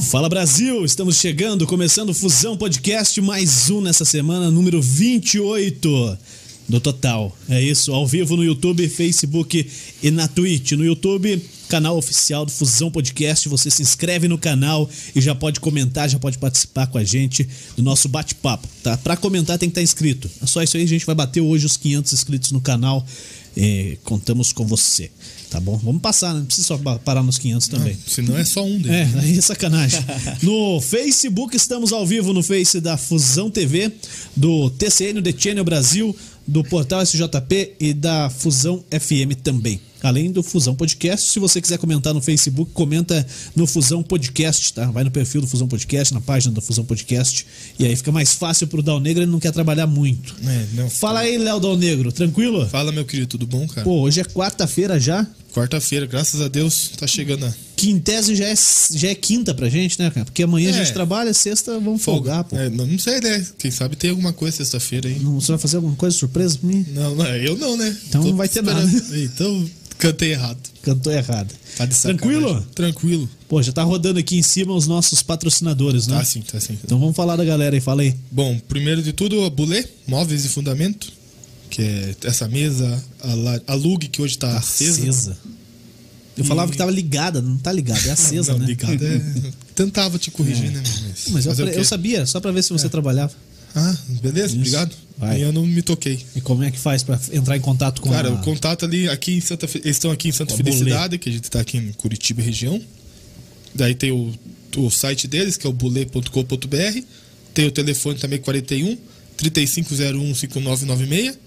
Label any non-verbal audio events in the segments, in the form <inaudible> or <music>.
Fala Brasil, estamos chegando, começando o Fusão Podcast, mais um nessa semana, número 28 do total. É isso, ao vivo no YouTube, Facebook e na Twitch. No YouTube, canal oficial do Fusão Podcast. Você se inscreve no canal e já pode comentar, já pode participar com a gente do nosso bate-papo, tá? Para comentar tem que estar inscrito. É só isso aí, a gente vai bater hoje os 500 inscritos no canal. E contamos com você. Tá bom? Vamos passar, né? Não precisa só parar nos 500 também. Não, senão é só um deles. É, aí é sacanagem. no Facebook, estamos ao vivo no Face da Fusão TV, do TCN, The Channel Brasil, do Portal SJP e da Fusão FM também. Além do Fusão Podcast, se você quiser comentar no Facebook, comenta no Fusão Podcast, tá? Vai no perfil do Fusão Podcast, na página do Fusão Podcast, e aí fica mais fácil pro Dal Negro, ele não quer trabalhar muito. É, não, Fala aí, Léo Dal Negro, tranquilo? Fala, meu querido, tudo bom, cara? Pô, hoje é quarta-feira já. Quarta-feira, graças a Deus, tá chegando a. Quintésio já é, já é quinta pra gente, né, cara? Porque amanhã é. a gente trabalha, sexta vamos folgar, pô. É, não, sei, né? Quem sabe tem alguma coisa sexta-feira aí. Não, você vai fazer alguma coisa surpresa pra mim? Não, não, eu não, né? Então Tô não vai ter nada. <laughs> Então, Cantei errado. Cantou errado. Tá de Tranquilo? Tranquilo. Pô, já tá rodando aqui em cima os nossos patrocinadores, né? Tá sim, tá sim. Então vamos falar da galera aí, fala aí. Bom, primeiro de tudo, a Bulê, Móveis e Fundamento, que é essa mesa, a, a Lug, que hoje tá, tá acesa. acesa. Eu e... falava que tava ligada, não tá ligada, é acesa, não, né? ligada é... <laughs> Tentava te corrigir, é. né? Mas, mas eu, eu sabia, só pra ver se você é. trabalhava. Ah, beleza, Isso. obrigado. Vai. Eu não me toquei. E como é que faz para entrar em contato com Cara, a... o contato ali, aqui em Santa Eles estão aqui em Santa Felicidade, que a gente tá aqui em Curitiba região. Daí tem o, o site deles, que é o bule.com.br. Tem o telefone também 41 3501 5996.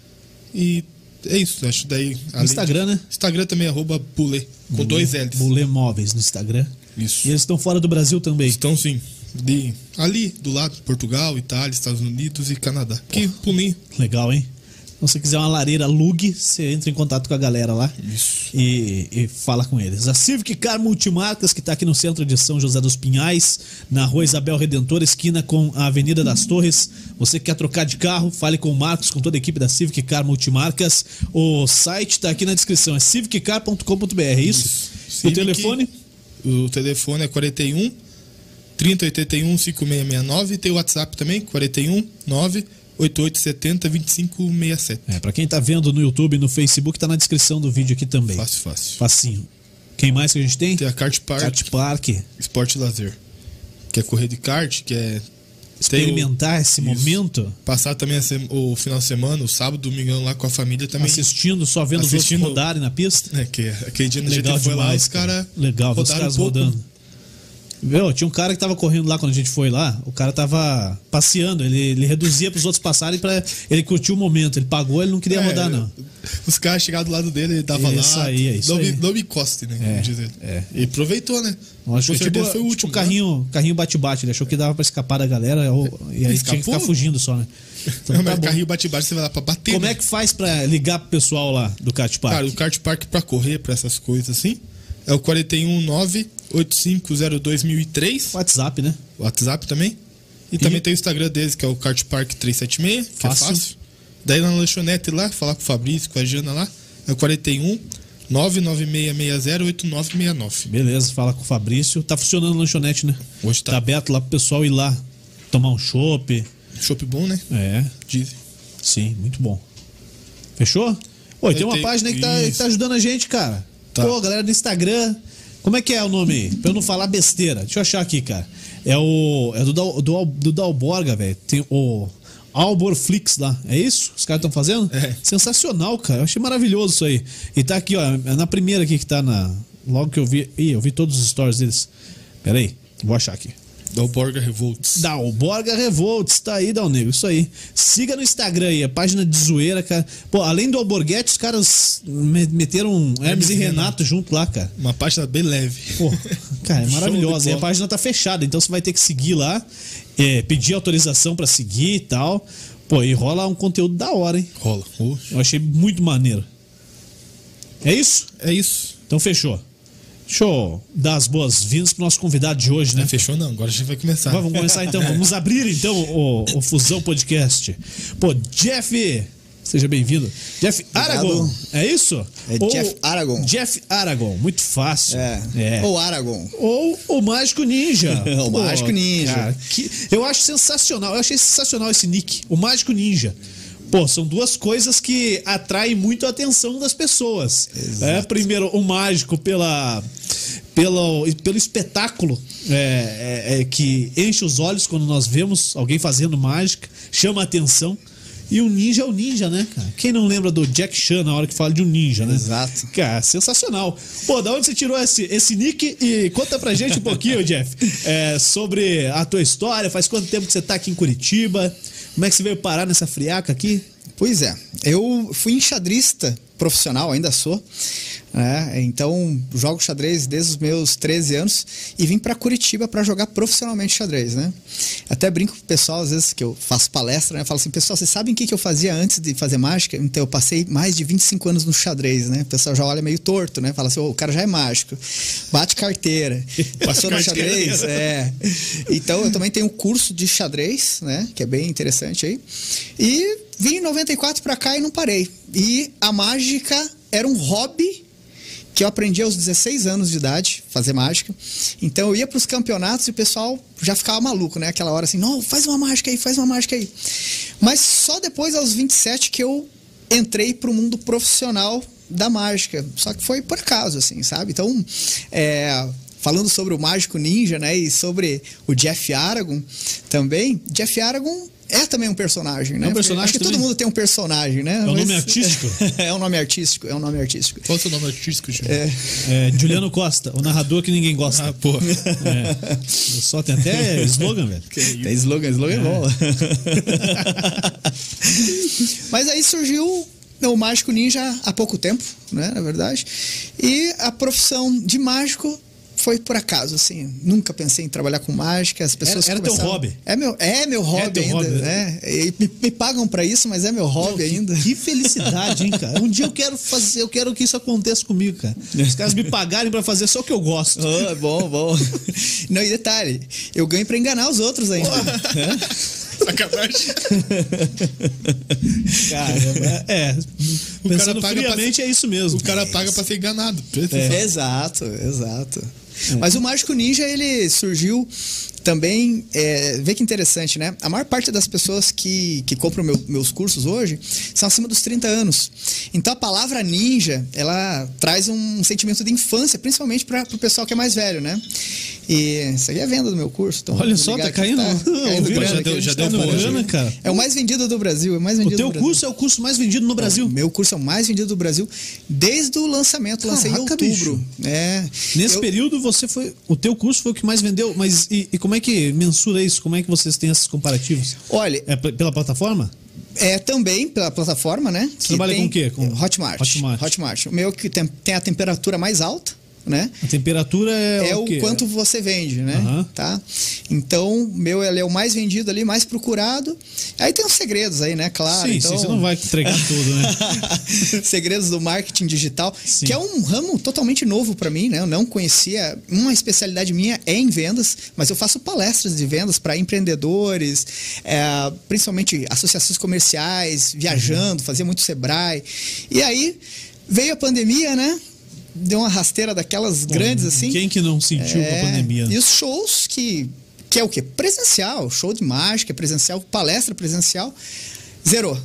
E é isso, acho daí. Instagram, né? Instagram também, arroba Bule, com Bule, dois L's. Bule Móveis no Instagram. Isso. E eles estão fora do Brasil também? Estão sim de ali do lado, Portugal, Itália, Estados Unidos e Canadá. Que pulinho. Legal, hein? Então, se você quiser uma lareira Lug, você entra em contato com a galera lá Isso. E, e fala com eles. A Civic Car Multimarcas, que está aqui no centro de São José dos Pinhais, na rua Isabel Redentor, esquina com a Avenida das Torres. Você que quer trocar de carro, fale com o Marcos, com toda a equipe da Civic Car Multimarcas. O site está aqui na descrição, é civiccar.com.br, é isso? isso. O telefone? O telefone é 41 3081 5669. Tem o WhatsApp também, 41 9 8870 2567. É, pra quem tá vendo no YouTube e no Facebook, tá na descrição do vídeo aqui também. Fácil, fácil. Facinho. Quem mais que a gente tem? Tem a Kart Park. Kart Park. Esporte Lazer. Que é correr de kart, que é. Experimentar o... esse Isso. momento. Passar também o final de semana, o sábado, domingão lá com a família também. Assistindo, só vendo Assistindo... os outros rodarem na pista. É, que aquele dia a gente foi lá, os caras. Rodaram os caras um pouco, rodando. Meu, tinha um cara que tava correndo lá quando a gente foi lá. O cara tava passeando. Ele, ele reduzia pros outros passarem para ele curtir o momento. Ele pagou, ele não queria é, rodar, não. Os caras chegaram do lado dele, ele tava isso lá. Aí, é isso não, aí. Me, não me encoste, né? É, dizer. É. E aproveitou, né? Acho que tipo, foi o tipo último. Tipo, carrinho, carrinho bate-bate. Ele achou que dava pra escapar da galera. Ou, e aí tinha que ficar fugindo só, né? <laughs> Então, não, tá mas bom. carrinho bate-bate você vai lá pra bater. Como né? é que faz pra ligar pro pessoal lá do kart park? Cara, o kart park pra correr, pra essas coisas assim, é o 419 8502.003. WhatsApp, né? WhatsApp também. E, e, também tem o Instagram deles, que é o Cartpark 376, que fácil. é fácil. Daí na lanchonete lá, falar com o Fabrício, com a Jana lá, é o 41 996608969. Beleza, fala com o Fabrício. Tá funcionando a lanchonete, né? Hoje tá. Tá aberto lá pro pessoal ir lá tomar um chopp. Chopp bom, né? É. Dizem. Sim, muito bom. Fechou? Oi, tem uma página que tá, que tá ajudando a gente, cara. Tá. Pô, galera do Instagram. Como é que é o nome? Pra eu não falar besteira. Deixa eu achar aqui, cara. É o. É do, do, do Dalborga, velho. Tem o. Alborflix lá, é isso? Os caras estão fazendo? É. Sensacional, cara. Eu achei maravilhoso isso aí. E tá aqui, ó, é na primeira aqui que tá na. Logo que eu vi. Ih, eu vi todos os stories deles. Pera aí, vou achar aqui. Dalborga Revolts. Dalborga Revolts, tá aí, Dal Negro, isso aí. Siga no Instagram aí, a página de zoeira, cara. Pô, além do Alborguete, os caras meteram Hermes e Renato, junto lá, cara. Uma página bem leve. Pô, cara, é <laughs> maravilhosa. E a página tá fechada, então você vai ter que seguir lá, é, pedir autorização para seguir e tal. Pô, e rola um conteúdo da hora, hein? Rola. Eu achei muito maneiro. É isso? É isso. Então fechou. Deixa eu dar as boas-vindas pro nosso convidado de hoje, né? Não fechou não, agora a gente vai começar. Vamos começar então, vamos <laughs> abrir então o, o Fusão Podcast. Pô, Jeff Seja bem-vindo. Jeff Obrigado. Aragon, é isso? É Jeff Aragon. Jeff Aragon, muito fácil. É. Ou Aragon. Ou o Mágico Ninja. <laughs> O Mágico Ninja. cara, que- eu acho sensacional. Eu achei sensacional esse nick. O Mágico Ninja. Pô, são duas coisas que atraem muito a atenção das pessoas. É, primeiro, o mágico pela, pelo, pelo espetáculo é, é, é, que enche os olhos quando nós vemos alguém fazendo mágica, chama a atenção. E o ninja é o ninja, né, cara? Quem não lembra do Jack Chan na hora que fala de um ninja, né? Exato. Cara, sensacional. Pô, da onde você tirou esse, esse nick? E conta pra gente um pouquinho, <laughs> Jeff, é, sobre a tua história. Faz quanto tempo que você tá aqui em Curitiba? Como é que você veio parar nessa friaca aqui? Pois é, eu fui enxadrista profissional, ainda sou. Né? Então, jogo xadrez desde os meus 13 anos e vim para Curitiba para jogar profissionalmente xadrez, né? Até brinco com o pessoal, às vezes, que eu faço palestra, né? Eu falo assim, pessoal, vocês sabem o que, que eu fazia antes de fazer mágica? Então, eu passei mais de 25 anos no xadrez, né? O pessoal já olha meio torto, né? Fala assim, "Ô, o cara já é mágico. Bate carteira. <laughs> Passou no xadrez, é. Então, eu também tenho um curso de xadrez, né? Que é bem interessante aí. E vim em 94 para cá e não parei. E a mágica era um hobby que eu aprendi aos 16 anos de idade, fazer mágica. Então eu ia para os campeonatos e o pessoal já ficava maluco, né? Aquela hora assim, não, faz uma mágica aí, faz uma mágica aí. Mas só depois, aos 27, que eu entrei para o mundo profissional da mágica. Só que foi por acaso, assim, sabe? Então, é, falando sobre o Mágico Ninja, né? E sobre o Jeff Aragon também. Jeff Aragon é também um personagem, né? um personagem Acho que também? todo mundo tem um personagem, né? É um nome artístico? <laughs> é um nome artístico, é um nome artístico. Qual é o seu nome artístico, Júlio? É, É, Juliano Costa, o narrador que ninguém gosta. Ah, pô. É. Só tem até <laughs> slogan, velho. tem slogan, slogan é bom. <laughs> Mas aí surgiu o Mágico Ninja há pouco tempo, né? Na verdade. E a profissão de mágico foi por acaso, assim. Nunca pensei em trabalhar com mágica. As pessoas Era- era teu hobby? É meu, é meu hobby teu ainda. hobby, né? E me, me pagam pra isso, mas é meu hobby ainda. Que felicidade, hein, cara? Um dia eu quero fazer, eu quero que isso aconteça comigo, cara. Os caras me pagarem pra fazer só o que eu gosto. Oh, bom, bom. Não, e detalhe, eu ganho pra enganar os outros ainda. Sacanagem. Caramba, é. O cara paga pra friamente, é isso mesmo. O cara paga pra ser enganado. É. Exato, exato. Mas o Mágico Ninja, ele surgiu também. É, vê que interessante, né? A maior parte das pessoas que, que compram meu- meus cursos hoje são acima dos 30 anos. Então a palavra ninja, ela traz um sentimento de infância, principalmente para o pessoal que é mais velho, né? E isso aí é a venda do meu curso. Então, Olha só, tá caindo. grana Já deu- já tá deu grana, cara. É o mais vendido do Brasil. É o mais vendido O teu curso é o curso mais vendido no Brasil. Meu curso é o mais vendido do Brasil desde o lançamento. Lancei em Caraca, outubro. bicho. É. Nesse Eu- período, você foi. O teu curso foi o que mais vendeu, mas e, e como é que mensura isso? Como é que vocês têm esses comparativos? Olha, É pela plataforma? é também pela plataforma, né? Você trabalha com o quê? Com Hotmart. Hotmart. Hotmart. O meu que tem, tem a temperatura mais alta, né? A temperatura é, É, o o quanto você vende, né? Aham. Tá? Então, o meu ele é o mais vendido ali, mais procurado. Aí tem os segredos aí, né? Claro. Sim, então... sim, você não vai entregar <laughs> tudo, né? <laughs> segredos do marketing digital, Sim. que é um ramo totalmente novo para mim, né? Eu não conhecia. Uma especialidade minha é em vendas, mas eu faço palestras de vendas para empreendedores, é, principalmente associações comerciais, viajando, fazia muito Sebrae. E aí veio a pandemia, né? Deu uma rasteira daquelas grandes assim. Quem que não sentiu com a É, pandemia? E os shows que, que é o quê? Presencial, show de mágica, presencial, palestra presencial, zerou.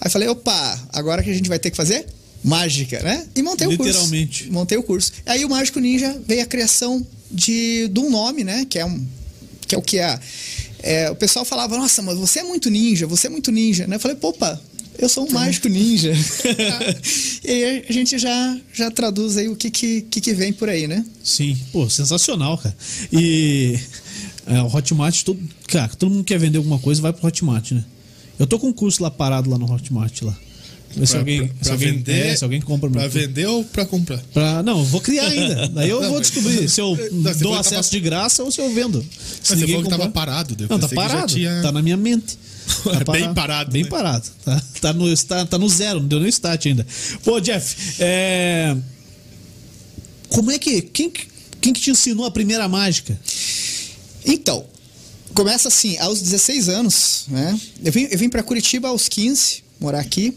Aí falei, opa, agora que a gente vai ter que fazer? Mágica, né? E montei o curso. Literalmente. Montei o curso. Aí o Mágico Ninja veio a criação de, de um nome, né? Que é, um, que é o que é, é. O pessoal falava, nossa, mas você é muito ninja, você é muito ninja, né? Eu falei, opa, eu sou um mágico ninja. <laughs> e aí a gente já, já traduz aí o que, que, que, vem por aí, né? Sim, pô, sensacional, cara. E é, o Hotmart, todo, cara, todo mundo quer vender alguma coisa, vai pro Hotmart, né? Eu tô com um curso lá parado lá no Hotmart lá. Se Pra- alguém, pra- se pra alguém, vender- é, se alguém compra meu Pra vender ou pra comprar? Pra, não, eu vou criar ainda. Daí eu <laughs> Não, vou mas- descobrir se eu <laughs> Não, você dou que acesso tava- de graça ou se eu vendo. Se Mas você ninguém falou que tava comprar. parado. Não, tá parado. tinha- Tá na minha mente. <laughs> Tá Bem parado, Bem né? parado. Tá, tá, no, está, tá no zero, não deu nem start ainda. Pô, Jeff, é... como é que. Quem, que- quem que te ensinou a primeira mágica? Então, começa assim, aos 16 anos, né? Eu vim, eu vim para Curitiba aos 15, morar aqui.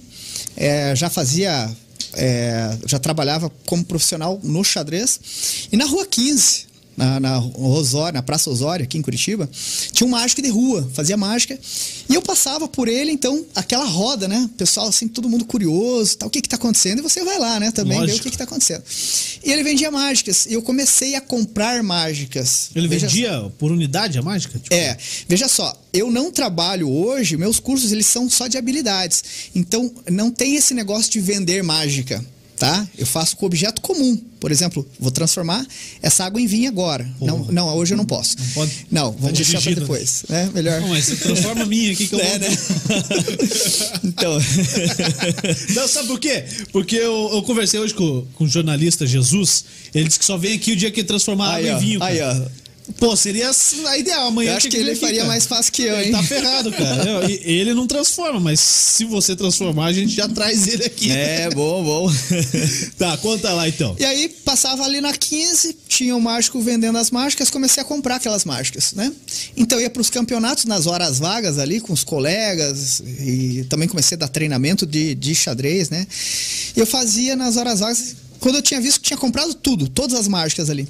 É, já fazia é, já trabalhava como profissional no xadrez. E na Rua 15, na, na, Osório, na Praça Osório, aqui em Curitiba, tinha um mágico de rua, fazia mágica. E eu passava por ele, então, aquela roda, né? Pessoal, assim, todo mundo curioso, tá, o que que tá acontecendo? E você vai lá, né? Também Lógico. ver o que que tá acontecendo. E ele vendia mágicas. E eu comecei a comprar mágicas. Ele veja vendia só. por unidade a mágica? Tipo... É. Veja só, eu não trabalho hoje, meus cursos, eles são só de habilidades. Então, não tem esse negócio de vender mágica tá? Eu faço com objeto comum. Por exemplo, vou transformar essa água em vinho agora. Não, não, hoje eu não posso. Não, pode, não vamos tá deixar para depois. Né? Melhor. Não, mas você transforma minha aqui que eu <laughs> é, né? <laughs> então. <laughs> não, sabe por quê? Porque eu, eu conversei hoje com, com o jornalista Jesus. Ele disse que só vem aqui o dia que transformar aí, água ó, em vinho. Cara. Aí, ó. Pô, seria a ideal. Amanhã eu acho que ele faria cara. mais fácil que eu, hein? Ele tá ferrado, cara. <laughs> ele não transforma, mas se você transformar, a gente já traz ele aqui. É, bom, bom. <laughs> tá, conta lá então. E aí, passava ali na 15, tinha o um mágico vendendo as mágicas, comecei a comprar aquelas mágicas, né? Então ia pros campeonatos nas horas vagas ali com os colegas e também comecei a dar treinamento de, de xadrez, né? E eu fazia nas horas vagas quando eu tinha visto que tinha comprado tudo, todas as mágicas ali.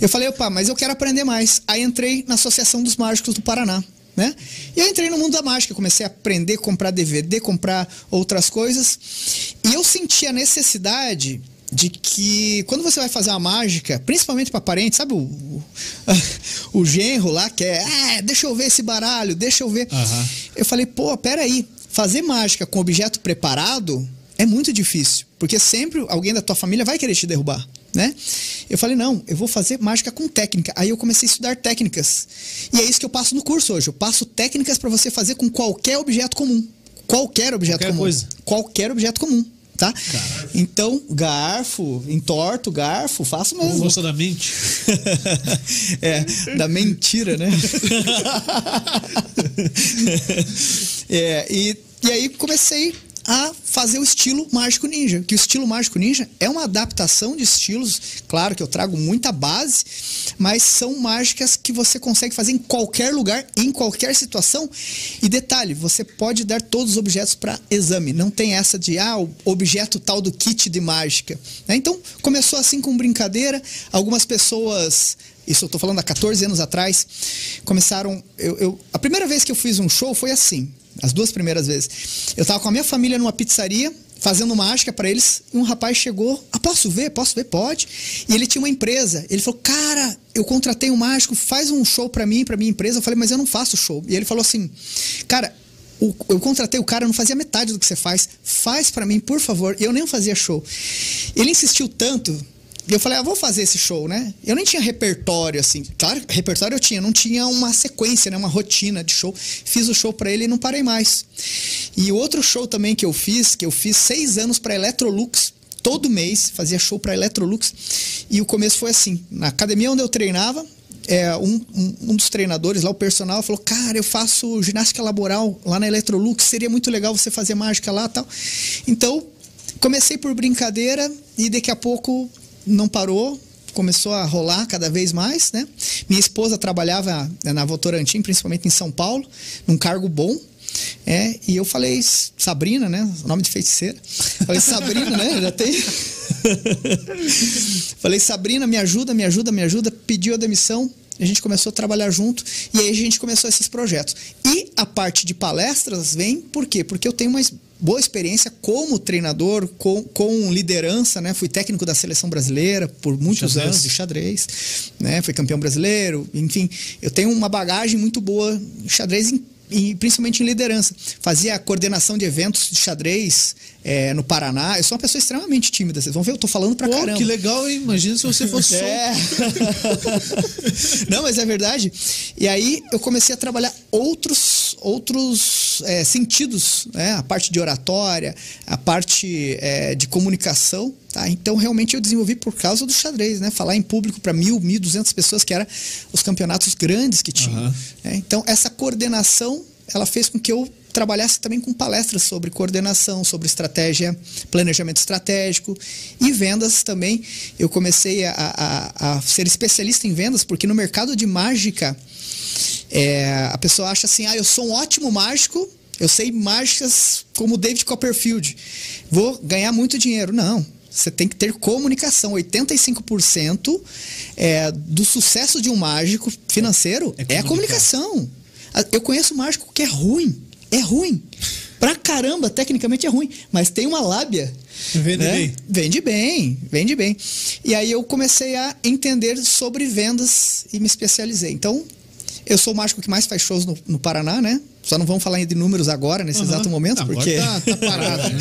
Eu falei, opa, mas eu quero aprender mais. Aí entrei na Associação dos Mágicos do Paraná. Né? E eu entrei no mundo da mágica, comecei a aprender, comprar DVD, comprar outras coisas. E eu senti a necessidade de que quando você vai fazer uma mágica, principalmente para parentes, sabe o, o, <laughs> o, genro lá que é, ah, deixa eu ver esse baralho, deixa eu ver. Uhum. Eu falei, pô, peraí, fazer mágica com objeto preparado é muito difícil, porque sempre alguém da tua família vai querer te derrubar, né? Eu falei, não, eu vou fazer mágica com técnica. Aí eu comecei a estudar técnicas. E é isso que eu passo no curso hoje. Eu passo técnicas para você fazer com qualquer objeto comum. Qualquer objeto qualquer comum. Coisa. Qualquer objeto comum. Tá? Caralho. Então, garfo, entorto, garfo, faço mesmo. Força da mente. <laughs> é, da mentira, né? <laughs> <laughs> é, e, e aí comecei a fazer o estilo mágico ninja. Que o estilo mágico ninja é uma adaptação de estilos, claro que eu trago muita base, mas são mágicas que você consegue fazer em qualquer lugar, em qualquer situação. E detalhe, você pode dar todos os objetos para exame. Não tem essa de ah, o objeto tal do kit de mágica. Né? Então começou assim com brincadeira. Algumas pessoas isso eu tô falando há 14 anos atrás, começaram. Eu, eu, a primeira vez que eu fiz um show foi assim. As duas primeiras vezes. Eu tava com a minha família numa pizzaria, fazendo mágica para eles, e um rapaz chegou, ah, posso ver? Posso ver? Pode. E ele tinha uma empresa. Ele falou, cara, eu contratei um mágico, faz um show para mim, para minha empresa. Eu falei, mas eu não faço show. E ele falou assim, cara, eu contratei o cara, eu não fazia metade do que você faz. Faz para mim, por favor. Eu nem fazia show. Ele insistiu tanto e eu falei, ah, vou fazer esse show, né? Eu nem tinha repertório, assim. Claro, repertório eu tinha, não tinha uma sequência, né? Uma rotina de show. Fiz o show para ele e não parei mais. E outro show também que eu fiz, que eu fiz seis anos para Electrolux, todo mês, fazia show para Electrolux. E o começo foi assim: na academia onde eu treinava, é, um, um, um, dos treinadores lá, o personal, falou: Cara, eu faço ginástica laboral lá na Electrolux, seria muito legal você fazer mágica lá tal. Então, comecei por brincadeira e daqui a pouco não parou, começou a rolar cada vez mais, né? Minha esposa trabalhava na Votorantim, principalmente em São Paulo, num cargo bom. É, e eu falei, Sabrina, né? Nome de feiticeira. Falei, Sabrina, né? Já tem. <laughs> falei, Sabrina, me ajuda, me ajuda, me ajuda. Pediu a demissão. A gente começou a trabalhar junto e aí a gente começou esses projetos. E a parte de palestras vem por quê? Porque eu tenho uma boa experiência como treinador, com, com liderança, né? Fui técnico da seleção brasileira por muitos xadrez. anos de xadrez, né? Fui campeão brasileiro, enfim, eu tenho uma bagagem muito boa em xadrez e principalmente em liderança. Fazia coordenação de eventos de xadrez é, no Paraná. Eu sou uma pessoa extremamente tímida. Vocês vão ver, eu tô falando pra Pô, caramba. Que legal, hein? Imagina se você fosse <laughs> é. <laughs> Não, mas é verdade. E aí eu comecei a trabalhar outros, outros é, sentidos, né? A parte de oratória, a parte é, de comunicação. Tá? Então, realmente, eu desenvolvi por causa do xadrez, né? Falar em público para mil, mil duzentas pessoas, que eram os campeonatos grandes que tinham. Uhum. Então, essa coordenação, ela fez com que eu trabalhasse também com palestras sobre coordenação, sobre estratégia, planejamento estratégico e vendas também. Eu comecei a, a, a ser especialista em vendas, porque no mercado de mágica, é, a pessoa acha assim: ah, eu sou um ótimo mágico, Eu sei mágicas como David Copperfield. Vou ganhar muito dinheiro. Não. Você tem que ter comunicação. 85% é, do sucesso de um mágico financeiro É é, a comunicação. Eu conheço mágico que é ruim. É ruim. Pra caramba, tecnicamente é ruim. Mas tem uma lábia. Vende né? bem. Vende bem, vende bem. E aí eu comecei a entender sobre vendas e me especializei. Então, eu sou o mágico que mais faz shows no, no Paraná, né? Só não vamos falar de números agora, nesse Aham. exato momento, Agora porque. tá- tá parado, <laughs> né?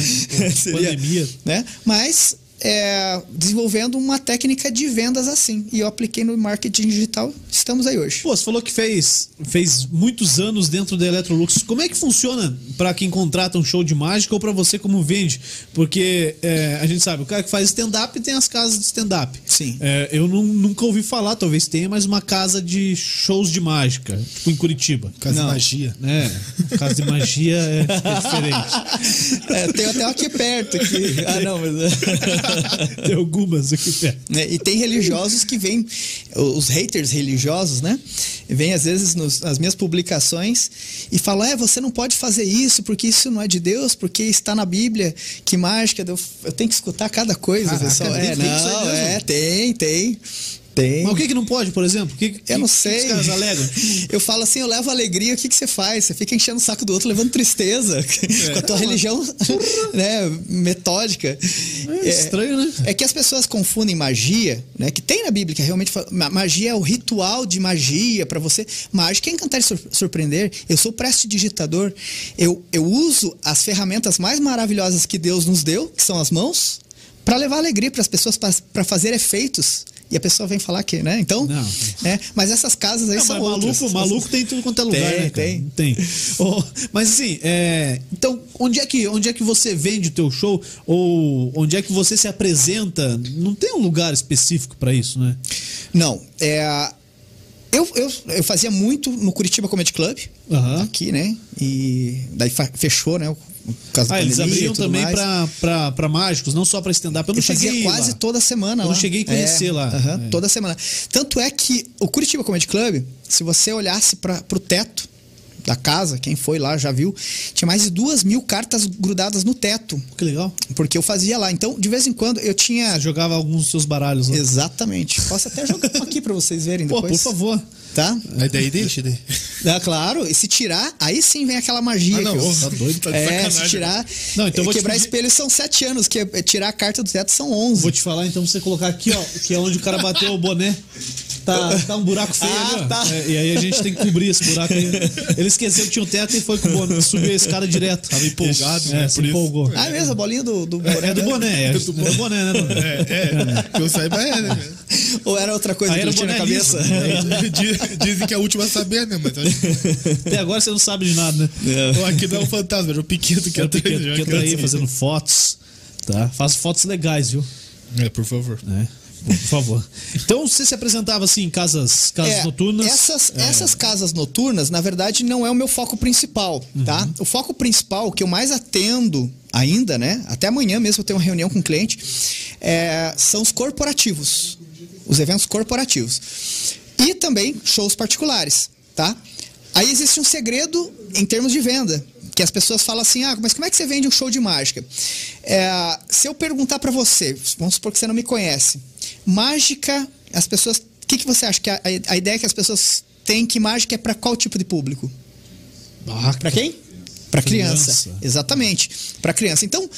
Seria, Pandemia. Né? Mas é, desenvolvendo uma técnica de vendas assim. E eu apliquei no marketing digital. Estamos aí hoje. Pô, você falou que fez, fez muitos anos dentro da Electrolux. Como é que funciona pra quem contrata um show de mágica ou pra você como vende? Porque é, a gente sabe, o cara que faz stand-up tem as casas de stand-up. Sim. É, eu nu- nunca ouvi falar, talvez tenha, mas uma casa de shows de mágica, tipo em Curitiba. Casa Não. de magia. É, casa de magia é, é diferente. <laughs> É, tem até uma aqui perto. Que... Ah, não, mas. <laughs> <laughs> Tem algumas aqui perto. né? E tem religiosos que vêm, os haters religiosos, né? Vêm às vezes nos- nas minhas publicações e falam: é, você não pode fazer isso porque isso não é de Deus, porque está na Bíblia, que mágica. Eu, eu tenho que escutar cada coisa, Caraca, pessoal. É, não, é, tem, tem. Tem. Mas o que, que não pode, por exemplo? Que, que- Eu não sei. que os caras alegam? <laughs> Eu falo assim, eu levo alegria, o que, que você faz? Você fica enchendo o saco do outro, levando tristeza. <laughs> Com a tua religião <laughs> né, metódica. É estranho, né? É que as pessoas confundem magia, né? Que tem na Bíblia, que realmente fala, ma- magia é o ritual de magia para você. Mágica é encantar e sur- surpreender. Eu sou prestidigitador. Eu, eu uso as ferramentas mais maravilhosas que Deus nos deu, que são as mãos, para levar alegria para as pessoas, para fazer efeitos. E a pessoa vem falar que, né? Então, Não. né? Mas essas casas aí Não, são mas outras. maluco, maluco tem tudo quanto é lugar, Tem, né, cara? tem. Tem. <laughs> Ô, mas assim, é, então, onde é, que, onde é que você vende o teu show? Ou onde é que você se apresenta? Não tem um lugar específico pra isso, né? Não, é. Eu, eu, eu fazia muito no Curitiba Comedy Club, Aham. aqui, né? E daí fechou, né? Ah, eles abriam também pra mágicos, não só pra stand-up. Eu não Eu fazia cheguei quase lá. toda semana Eu lá. não cheguei a conhecer É, lá. aham, É. Toda semana. Tanto é que o Curitiba Comedy Club, se você olhasse para pro teto da casa, quem foi lá já viu, tinha mais de duas mil cartas grudadas no teto, Que legal. porque eu fazia lá. Então, de vez em quando, eu tinha... Você jogava alguns dos seus baralhos lá. Exatamente. Posso até jogar aqui para vocês verem Pô, depois. por favor. Tá? Aí daí deixa, daí. É, <laughs> claro, e se tirar, aí sim vem aquela magia. Ah, não, que eu- tá doido, tá de é, sacanagem. se tirar. Não, então eu vou te quebrar pedir- espelho são sete anos, que é- tirar a carta do teto são onze. Vou te falar então pra você colocar aqui, ó, que é onde o cara bateu o boné. Tá, tá um buraco feio Ah, ali, tá. É, e aí a gente tem que cobrir esse buraco aí. Ele esqueceu que tinha um teto e foi com o boné, subiu a escada direto. Tava empolgado, É, né? se empolgou. Ah, é mesmo, a bolinha do, do É, é do boné, é, é do boné, né? É, é. Que eu saiba é, né? Ou era outra coisa Aí que era ele tinha na boné cabeça? liso. Diz- <laughs> Dizem que é a última a saber, né? Mas acho <laughs> Até agora você não sabe de nada, né? Ou aqui não é um fantasma, era o Piquito que Eu é tô, que, que eu tô aí fazendo fotos, tá? Faço fotos legais, viu? É, por favor. É, por favor. Então você se apresentava assim em casas, casas É, noturnas? Essas, essas casas noturnas, na verdade, não é o meu foco principal, tá? Uhum. O foco principal, que eu mais atendo ainda, né? Até amanhã mesmo eu tenho uma reunião com o cliente, é, são os corporativos. Os eventos corporativos. E também shows particulares, tá? Aí existe um segredo em termos de venda. Que as pessoas falam assim, ah, mas como é que você vende um show de mágica? É, se eu perguntar pra você, vamos supor que você não me conhece, mágica, as pessoas, o que, que você acha que a, a- ideia que as pessoas têm que mágica é pra qual tipo de público? Ah, Pra quem? Pra criança. Criança. Exatamente. Pra criança. Então,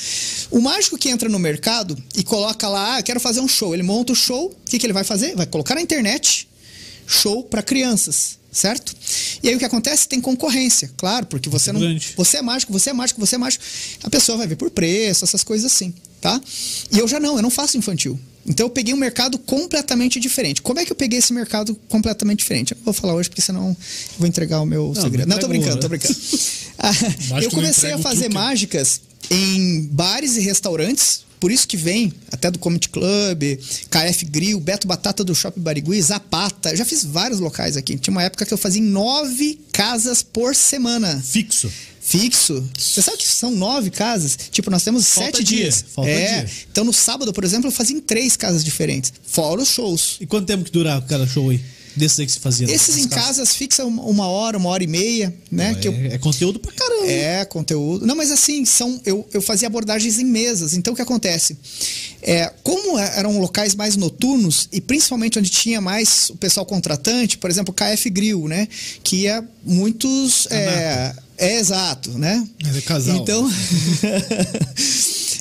o mágico que entra no mercado e coloca lá, ah, quero fazer um show. Ele monta o show, o que, que ele vai fazer? Vai colocar na internet show pra crianças, certo? E aí o que acontece? Tem concorrência, claro, porque você não. Você é mágico, você é mágico, você é mágico. A pessoa vai ver por preço, essas coisas assim, tá? E eu já não, eu não faço infantil. Então eu peguei um mercado completamente diferente. Como é que eu peguei esse mercado completamente diferente? Eu não vou falar hoje porque senão eu vou entregar o meu Não, segredo. não tô brincando, tô brincando. <laughs> Ah, eu comecei a fazer mágicas em bares e restaurantes. Por isso que vem até do Comedy Club, KF Grill, Beto Batata do Shopping Barigui, Zapata. Eu já fiz vários locais aqui. Tinha uma época que eu fazia em nove casas por semana. Fixo. Fixo. Você sabe que são nove casas? Tipo, nós temos Falta sete dia, dias. falta é. dia. Então, no sábado, por exemplo, eu fazia em três casas diferentes. Fora os shows. E quanto tempo que dura cada show aí? Desses aí que se fazia. Esses nas em casas fixa uma- uma hora, uma hora e meia, né? É, que eu é conteúdo pra caramba. É, conteúdo. Não, mas assim, são, eu, eu fazia abordagens em mesas. Então, o que acontece? É, como é- eram locais mais noturnos, e principalmente onde tinha mais o pessoal contratante, por exemplo, KF Grill, né? Que ia muitos. É, é exato, né? É casal. Então. <laughs>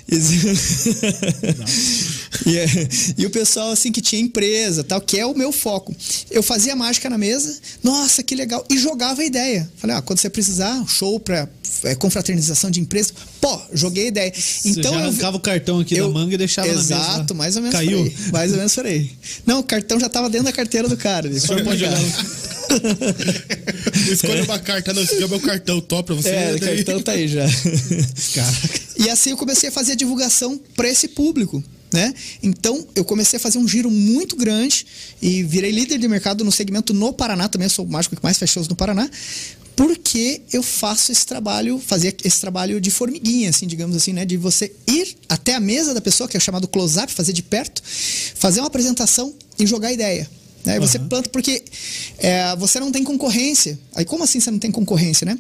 <laughs> <laughs> e, é- e o pessoal assim que tinha empresa, tal, que é o meu foco. Eu fazia mágica na mesa, nossa, que legal, e jogava a ideia. Falei, ah, quando você precisar, show para confraternização de empresa, pô, joguei a ideia. Você Então já eu arrancava o cartão aqui da manga e deixava na mesa. Exato, lá. mais ou menos Caiu. aí. Mais ou menos por aí. Não, o cartão já tava dentro da carteira do cara. Ele foi pode. Não <laughs> escolha uma carta, não. Esse é o meu cartão, top pra você. É, o daí- cartão tá aí já. Caraca. E assim eu comecei a fazer a divulgação para esse público. Né? Então eu comecei a fazer um giro muito grande e virei líder de mercado no segmento no Paraná, também sou o mágico que mais fez shows no Paraná, porque eu faço esse trabalho, fazia esse trabalho de formiguinha, assim, digamos assim, né? De você ir até a mesa da pessoa, que é chamado close-up, fazer de perto, fazer uma apresentação e jogar ideia. Né? E Você planta porque é, você não tem concorrência. Aí como assim você não tem concorrência, né?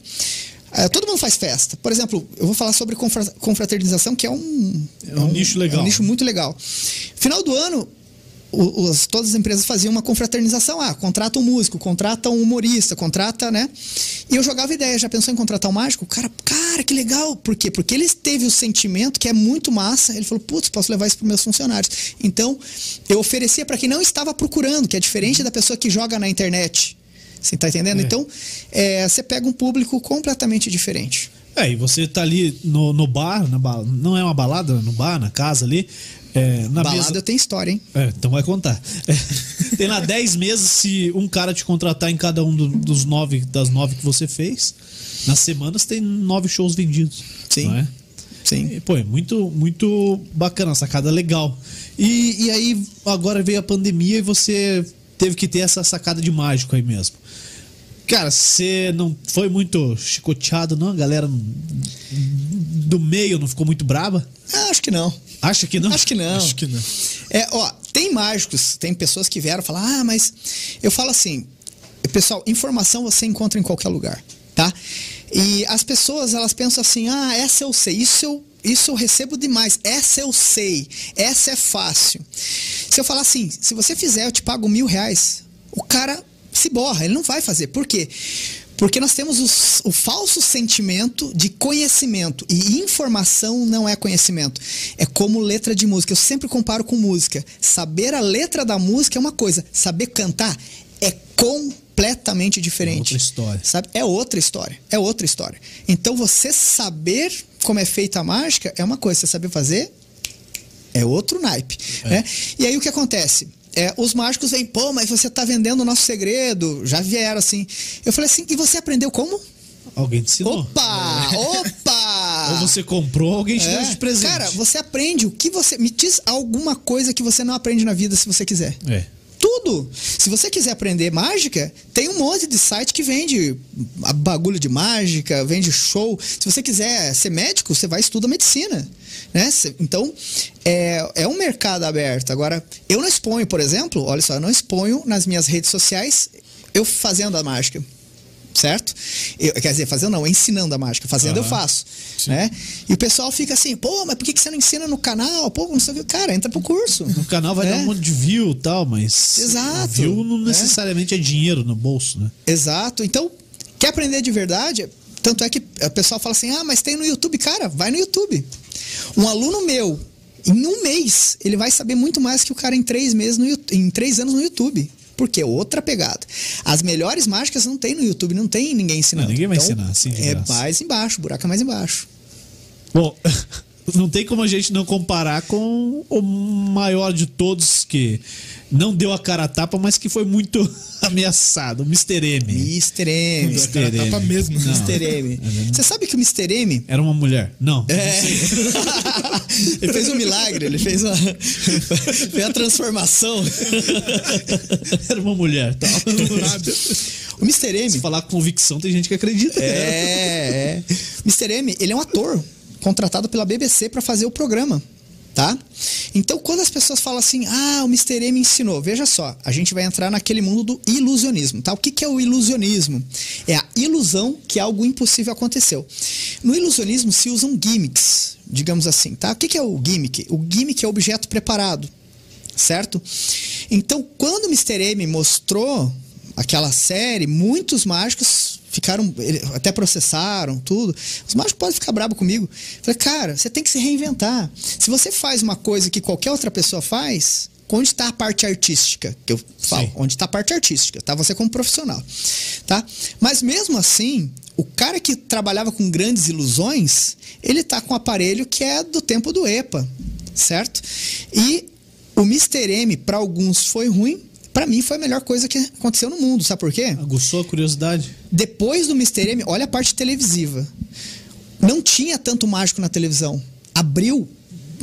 É, todo mundo faz festa. Por exemplo, eu vou falar sobre confra- confraternização, que é um, É um nicho legal. É um nicho muito legal. Final do ano, os- todas as empresas faziam uma confraternização. Ah, contrata um músico, contrata um humorista, contrata, né? E eu jogava ideia. Já pensou em contratar um mágico? Cara, cara, que legal. Por quê? Porque ele teve o sentimento que é muito massa. Ele falou, putz, posso levar isso para meus funcionários. Então, eu oferecia para quem não estava procurando, que é diferente da pessoa que joga na internet. Você tá entendendo? É. Então, é, você pega um público completamente diferente. É, e você tá ali no, no bar, na não é uma balada, no bar, na casa ali. É, na Balada mesa. tenho história, hein? É, então vai contar. É, <laughs> tem lá 10 meses, se um cara te contratar em cada um do- dos nove, das nove que você fez, nas semanas tem nove shows vendidos. Sim. É? Sim. E, Pô, é muito, muito bacana, sacada legal. E, e aí, agora veio a pandemia e você teve que ter essa sacada de mágico aí mesmo. Cara, você não foi muito chicoteado, não? A galera do meio não ficou muito braba? Ah, acho que não. Acha que não? Acho que não. Acho que não. É, ó, tem mágicos, tem pessoas que vieram falar, ah, mas eu falo assim, pessoal, informação você encontra em qualquer lugar, tá? E as pessoas, elas pensam assim, ah, essa eu sei, isso eu, isso eu recebo demais, essa eu sei, essa é fácil. Se eu falar assim, se você fizer, eu te pago mil reais, o cara se borra, ele não vai fazer. Por quê? Porque nós temos os- o falso sentimento de conhecimento. E informação não é conhecimento. É como letra de música. Eu sempre comparo com música. Saber a letra da música é uma coisa. Saber cantar é completamente diferente. outra história. Sabe? É outra história. É outra história. Então você saber como é feita a mágica é uma coisa. Você saber fazer é outro naipe. Né? E aí o que acontece? É, os mágicos vêm, pô, mas você tá vendendo o nosso segredo. Já vieram assim. Eu falei assim, e você aprendeu como? Alguém te ensinou. Opa! Opa! <laughs> Ou você comprou, alguém te É. deu de presente. Cara, você aprende o que você. Me diz alguma coisa que você não aprende na vida se você quiser. É. Tudo. Se você quiser aprender mágica, tem um monte de site que vende bagulho de mágica, vende show. Se você quiser ser médico, você vai estudar medicina. Né? Então, é, é um mercado aberto. Agora, eu não exponho, por exemplo, olha só, eu não exponho nas minhas redes sociais eu fazendo a mágica. Certo? Eu- quer dizer, fazendo não, ensinando a mágica. Fazendo eu Aham. faço. Né? E o pessoal fica assim, pô, mas por que que você não ensina no canal? Pô, não sei o que. Cara, entra pro curso. No canal vai É. dar um monte de view e tal, mas. Exato. View não É. necessariamente é dinheiro no bolso, né? Exato. Então, quer aprender de verdade? Tanto é que o pessoal fala assim: ah, mas tem no YouTube. Cara, vai no YouTube. Um aluno meu, em um mês, ele vai saber muito mais que o cara em três meses no em três anos no YouTube. Porque é outra pegada. As melhores mágicas não tem no YouTube, não tem ninguém ensinando. Não, ninguém vai Então, ensinar assim É mais embaixo, o buraco é mais embaixo. Bom, <laughs> não tem como a gente não comparar com o maior de todos que não deu a cara a tapa, mas que foi muito <laughs> ameaçado, o Mr. M. Mr. M. Mr. Cara, tapa M. mesmo. Não. Mr. M. Você sabe que o Mr. M Era uma mulher? Não. É. <laughs> ele fez um milagre, ele fez uma. <laughs> fez a transformação. Era uma mulher. Tal. O Mr. M. Se falar com convicção, tem gente que acredita. É, é. Mr. M, ele é um ator contratado pela BBC para fazer o programa. tá? Então, quando as pessoas falam assim, ah, o Mr. Me ensinou, veja só, a gente vai entrar naquele mundo do ilusionismo, tá? O que, que é o ilusionismo? É a ilusão que algo impossível aconteceu. No ilusionismo se usam gimmicks, digamos assim, tá? O que, que é o gimmick? O gimmick é objeto preparado, certo? Então, quando o Mr. M mostrou aquela série, muitos mágicos ficaram, até processaram tudo. Os mágicos podem ficar bravo comigo. Falei, cara, você tem que se reinventar. Se você faz uma coisa que qualquer outra pessoa faz, onde está a parte artística? Que eu falo, Sim. onde está a parte artística, tá? Você como profissional, tá? Mas mesmo assim, o cara que trabalhava com grandes ilusões, ele tá com um aparelho que é do tempo do EPA, certo? E o Mr. M, para alguns, foi ruim, para mim foi a melhor coisa que aconteceu no mundo, sabe por quê? Aguçou a curiosidade. Depois do Mr. M, olha a parte televisiva. Não tinha tanto mágico na televisão. Abriu,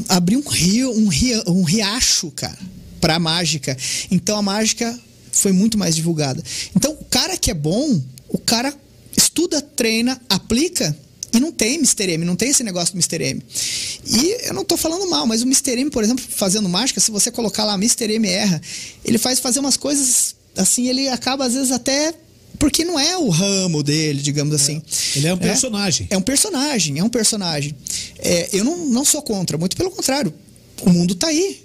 abriu um rio, um, rio, um riacho, cara, pra mágica. Então a mágica foi muito mais divulgada. Então o cara que é bom, o cara estuda, treina, aplica e não tem Mr. M, não tem esse negócio do Mr. M. E eu não estou falando mal, mas o Mr. M, por exemplo, fazendo mágica, se você colocar lá Mr. M erra, ele faz fazer umas coisas assim, ele acaba às vezes até porque não é o ramo dele, digamos assim. É. Ele é um personagem. É, é um personagem, é um personagem. É, eu não, não sou contra, muito pelo contrário. O mundo está aí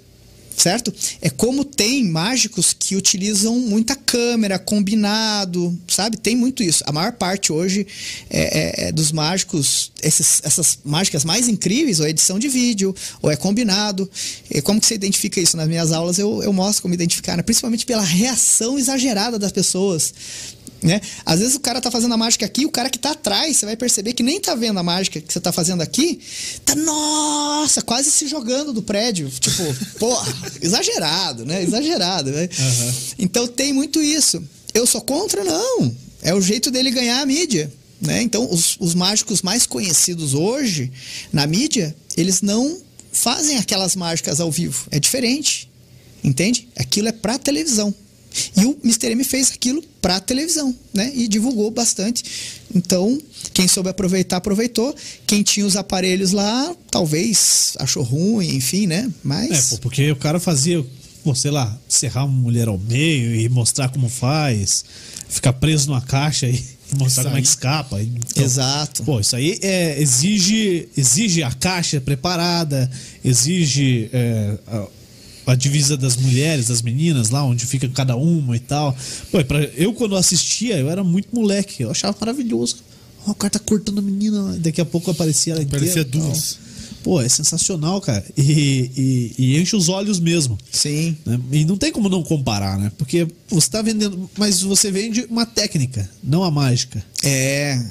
certo? É como tem mágicos que utilizam muita câmera, combinado, sabe? Tem muito isso. A maior parte hoje é, é, é dos mágicos, esses, essas mágicas mais incríveis, ou é edição de vídeo, ou é combinado. E como que você identifica isso? Nas minhas aulas eu, eu mostro como identificar, né? principalmente pela reação exagerada das pessoas. Né? Às vezes o cara tá fazendo a mágica aqui, o cara que tá atrás, você vai perceber que nem tá vendo a mágica que você tá fazendo aqui, tá, nossa, quase se jogando do prédio. Tipo, <laughs> porra, exagerado, né? Exagerado, né? Uhum. Então tem muito isso. Eu sou contra? Não. É o jeito dele ganhar a mídia. Né? Então, os, os mágicos mais conhecidos hoje na mídia, eles não fazem aquelas mágicas ao vivo. É diferente. Entende? Aquilo é pra televisão. E o Mr. M fez aquilo para televisão, né? E divulgou bastante. Então, quem soube aproveitar, aproveitou. Quem tinha os aparelhos lá, talvez achou ruim, enfim, né? Mas. É, porque o cara fazia, pô, sei lá, serrar uma mulher ao meio e mostrar como faz, ficar preso numa caixa e <laughs> mostrar como é que escapa. Então, Exato. Pô, isso aí é, exige, exige a caixa preparada, exige. É, a divisa das mulheres, das meninas lá, onde fica cada uma e tal. Pô, pra, eu quando assistia, eu era muito moleque, eu achava maravilhoso. Oh, o cara tá cortando a menina, daqui a pouco aparecia ela Aparecia duas. Pô, é sensacional, cara. E, e, e, enche os olhos mesmo. Sim. Né? E não tem como não comparar, né? Porque você tá vendendo. Mas você vende uma técnica, não a mágica. É.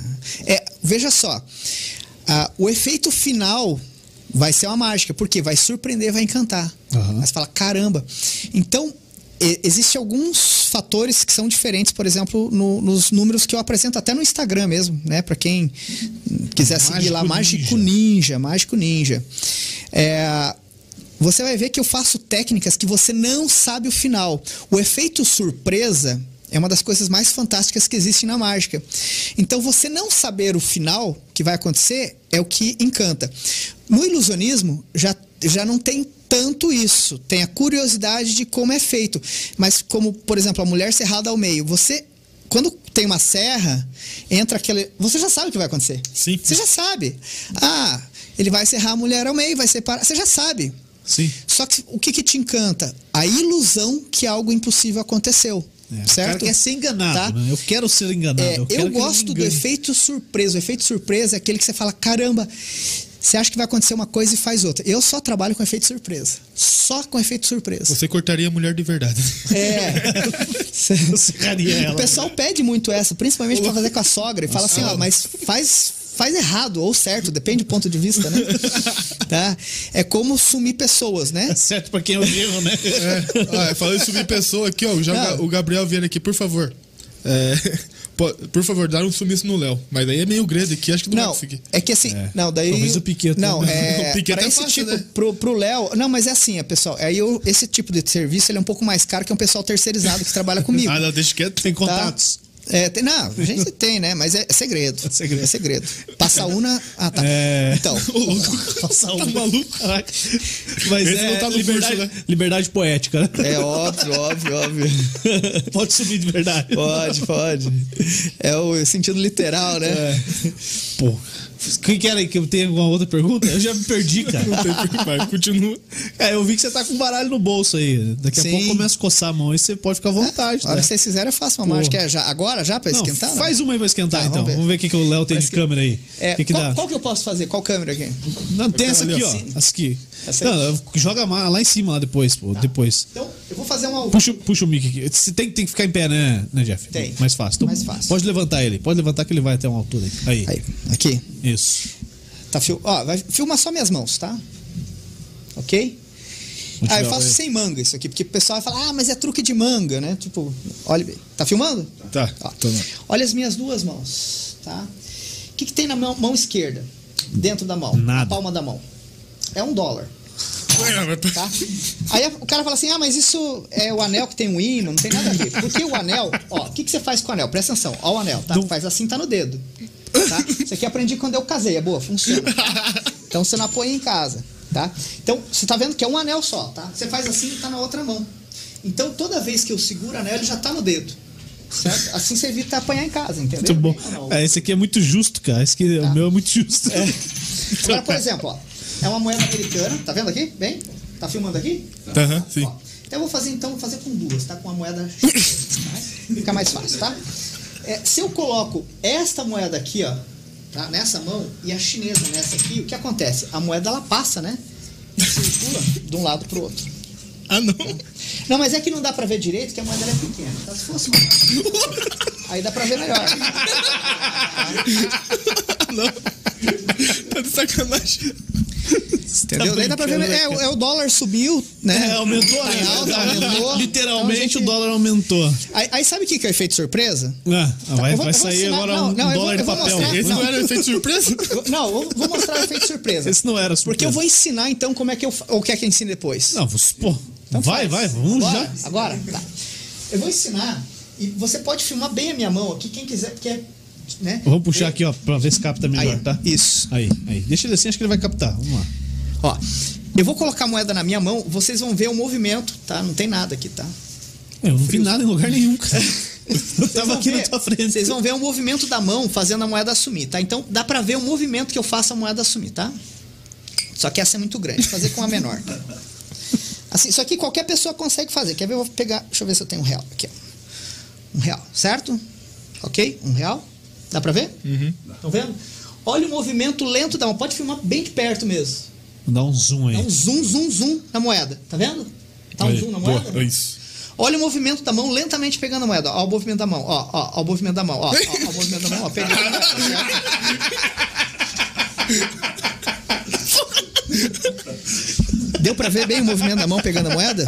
é veja só. Ah, o efeito final vai ser uma mágica, porque vai surpreender, vai encantar. Uhum. Mas fala, caramba. Então, existem alguns fatores que são diferentes, por exemplo, no, nos números que eu apresento até no Instagram mesmo, né? Para quem quiser Mágico seguir lá, Mágico Ninja, Mágico Ninja. É, você vai ver que eu faço técnicas que você não sabe o final. O efeito surpresa é uma das coisas mais fantásticas que existe na mágica. Então, você não saber o final que vai acontecer é o que encanta. No ilusionismo, já, já não tem tanto isso. Tem a curiosidade de como é feito. Mas, como, por exemplo, a mulher cerrada ao meio, você. Quando tem uma serra, entra aquele. Você já sabe o que vai acontecer. Sim. Você já sabe. Ah, ele vai serrar a mulher ao meio, vai separar. Você já sabe. Sim. Só que o que, que te encanta? A ilusão que algo impossível aconteceu. É, certo? O cara quer ser enganado, tá? né? Eu quero ser enganado. É, eu, eu gosto do efeito surpresa. O efeito surpresa é aquele que você fala: caramba, você acha que vai acontecer uma coisa e faz outra. Eu só trabalho com efeito surpresa. Só com efeito surpresa. Você cortaria a mulher de verdade. É. <laughs> Você ela. O pessoal pede muito essa, principalmente para fazer com a sogra. E fala assim: ó, mas faz, faz errado ou certo, depende do ponto de vista, né? <laughs> tá? É como sumir pessoas, né? É <laughs> certo pra quem é o erro, né? É. Ah, falando em sumir pessoa aqui, ó, já o Gabriel Vieira aqui, por favor. É, por favor, dá um sumiço no Léo. Mas daí é meio grande aqui, acho que não, não vai conseguir. É que assim, é. não, daí. Talvez o Piquet. Não, é. <laughs> o Piquet é esse fácil, tipo, né? pro, pro Léo. Não, mas é assim, é, pessoal. Aí eu, esse tipo de serviço ele é um pouco mais caro que um pessoal terceirizado que trabalha comigo. <laughs> ah, não, deixa quieto. Tem contatos. Tá? É, tem, não, a gente <laughs> tem, né? Mas é, é segredo. É segredo. É segredo. Passa una. Ah, tá. É. Então. <laughs> Passar um Tá maluco? Caraca. Mas Esse é não tá no liberdade, curso, né? liberdade poética, né? É óbvio, óbvio, óbvio. <laughs> Pode subir de verdade. Pode, pode. É o sentido literal, né? É. Pô. Quem que era aí? Que eu tenho alguma outra pergunta? Eu já me perdi, <laughs> cara. Não tem que vai, continua. É, eu vi que você tá com baralho no bolso aí. Daqui a Sim. pouco começa a coçar a mão e você pode ficar à vontade. A hora né? que vocês fizerem, eu faço uma Pô. mágica. É já, agora, já, pra Não, esquentar? não? faz uma aí pra esquentar, Tá, então. vamos ver. Vamos ver o que, que o Léo tem de Parece que- câmera aí. É, O que, que qual, dá? qual que eu posso fazer? Qual câmera aqui? Não, tem essa aqui, ó. ó. Essa aqui. Aí? Não, joga lá em cima, lá depois, pô. Depois. Então, eu vou fazer uma. Puxa, puxa o mic aqui. Você tem, tem que ficar em pé, né, né Jeff? Tem. Mais fácil. Então, Mais fácil. Pode levantar ele. Pode levantar que ele vai até uma altura aí. Aí. Aqui. Isso. Tá fil... Ó, vai filmar só minhas mãos, tá? Ok? Vou Ah, eu faço sem manga isso aqui, porque o pessoal vai falar, ah, mas é truque de manga, né? Tipo, olha. Tá filmando? Tá, Ó, olha as minhas duas mãos, tá? O que, que tem na mão, mão esquerda? Dentro da mão? Nada. Na palma da mão. É um dólar, tá? Aí o cara fala assim, ah, mas isso é o anel que tem um imã, não tem nada a ver. Porque o anel, ó, o que, que você faz com o anel? Presta atenção, ó o anel, tá? Faz assim, tá no dedo. Tá? Isso aqui aprendi quando eu casei, é boa, funciona. Então você não apoia em casa, tá? Então, você tá vendo que é um anel só, tá? Você faz assim e tá na outra mão. Então, toda vez que eu seguro o anel, ele já tá no dedo. Certo? Assim você evita apanhar em casa, entendeu? Muito bom. É, esse aqui é muito justo, cara. Esse aqui, Tá. O meu é muito justo. <laughs> Agora, por exemplo, ó, é uma moeda americana, tá vendo aqui? Bem? Tá filmando aqui? Aham, sim. Ó, então eu vou fazer então, vou fazer com duas, tá? Com a moeda tá? fica mais fácil, tá? É, se eu coloco esta moeda aqui, ó, tá? Nessa mão e a chinesa nessa aqui, o que acontece? A moeda ela passa, né? E circula de um lado pro outro. Ah, não. Não, mas é que não dá pra ver direito, que a moeda é pequena. Então se fosse uma... <laughs> Aí dá pra ver melhor. não. Tá de sacanagem. Entendeu? Daí dá pra ver. É, o- é o dólar subiu, né? É, aumentou, Tá né? em alta, aumentou. Literalmente Então, gente- o dólar aumentou. Aí, aí sabe o que que é o efeito surpresa? Ah, vai, eu vou- vai vou sair agora não, um não, vou- dólar de vou papel. mostrar- Esse não, era efeito surpresa? <laughs> Não, eu vou mostrar o efeito surpresa. Esse não era surpresa. Porque eu vou ensinar então como é que eu. Ou quer que eu ensine depois? Não, você- pô, Então vai, vai, faz. vamos agora, já. Agora? Tá. Eu vou ensinar. E você pode filmar bem a minha mão aqui, quem quiser, porque é. Né? Vamos puxar aqui, ó, pra ver se capta melhor, Aí, tá? Isso. Aí, aí. Deixa ele assim, acho que ele vai captar. Vamos lá. Ó. Eu vou colocar a moeda na minha mão, vocês vão ver o movimento, tá? Não tem nada aqui, tá? Eu não vi nada em lugar nenhum, cara. <laughs> Eu Vocês tava vão aqui na ver- tua frente. Vocês vão ver o movimento da mão fazendo a moeda assumir, tá? Então dá pra ver o movimento que eu faço a moeda assumir, tá? Só que essa é muito grande, fazer com a menor. Assim, isso aqui qualquer pessoa consegue fazer. Quer ver? Eu vou pegar. Deixa eu ver se eu tenho um real. Aqui, ó. Um real, certo? Ok? Um real. Dá pra ver? Uhum. Estão vendo? Olha o movimento lento da mão. Pode filmar bem de perto mesmo. Dar um zoom aí. É um zoom, zoom, zoom na moeda. Tá vendo? Tá um Aí, zoom na boa, moeda? Isso. Olha o movimento da mão lentamente pegando a moeda. Ó, o movimento da mão. Ó, ó, ó o movimento da mão. Ó, ó, ó o movimento da mão. Ó, pegando moeda. Deu pra ver bem o movimento da mão pegando a moeda?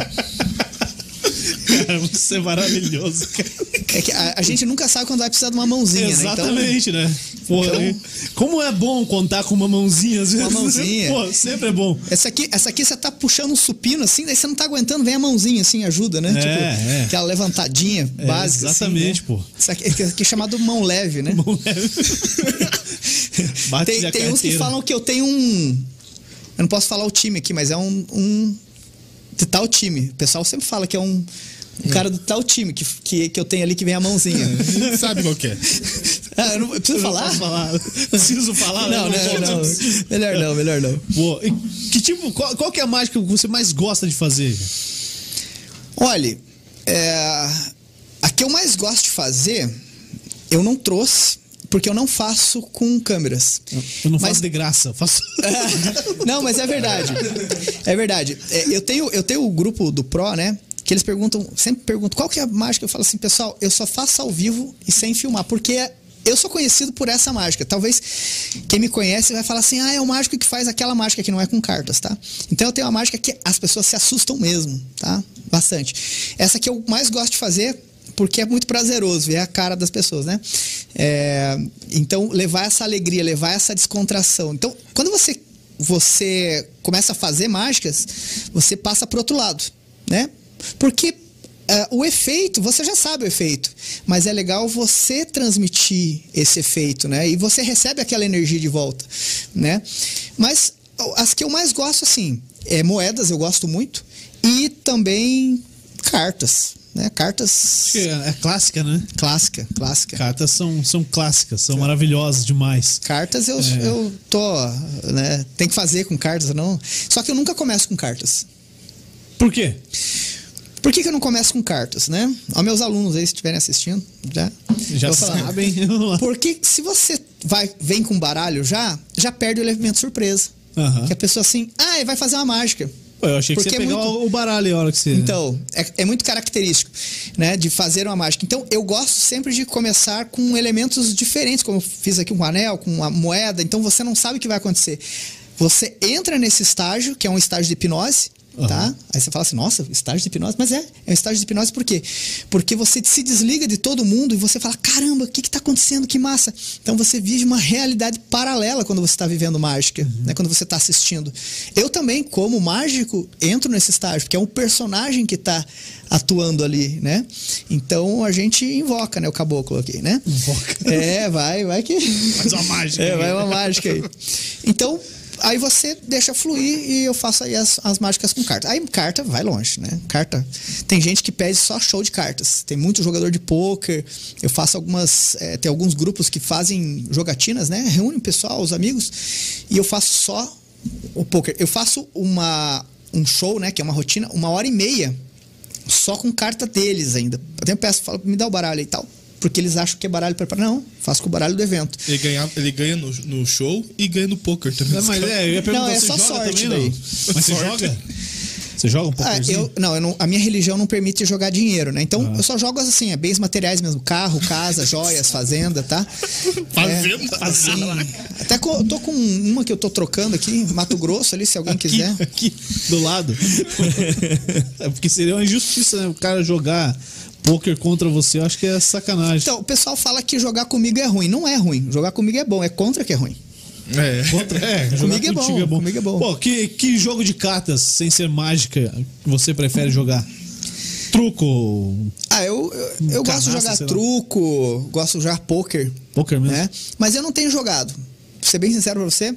Cara, você é maravilhoso, cara. É que a, a gente nunca sabe quando vai precisar de uma mãozinha, né? Exatamente, né? Pô, Então- aí, como é bom contar com uma mãozinha às vezes. Uma mãozinha. Pô, sempre é bom. Essa aqui, essa aqui você tá puxando um supino assim, daí você não tá aguentando, vem a mãozinha assim, ajuda, né? É, tipo, é. aquela levantadinha É, básica. exatamente, assim, né? pô. Isso aqui, isso aqui é chamado mão leve, né? É. <laughs> Bate tem tem uns que falam que eu tenho um. Eu não posso falar o time aqui, mas é um. um de tal time. O pessoal sempre fala que é um. Um cara do tal time que, que, que eu tenho ali que vem a mãozinha. <laughs> Sabe qual que é? ah, eu não, eu preciso Eu não falar? falar. Preciso falar? Não, né? não, não. Melhor não, melhor não. Pô, e que tipo, qual, qual que é a mágica que você mais gosta de fazer? Olha, é, a que eu mais gosto de fazer, eu não trouxe, porque eu não faço com câmeras. Eu não Mas- faço de graça, faço. <laughs> não, mas é verdade. É verdade. É, eu, tenho, eu tenho o grupo do Pro, né? Que eles perguntam, sempre perguntam qual que é a mágica. Eu falo assim, pessoal, eu só faço ao vivo e sem filmar, porque eu sou conhecido por essa mágica. Talvez quem me conhece vai falar assim: ah, é o mágico que faz aquela mágica que não é com cartas, tá? Então eu tenho uma mágica que as pessoas se assustam mesmo, tá? Bastante. Essa que eu mais gosto de fazer porque é muito prazeroso ver a cara das pessoas, né? É, então, levar essa alegria, levar essa descontração. Então, quando você, você começa a fazer mágicas, você passa pro outro lado, né? Porque uh, o efeito, você já sabe o efeito, mas é legal você transmitir esse efeito, né? E você recebe aquela energia de volta, né? Mas as que eu mais gosto, assim, é moedas, eu gosto muito, e também cartas. Né? Cartas. É, é, clássica, né? Clássica, clássica. Cartas são, são clássicas, são é. maravilhosas demais. Cartas eu, é. eu tô. Né? Tem que fazer com cartas, não. Só que eu nunca começo com cartas. Por quê? Por que, que eu não começo com cartas, né? Aos meus alunos aí, se estiverem assistindo, já, já sabem. <laughs> Porque se você vai, vem com baralho já, já perde o elemento surpresa. Uhum. Que a pessoa assim, ah, vai fazer uma mágica. Pô, eu achei que Porque você é pegar muito... o baralho a hora que você. Então, é, é, muito característico, né? De fazer uma mágica. Então, eu gosto sempre de começar com elementos diferentes, como eu fiz aqui com um anel, com uma moeda. Então, você não sabe o que vai acontecer. Você entra nesse estágio, que é um estágio de hipnose, Uhum. Tá? Aí você fala assim, nossa, estágio de hipnose, mas é, é um estágio de hipnose por quê? Porque você se desliga de todo mundo e você fala, caramba, o que está acontecendo? Que massa! Então você vive uma realidade paralela quando você está vivendo mágica, uhum. né? quando você está assistindo. Eu também, como mágico, entro nesse estágio, porque é um personagem que está atuando ali, né? Então a gente invoca, né, o caboclo aqui, né? Invoca. É, vai, vai que. Faz uma mágica. É, vai uma mágica aí. Então, aí você deixa fluir e eu faço aí as, as mágicas com carta. Aí carta vai longe, né? Carta. Tem gente que pede só show de cartas. Tem muito jogador de pôquer. Eu faço algumas. É, tem alguns grupos que fazem jogatinas, né? Reúnem o pessoal, os amigos, e eu faço só o pôquer. Eu faço uma, um show, né? Que é uma rotina, uma hora e meia. Só com carta deles ainda. Eu até peço, falo, me dá o baralho e tal porque eles acham que é baralho preparado. Não, faço com o baralho do evento. Ele ganha, ele ganha no, no show e ganha no poker também. Não, mas é, eu ia perguntar, não, é só sorte também, daí. Mas você joga? Você joga um pouco? Ah, eu, não, eu não, a minha religião não permite jogar dinheiro, né? Então ah. eu só jogo assim, é bens materiais mesmo, carro, casa, joias, fazenda, tá? <laughs> Fazenda? É, assim, até co, tô com uma que eu tô trocando aqui, Mato Grosso ali, se alguém aqui, quiser. Aqui, do lado. <laughs> é porque seria uma injustiça né? o cara jogar poker contra você, eu acho que é sacanagem. Então, o pessoal fala que jogar comigo é ruim. Não é ruim. Jogar comigo é bom. É contra que é ruim. É, contra, é comigo é bom, é bom. Comigo é bom. Pô, que, que jogo de cartas, sem ser mágica, você prefere jogar? Truco? Ah, eu, eu, eu gosto de jogar truco, gosto de jogar poker. Poker mesmo? Né? Mas eu não tenho jogado. Pra ser bem sincero pra você,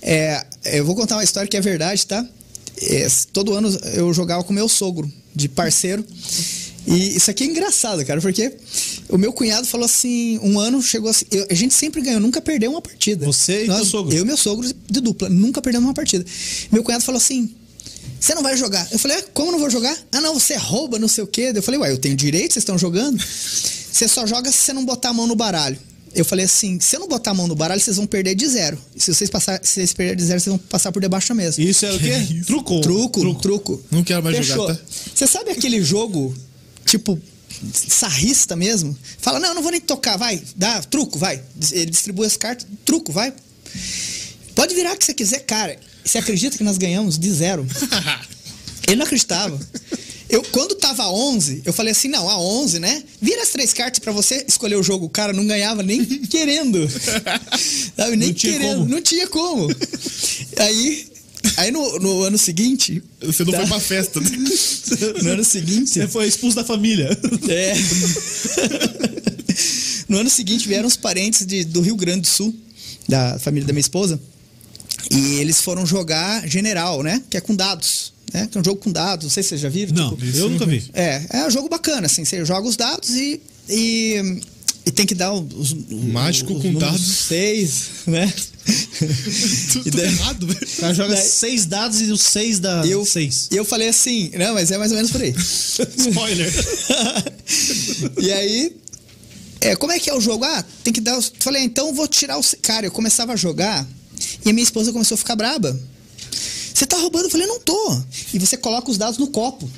é, eu vou contar uma história que é verdade, tá? É, todo ano eu jogava com meu sogro, de parceiro. E isso aqui é engraçado, cara, porque o meu cunhado falou assim: um ano chegou assim. Eu, a gente sempre ganhou, nunca perdeu uma partida. Você e Nós, sogro? Eu e meu sogro de dupla, nunca perdemos uma partida. Meu cunhado falou assim: você não vai jogar. Eu falei, ah, como não vou jogar? Ah, não, você rouba, não sei o quê. Eu falei, ué, eu tenho direito, vocês estão jogando. <laughs> Você só joga se você não botar a mão no baralho. Eu falei assim: se eu não botar a mão no baralho, vocês vão perder de zero. Se vocês, passar, se vocês perderem de zero, vocês vão passar por debaixo da mesa. Isso é o quê? <laughs> truco. truco. Truco, truco. Não quero mais Fechou. jogar, tá? Você sabe aquele jogo tipo sarrista mesmo, fala: Não, não vou nem tocar, vai, dá, truco, vai. Ele distribui as cartas, truco, vai. Pode virar o que você quiser, cara. Você acredita que nós ganhamos de zero? <laughs> Ele não acreditava. Eu, quando tava 11, eu falei assim: não, a 11, né? Vira as três cartas para você escolher o jogo. O cara não ganhava nem querendo. <laughs> Sabe? Nem não querendo. Como. Não tinha como. Aí Aí no, no, ano seguinte. Você não tá... foi pra festa, né? <laughs> No ano seguinte. Você foi expulso da família. É. No ano seguinte vieram os parentes de, do Rio Grande do Sul, da família da minha esposa. E eles foram jogar General, né? Que é com dados. Né? Que é um jogo com dados. Não sei se vocês já viram. Não, tipo, eu nunca vi. É, é um jogo bacana, assim. Você joga os dados e, e e tem que dar os. Mágico os com dados. Seis, né? <laughs> Tudo daí, errado, velho. O cara joga daí, seis dados e os seis da. Eu, seis. eu falei assim, não, mas é mais ou menos por aí. <laughs> Spoiler. <laughs> e aí. É, como é que é o jogo? Ah, tem que dar. Os... Falei, ah, então vou tirar o. Cara, eu começava a jogar e a minha esposa começou a ficar braba. Você tá roubando? Eu falei, não tô. E você coloca os dados no copo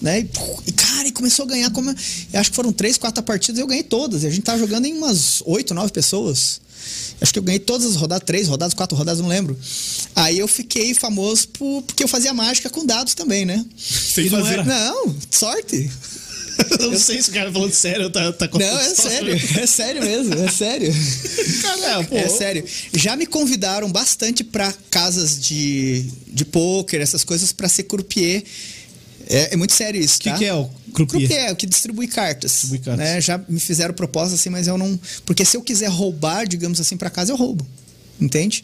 né? E, cara, e começou a ganhar. Como, eu acho que foram três, quatro partidas e eu ganhei todas. E a gente tava jogando em umas oito, nove pessoas. Acho que eu ganhei todas as rodadas, três rodadas, quatro rodadas, não lembro. Aí eu fiquei famoso por, porque eu fazia mágica com dados também, né? Sem fazer. Não, não, sorte. Eu não sei se o cara falando sério tá, tá Não, é sério. É sério mesmo, é sério. Caraca, é sério. Já me convidaram bastante para casas de, de pôquer, essas coisas, para ser croupier. É, é muito sério isso, O que, tá? que, é o Croupier. Croupier, o que distribui cartas. Distribui cartas. Né? Já me fizeram proposta assim, mas eu não. Porque se eu quiser roubar, digamos assim, pra casa, eu roubo. Entende?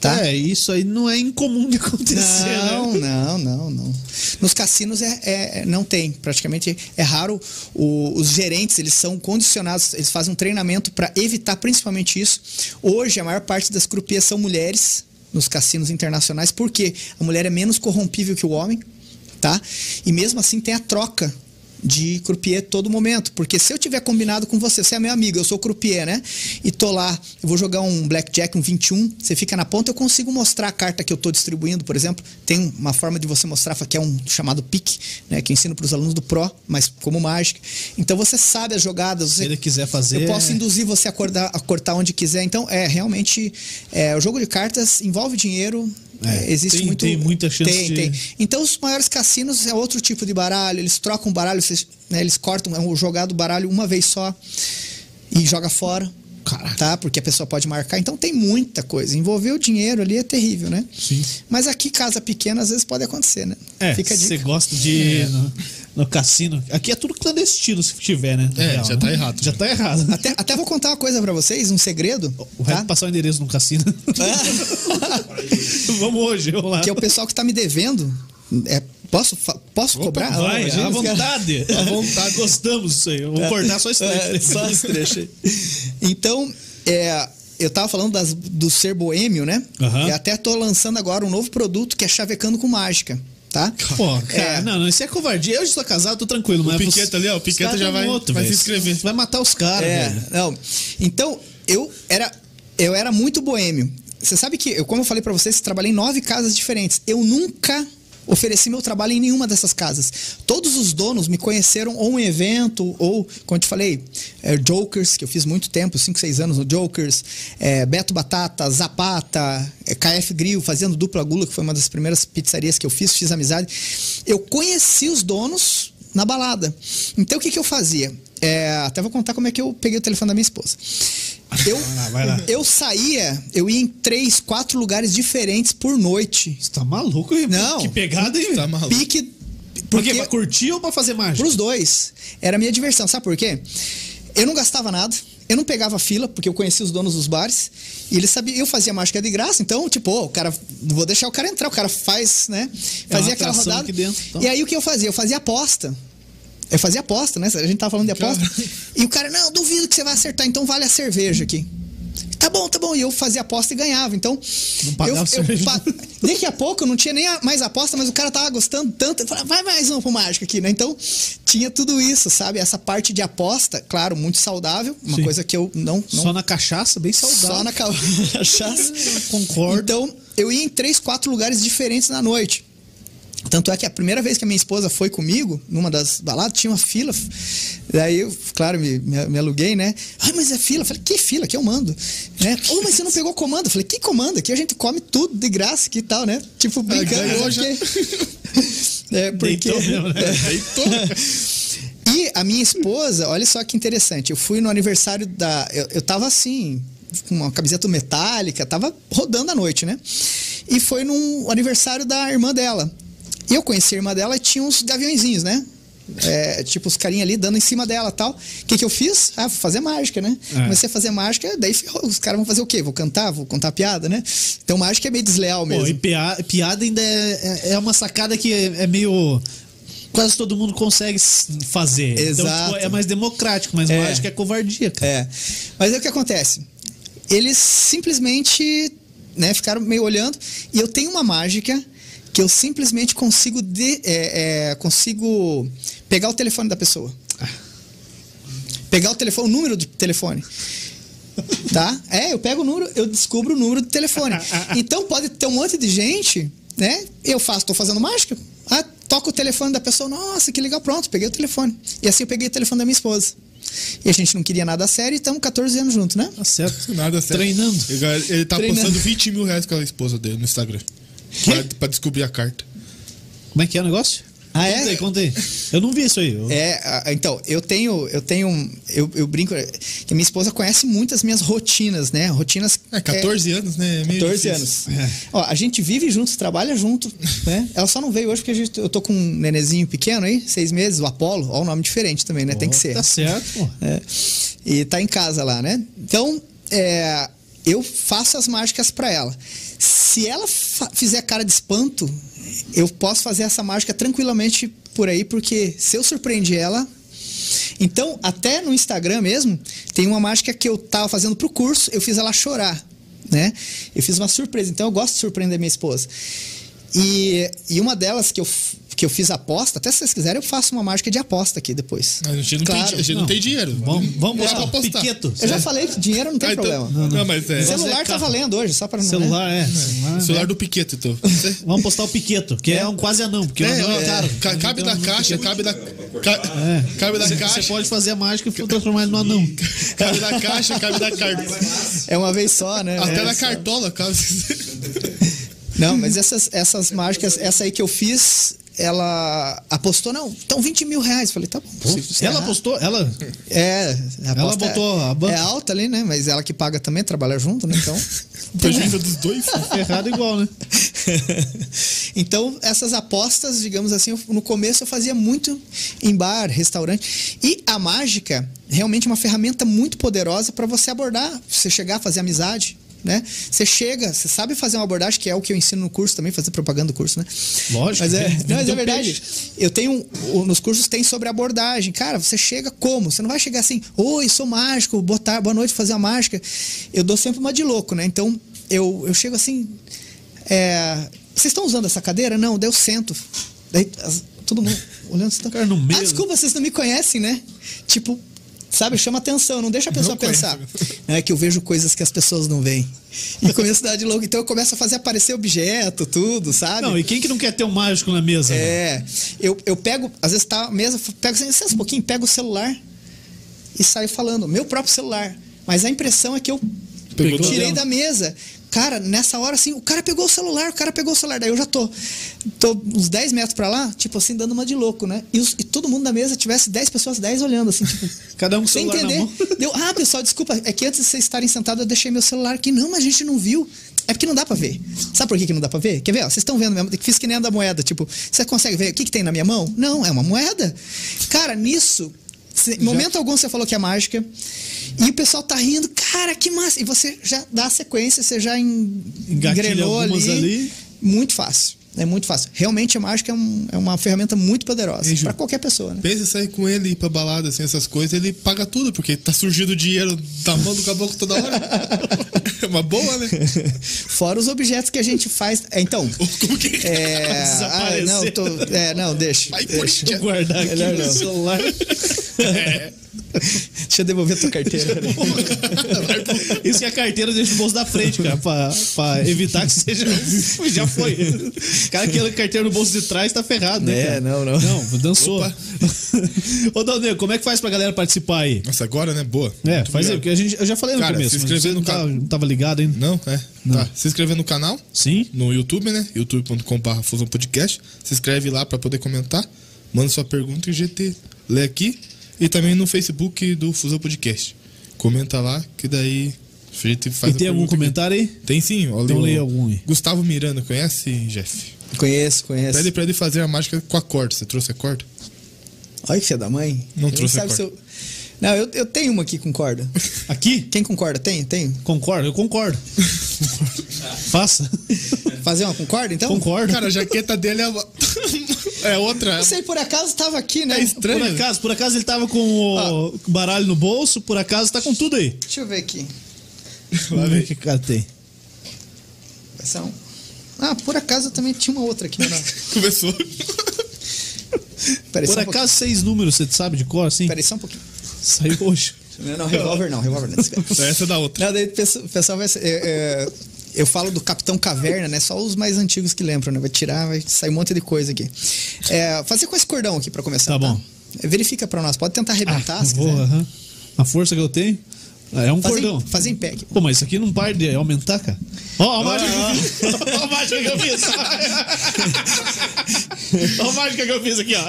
Tá? É, isso aí não é incomum de acontecer, Não, né? não, não, não. Nos cassinos é, é- não tem, praticamente é raro. O- os gerentes eles são condicionados, eles fazem um treinamento para evitar principalmente isso. Hoje a maior parte das croupiers são mulheres nos cassinos internacionais, porque a mulher é menos corrompível que o homem, tá? E mesmo assim tem a troca de croupier todo momento, porque se eu tiver combinado com você, você é meu amigo, eu sou croupier, né? E tô lá, eu vou jogar um blackjack, um 21, você fica na ponta, eu consigo mostrar a carta que eu tô distribuindo, por exemplo. Tem uma forma de você mostrar que é um chamado pique, né, que eu ensino para os alunos do pro, mas como mágica. Então você sabe as jogadas, você Se ele quiser fazer. eu posso induzir você a, acordar- a cortar onde quiser. Então, é realmente. é, o jogo de cartas envolve dinheiro. É, é, existe tem- muito. tem muita chance tem, de- tem. Então, os maiores cassinos é outro tipo de baralho. Eles trocam baralho, vocês- né, eles cortam é um jogado baralho uma vez só e joga fora. Caraca. Tá? Porque a pessoa pode marcar. Então tem muita coisa. Envolver o dinheiro ali é terrível, né? Sim. Mas aqui, casa pequena, às vezes pode acontecer, né? É, Fica a você dica. gosta de ir no, no cassino. Aqui é tudo clandestino, se tiver, né? Na É, já tá errado, Já já. tá errado. <laughs> Até, até vou contar uma coisa pra vocês, um segredo. O resto tá? é passar o endereço no cassino. <laughs> vamos hoje, vamos lá. que é o pessoal que tá me devendo. É, posso posso cobrar? Vai, à vontade. <laughs> À vontade. Gostamos disso aí. Eu vou cortar só esse É, trecho. só esse trecho aí. Então, é, eu tava falando das- do ser boêmio, né? Aham. E até tô lançando agora um novo produto que é Chavecando com Mágica. Tá? Pô, cara, É. não, não, isso é covardia. Eu já sou casado, tô tranquilo. mas Piqueta os- ali, ó, o Piqueta já tão vai- outro, vai se inscrever. Vai matar os caras, É, velho. não. Então, eu era, eu era muito boêmio. Você sabe que, eu, como eu falei pra vocês, trabalhei em nove casas diferentes. Eu nunca ofereci meu trabalho em nenhuma dessas casas. Todos os donos me conheceram ou em evento, ou, como eu te falei, é, Jokers, que eu fiz muito tempo, 5, 6 anos no Jokers, é, Beto Batata, Zapata, é, KF Grill, fazendo dupla gula, que foi uma das primeiras pizzarias que eu fiz, fiz amizade. Eu conheci os donos na balada. Então o que, que eu fazia? É, até vou contar como é que eu peguei o telefone da minha esposa. Eu, Vai lá, vai lá. eu saía, eu ia em três, quatro lugares diferentes por noite. Você tá maluco? Não. Que pegada, hein? Tá maluco. Pique. Por quê? Porque Pra curtir ou pra fazer mágica? pros dois. Era a minha diversão. Sabe por quê? Eu não gastava nada. Eu não pegava fila, porque eu conhecia os donos dos bares. E eles sabiam, eu fazia mágica de graça, então, tipo, ó, o cara. Não vou deixar o cara entrar, o cara faz, né? É Fazia aquela atração rodada. aqui dentro, então. E aí o que eu fazia? Eu fazia aposta. Eu fazia aposta, né? A gente tava falando de aposta. Cara. E o cara, não, duvido que você vai acertar, então vale a cerveja aqui. Tá bom, tá bom. E eu fazia aposta e ganhava. Então. Não pagava eu, cerveja. eu, pa- Daqui a pouco eu não tinha nem mais aposta, mas o cara tava gostando tanto. Eu falava, vai mais um pro mágico aqui, né? Então, tinha tudo isso, sabe? Essa parte de aposta, claro, muito saudável. Uma Sim. coisa que eu não. não Só na cachaça, bem saudável. só na <laughs> cachaça. Concordo. Então, eu ia em três, quatro lugares diferentes na noite. Tanto é que a primeira vez que a minha esposa foi comigo, numa das baladas, tinha uma fila. Daí eu, claro, me, me, me aluguei, né? Ai, mas é fila. Eu falei, que fila? Que eu mando. Né? Oh, mas você não pegou comando? Eu falei, que comando? Aqui a gente come tudo de graça que tal, né? Tipo, brincando. ganhou mas <laughs> é porque- É. Deitou mesmo, né? Deitou. <laughs> E a minha esposa, olha só que interessante. Eu fui no aniversário da. Eu, eu tava assim, com uma camiseta metálica, tava rodando à noite, né? E foi num aniversário da irmã dela. Eu conheci a irmã dela e tinha uns gaviõezinhos, né? É, tipo, os carinha ali dando em cima dela tal. O que, que eu fiz? Ah, vou fazer mágica, né? É. Comecei a fazer mágica, daí os caras vão fazer o quê? Vou cantar? Vou contar piada, né? Então mágica é meio desleal mesmo. Pô, e piada, piada ainda é, é- é uma sacada que é, é meio. Quase todo mundo consegue fazer. Então, Exato. tipo, é mais democrático, mas É. mágica é covardia, cara. É. Mas aí o que acontece? Eles simplesmente né, ficaram meio olhando. E eu tenho uma mágica que eu simplesmente consigo, de- é, é, consigo pegar o telefone da pessoa. Pegar o telefone, o número de telefone. Tá? É, eu pego o número, eu descubro o número do telefone. Então pode ter um monte de gente, né? Eu faço, tô fazendo mágica. Ah, toca o telefone da pessoa, nossa, que legal, pronto, peguei o telefone. E assim eu peguei o telefone da minha esposa. E a gente não queria nada sério e estamos 14 anos juntos, né? Tá certo. Nada certo. Treinando. Ele, ele tá Treinando. postando 20 mil reais com a esposa dele no Instagram. Pra, pra descobrir a carta. Como é que é o negócio? Ah, é? Conta aí, conta aí. Eu não vi isso aí. Eu- É, então, eu tenho, eu tenho, um- eu, eu brinco, que minha esposa conhece muito as minhas rotinas, né? Rotinas. É, 14 anos, né? É meio 14 difícil. anos. Ó, a gente vive juntos, trabalha junto, né? Ela só não veio hoje porque a gente, eu tô com um nenezinho pequeno aí, seis meses, o Apolo. Ó, o nome diferente também, né? Tem que ser. Tá certo, pô. É. E tá em casa lá, né? Então, é, eu faço as mágicas para ela. Se ela fizer cara de espanto, eu posso fazer essa mágica tranquilamente por aí, porque se eu surpreender ela. Então, até no Instagram mesmo, tem uma mágica que eu tava fazendo pro curso, eu fiz ela chorar, né? Eu fiz uma surpresa, então eu gosto de surpreender minha esposa. E, e uma delas que eu, que eu fiz aposta, até se vocês quiserem, eu faço uma mágica de aposta aqui depois. A gente não, Claro. tem, a gente não. tem dinheiro. Vamos, vamos É botar pra apostar. piqueto. Eu já falei que dinheiro não tem Ah, então- problema. Não, mas é. O celular tá carro. valendo hoje, só pra não. Celular, é. Celular, Celular é. do Piqueto, então. Vamos postar o piqueto, que é, um quase anão, porque É, anão é, é, caro. ca- cabe Então, na caixa, cabe É. Cabe na Você- caixa. Você pode fazer a mágica e transformar ele no anão. Cabe na caixa, cabe na cartola. É uma vez só, né? Até É na cartola, cabe. Não, mas essas, essas mágicas, essa aí que eu fiz, ela apostou, não, então 20 mil reais. Falei, tá bom. se Ela errar- postou, ela. É, a aposta botou é, a banca. É alta ali, né? Mas ela que paga também, trabalha junto, né? Então. <laughs> Prejuízo dos dois. <laughs> Errado igual, né? <laughs> então, essas apostas, digamos assim, no começo eu fazia muito em bar, restaurante. E a mágica, realmente é uma ferramenta muito poderosa para você abordar, você chegar a fazer amizade. Né? Você chega, você sabe fazer uma abordagem, que é o que eu ensino no curso também, fazer propaganda do curso, né? Lógico, Mas é, <laughs> não, mas é verdade. peixe. Eu tenho. Nos cursos tem sobre abordagem. Cara, você chega como? Você não vai chegar assim, oi, sou mágico, boa tarde, boa noite, fazer uma mágica. Eu dou sempre uma de louco, né? Então, eu, eu chego assim. é, vocês estão usando essa cadeira? Não, daí eu sento. Daí todo mundo olhando. Tá... Cara, no meio. Ah, desculpa, vocês não me conhecem, né? Tipo, sabe, chama atenção, não deixa a pessoa pensar. É que eu vejo coisas que as pessoas não veem. E começo a dar de louco. Então eu começo a fazer aparecer objeto, tudo, sabe? Não, e quem que não quer ter um mágico na mesa? né? É, eu, eu pego, às vezes tá a mesa, pego licença um pouquinho, pego o celular e saio falando, meu próprio celular. Mas a impressão é que eu Pegou tirei da mesa. Cara, nessa hora assim, o cara pegou o celular, o cara pegou o celular. Daí eu já tô, tô uns 10 metros pra lá, tipo assim, dando uma de louco, né? E, os- e todo mundo na mesa tivesse 10 pessoas, 10 olhando, assim, tipo. <laughs> Cada um sem na entender. <laughs> Deu, ah, pessoal, desculpa, é que antes de vocês estarem sentados eu deixei meu celular aqui. Não, mas a gente não viu. É porque não dá pra ver. Sabe por que, que não dá pra ver? Quer ver? ó? Vocês estão vendo mesmo? Fiz que nem a da moeda. Tipo, você consegue ver o que, que tem na minha mão? Não, é uma moeda. Cara, nisso, momento algum você falou que é mágica. E o pessoal tá rindo, cara, que massa. E você já dá a sequência, você já en- engrenou algumas ali. Muito fácil. É muito fácil. Realmente a mágica é, um- é uma ferramenta muito poderosa. Pra qualquer pessoa, né? Pensa em sair com ele e ir pra balada, assim, essas coisas, ele paga tudo, porque tá surgindo dinheiro da mão do caboclo toda hora. <laughs> É uma boa, né? <laughs> Fora os objetos que a gente faz. É, Então. <laughs> Como que É, ah, não, tô, é, não, deixa. Vai por deixa. Vou guardar aqui no não. celular. <laughs> Deixa eu devolver tua carteira. <laughs> Isso que a carteira deixa no bolso da frente, cara, pra, pra evitar que seja. <laughs> Já foi. Cara, que a carteira no bolso de trás tá ferrado, né? É, cara? não, não. Não, dançou. Opa. Ô, Dalneiro, como é que faz pra galera participar aí? Nossa, agora, né? Boa. É, Muito faz aí, porque a gente, eu já falei no Cara, começo, se inscrever no tá- canal. não tava ligado ainda. Não, é. Não. Tá. Se inscrever no canal, Sim? no YouTube, né? youtube.com.br Fusão Podcast. Se inscreve lá pra poder comentar. Manda sua pergunta e o GT lê aqui. E também no Facebook do Fusão Podcast. Comenta lá, que daí a gente faz E tem algum pergunta aqui. comentário aí? Tem sim, olha Então lê algum aí. Gustavo Miranda, conhece, Jeff? Conheço, conheço. Pede pra ele fazer a mágica com a corda. Você trouxe a corda? Olha que filha da mãe. Não Ele trouxe a corda. se eu- Não, eu, eu tenho uma aqui com corda. <laughs> Aqui? Quem concorda? Tem? Tem? Concordo, eu concordo. <laughs> Faça. Fazer uma com corda, então? Concordo. Cara, a jaqueta dele é, uma- <laughs> é outra. Não sei, por acaso tava aqui, né? É estranho. Por acaso, por acaso ele tava com o baralho no bolso, por acaso tá com tudo aí. Deixa eu ver aqui. Vamos ver o que o cara tem. Vai ser um... Ah, por acaso eu também tinha uma outra aqui. Não. Começou. Por um acaso, seis números, você sabe de cor, assim? pouquinho. Peraí, só um pouquinho. Saiu hoje. Não, não, revólver não, revólver não. Essa é da outra. Não, daí o pessoal- vai. ser- é, é, eu falo do Capitão Caverna, né? Só os mais antigos que lembram, né? Vai tirar, vai sair um monte de coisa aqui. É, fazer com esse cordão aqui pra começar. Tá bom. Verifica pra nós. Pode tentar arrebentar Ah, se vou, quiser. força que eu tenho é um Fazer, cordão. fazer em pé aqui. Pô, mas isso aqui não para de aumentar, cara. Ó, a mágica. Ó, a mágica <laughs> que eu fiz. <laughs> Olha a mágica que eu fiz aqui, ó.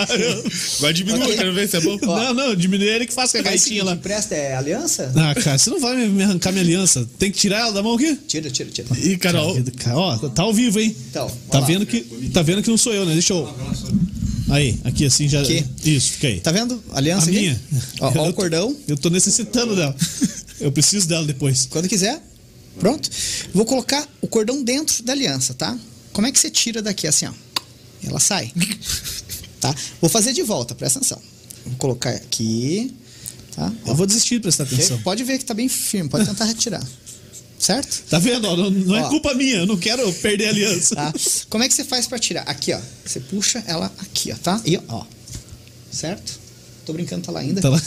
Agora diminua, quero ver se é bom. Não, não, diminui ele que faz com a seguinte, lá. empresta é aliança? Ah, cara, você não vai me- arrancar minha aliança. Tem que tirar ela da mão aqui? Tira, tira, tira. Ih, Carol. Cara, Ó, tá ao vivo, hein? Então, Tá ó lá. vendo que tá vendo que não sou eu, né? Deixa eu Aí, aqui assim já Aqui. Isso, fica aí. Tá vendo? Aliança A aqui? minha. Ó, ó o cordão. Eu tô necessitando dela. Eu preciso dela depois. Quando quiser. Pronto. Vou colocar o cordão dentro da aliança, tá? Como é que você tira daqui assim, ó? Ela sai. <laughs> Tá? Vou fazer de volta, presta atenção. Vou colocar aqui. Tá? Eu vou desistir de prestar atenção. Pode ver que tá bem firme, pode tentar retirar. Certo? Tá vendo? ó? Não, não é culpa minha, eu não quero perder a aliança. Tá? Como é que você faz pra tirar? Aqui, ó. Você puxa ela aqui, ó, tá? E ó. Certo? Tô brincando, tá lá ainda. Tá lá.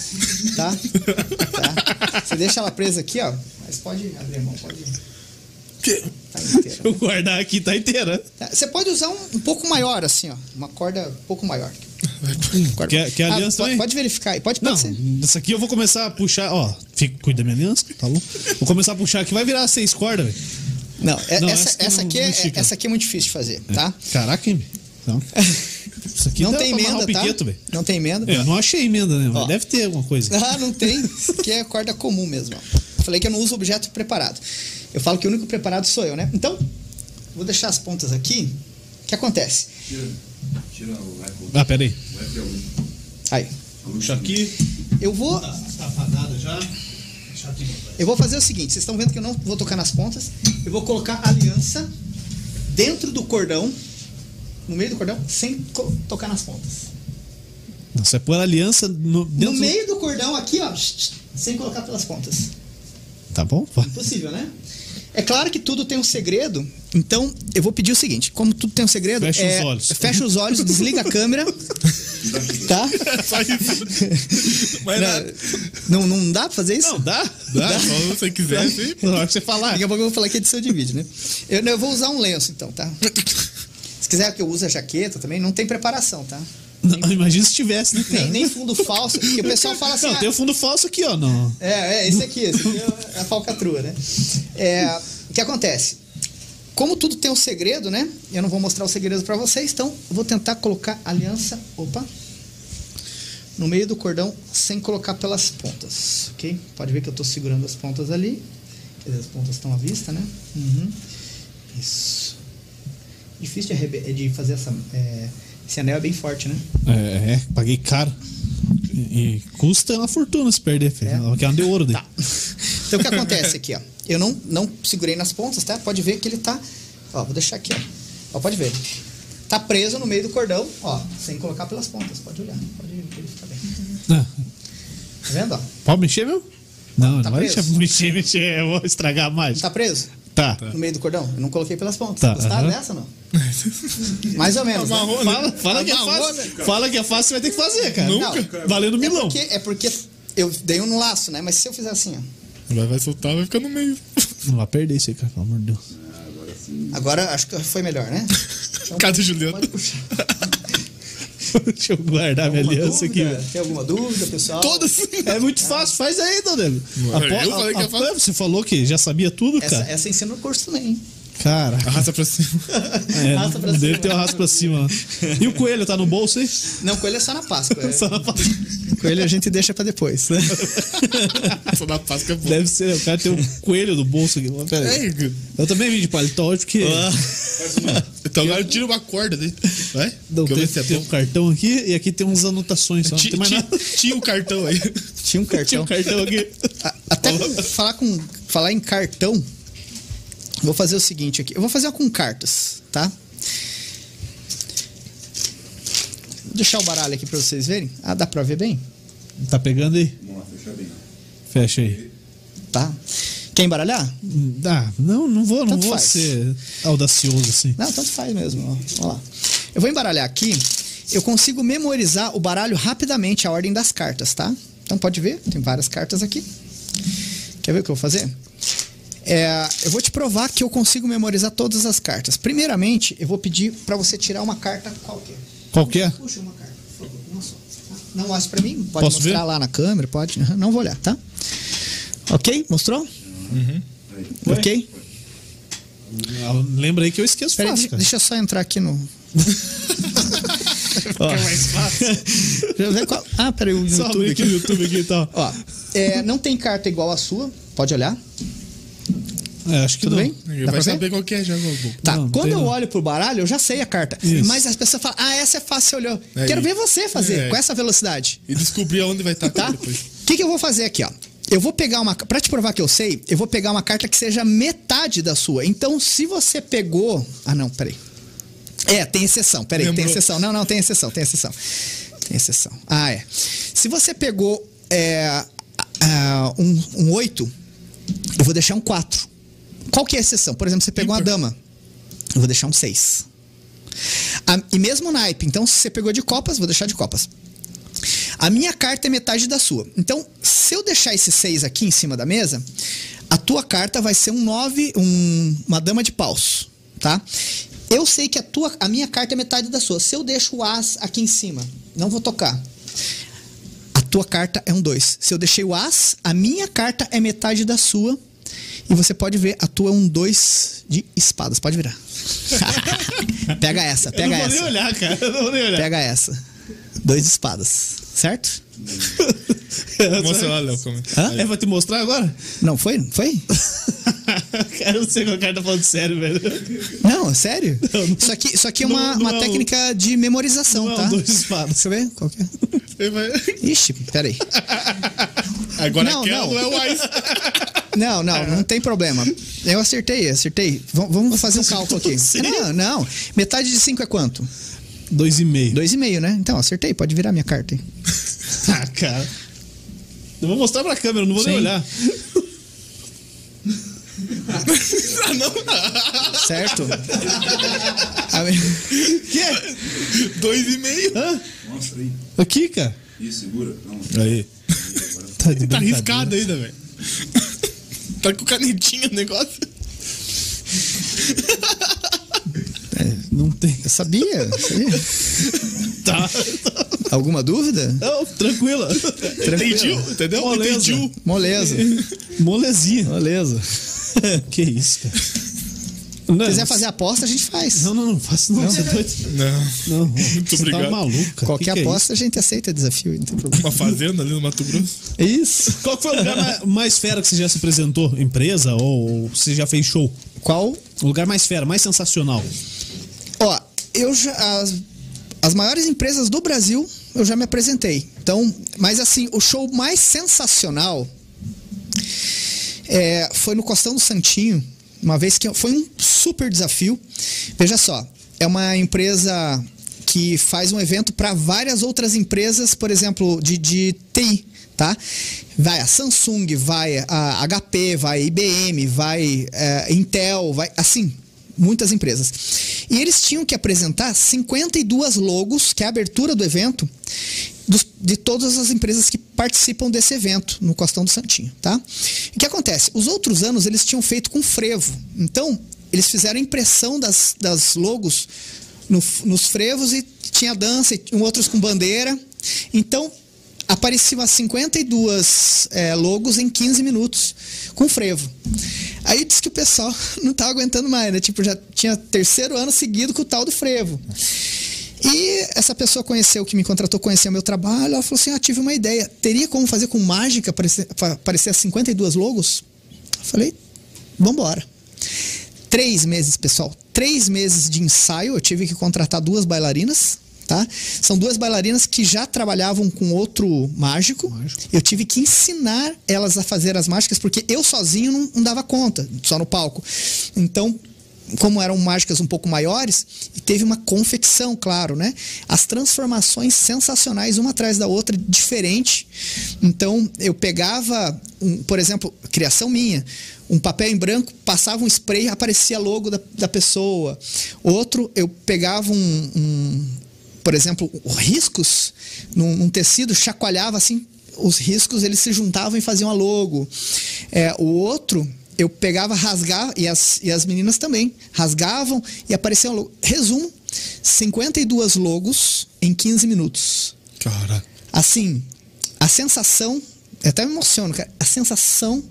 Tá? Tá? Você deixa ela presa aqui, ó. Mas pode abrir a mão, pode. Tá. Eu guardar aqui tá inteira. Tá, Você pode usar um, um pouco maior, assim, ó. Uma corda um pouco maior. <laughs> Corda- Quer- quer aliança pode, também? pode verificar aí. Pode, Não, pode ser. essa aqui eu vou começar a puxar, ó. Fica, cuida da minha aliança, tá bom? Vou começar a puxar aqui, vai virar seis cordas, velho. Não, é- Não, essa, essa não- aqui não é, essa aqui é muito difícil de fazer, tá? Caraca, hein? Não. Isso aqui Não tem emenda, tá? piqueto, velho. Não tem emenda. É, Eu não achei emenda, né? Ó. deve ter alguma coisa. <laughs> Ah, não tem. Isso aqui é corda comum mesmo. ó. Falei que eu não uso objeto preparado. Eu falo que o único preparado sou eu, né? Então, vou deixar as pontas aqui. O que acontece? Tira, tira o eco. Ah, pera aí. O eco é. Aí, Puxa aqui. eu vou, Tá já. Deixa aqui. eu vou fazer o seguinte. Vocês estão vendo que eu não vou tocar nas pontas. Eu vou colocar a aliança dentro do cordão, no meio do cordão, sem tocar nas pontas. Não, Você pôr a aliança no, No do- meio do cordão aqui, ó, sem colocar pelas pontas. Tá bom? Impossível, né? É claro que tudo tem um segredo, então eu vou pedir o seguinte: como tudo tem um segredo, Fecha é, os olhos. fecha os olhos, desliga a câmera, <laughs> tá? Só isso. Mas nada. Não, não dá pra fazer isso? Não, dá? Dá, só se você <laughs> quiser, sim. Na hora que você falar. Daqui a pouco eu vou falar que é edição de vídeo, né? Eu, eu vou usar um lenço, então, tá? Se quiser que eu use a jaqueta também, não tem preparação, tá? Não, imagina se tivesse, né? cara? Nem, nem fundo falso, porque o pessoal fala assim. Não, ah, tem o fundo falso aqui, ó. Não. É, é, esse aqui, esse aqui é a falcatrua, né? É, o que acontece? Como tudo tem um segredo, né? Eu não vou mostrar o segredo pra vocês, então eu vou tentar colocar a aliança, opa, no meio do cordão sem colocar pelas pontas, ok? Pode ver que eu tô segurando as pontas ali. Quer dizer, as pontas estão à vista, né? Uhum. Isso. Difícil de, de fazer essa. é, esse anel é bem forte, né? É, é, paguei caro. E, custa uma fortuna se perder, filho. É. Que é uma de ouro. Tá. Então o que acontece aqui, ó? Eu não, não segurei nas pontas, tá? Pode ver que ele tá. Ó, vou deixar aqui, ó. ó. Pode ver. Tá preso no meio do cordão, ó, sem colocar pelas pontas. Pode olhar, pode verificar bem. Ah, Tá vendo, ó? pode mexer, meu? Não, Tá não vai preso. deixar mexer, mexer. Eu vou estragar mágica. Tá preso? Tá. No meio do cordão? Eu não coloquei pelas pontas. Tá, Gostaram aham. dessa não? <laughs> Mais ou menos. né? Amarrou, né? Fala, fala que é fácil. né? Fala que é fácil, você vai ter que fazer, cara. Nunca. Valendo É milão. porque, é porque eu dei um laço, né? Mas se eu fizer assim, ó. Vai, vai soltar, vai ficar no meio. <laughs> Não vai perder isso aí, cara, pelo amor de Deus. Agora acho que foi melhor, né? Então, <laughs> Cadê Juliano? pode puxar. <laughs> Deixa eu guardar minha aliança aqui, dúvida? velho. Tem alguma dúvida, pessoal? Todas. É muito fácil, faz aí, Dodelo. Eu falei que é fácil. Você falou que já sabia tudo, Essa, cara. essa ensina no curso também, hein? Cara. Arrasta pra cima. É, Arrasta pra deve cima. ter um arrasto pra cima. lá. E o coelho tá no bolso aí? Não, coelho é só na Páscoa. é. <laughs> Só na pa- Coelho a gente deixa pra depois, né? <laughs> Só na Páscoa é bom. Deve ser, o cara tem um coelho do bolso aqui. Pera aí. É, Eu também vim de paletó hoje porque. então agora tira uma corda daí. Vai? Não, eu tem, é tem um cartão aqui e aqui tem uns anotações só. Ti- tem mais ti- nada. Tinha o cartão aí. Tinha um Tinha cartão. um cartão aqui. A- Até falar, com, falar em cartão, vou fazer o seguinte aqui. Eu vou fazer com cartas, tá? Vou deixar o baralho aqui pra vocês verem. Ah, dá pra ver bem? Tá pegando aí? Vamos lá, fecha bem. Fecha aí. Tá. Quer embaralhar? Ah, não, não vou, não Tanto vou faz. ser audacioso assim. Não, tanto faz mesmo. ó. Vamos lá. Eu vou embaralhar aqui. Eu consigo memorizar o baralho rapidamente, a ordem das cartas, tá? Então pode ver, tem várias cartas aqui. Quer ver o que eu vou fazer? É, eu vou te provar que eu consigo memorizar todas as cartas. Primeiramente, eu vou pedir para você tirar uma carta qualquer. Qualquer? Puxa uma carta, por favor, uma só. tá? Não mostre para mim, pode Posso mostrar ver? lá na câmera, pode. Não vou olhar, tá? Ok? Mostrou? Ok? Ah, Lembra aí que eu esqueço Peraí, fácil, deixa, cara. deixa eu só entrar aqui no. <laughs> Ó. mais fácil. <laughs> Qual- Ah, peraí, o Só YouTube abrir aqui aqui. o YouTube aqui e tal. Ó, é, não tem carta igual a sua. Pode olhar. É, acho que Tudo não. bem? Dá vai pra saber qual que é já. Tá, Não, quando tem eu não. olho pro baralho, eu já sei a carta. Isso. Mas as pessoas falam, ah, essa é fácil, você olhou. Aí. Quero ver você fazer É. com essa velocidade. E descobrir aonde vai estar Tá? depois. O que, que eu vou fazer aqui, ó? Eu vou pegar uma. Pra te provar que eu sei, eu vou pegar uma carta que seja metade da sua. Então, se você pegou. Ah, não, peraí. É, tem exceção. Peraí, tem Lembrou. exceção. Não, não, tem exceção, tem exceção. Tem exceção. Ah, é. Se você pegou é, ah, um, um 8, eu vou deixar um 4. Qual que é a exceção? Por exemplo, você pegou uma dama. Eu vou deixar um 6. Ah, e mesmo naipe, então se você pegou de copas, vou deixar de copas. A minha carta é metade da sua. Então, se eu deixar esse 6 aqui em cima da mesa, a tua carta vai ser um 9, um, uma dama de paus, tá? Eu sei que a, tua, a minha carta é metade da sua. Se eu deixo o as aqui em cima, não vou tocar. A tua carta é um 2. Se eu deixei o as, a minha carta é metade da sua. E você pode ver, a tua é um 2 de espadas. Pode virar. <laughs> pega essa, Eu pega não vou nem essa. olhar, cara. Eu não vou nem olhar. Pega essa. Dois de espadas. Certo? Mostra lá, Léo. Como... Hã? É, vai te mostrar agora? Não foi? Foi? cara, <laughs> eu não sei qual cara tá falando sério, velho. Não, sério? <laughs> Não, não- Isso aqui, isso aqui é não- uma, não uma é um- técnica de memorização, não é um tá? dois de espadas. Deixa eu ver. Qual que é? Ixi, peraí. <laughs> Agora Não, aquela não. não é o Ice. Não, não, não tem problema. Eu acertei, acertei. V- vamos fazer um cálculo aqui. Não, não. Metade de 5 é quanto? Dois e meio. Dois e meio, né? Então, acertei. Pode virar minha carta aí. <laughs> Ah, cara. Eu vou mostrar pra câmera, não vou nem Sim. olhar. <laughs> ah, não. Certo? <laughs> Que? Dois e meio. Hã? Mostra aí. Aqui, cara. Isso, segura. Não, Aí. Tá, de Tá brincadeira. arriscado ainda, velho. tá com canetinha o negócio. Não tem. Eu sabia. sabia. <laughs> Tá. Alguma dúvida? Não, tranquila. Entendiu? Entendeu? Moleza. Entendiu. Moleza. Molezinha. Moleza. <laughs> que isso, cara. Não, Se quiser fazer aposta, a gente faz. Não, não, não faço não. Você é doido? Não. Não, <laughs> Muito você obrigado. tá maluco, cara. Qualquer Que que é aposta, a gente aceita desafio, não tem problema. Uma fazenda ali no Mato Grosso. Isso. isso? Qual que foi o lugar ma- mais fera que você já se apresentou? Empresa ou, ou você já fez show? Qual? O lugar mais fera, mais sensacional. Ó, eu já. As, as maiores empresas do Brasil eu já me apresentei. Então, mas assim, o show mais sensacional é, foi no Costão do Santinho. Uma vez que foi um super desafio. Veja só, é uma empresa que faz um evento para várias outras empresas, por exemplo, de, de TI, tá? Vai a Samsung, vai a HP, vai a IBM, vai é, Intel, vai assim, muitas empresas. E eles tinham que apresentar 52 logos, que é a abertura do evento, dos- de todas as empresas que participam desse evento no Costão do Santinho, tá? O que acontece? Os outros anos eles tinham feito com frevo. Então, eles fizeram impressão das, das logos no- nos frevos e tinha dança, e outros com bandeira. Então, apareciam as 52 é, logos em 15 minutos com frevo. Aí disse que o pessoal <laughs> não estava aguentando mais, né? Tipo, já tinha terceiro ano seguido com o tal do frevo. E essa pessoa conheceu, que me contratou, conheceu meu trabalho, ela falou assim, ah, tive uma ideia, teria como fazer com mágica aparecer, pa- aparecer as 52 logos? Eu falei, vambora. Três meses, pessoal. Três meses de ensaio. Eu tive que contratar duas bailarinas, tá? São duas bailarinas que já trabalhavam com outro mágico. Eu tive que ensinar elas a fazer as mágicas, porque eu sozinho não, não dava conta, só no palco. Então, como eram mágicas um pouco maiores, e teve uma confecção, claro, né? As transformações sensacionais, uma atrás da outra, diferente. Então, eu pegava, um, por exemplo, criação minha, um papel em branco, passava um spray, aparecia logo da, da pessoa. Outro, eu pegava um, um por exemplo, os riscos num, num tecido, chacoalhava assim, os riscos eles se juntavam e faziam a logo. É, o outro, eu pegava, rasgava, e as, e as meninas também, rasgavam e apareciam logo. Resumo: 52 logos em 15 minutos. Cara. Assim, a sensação, eu até me emociono, cara. A sensação,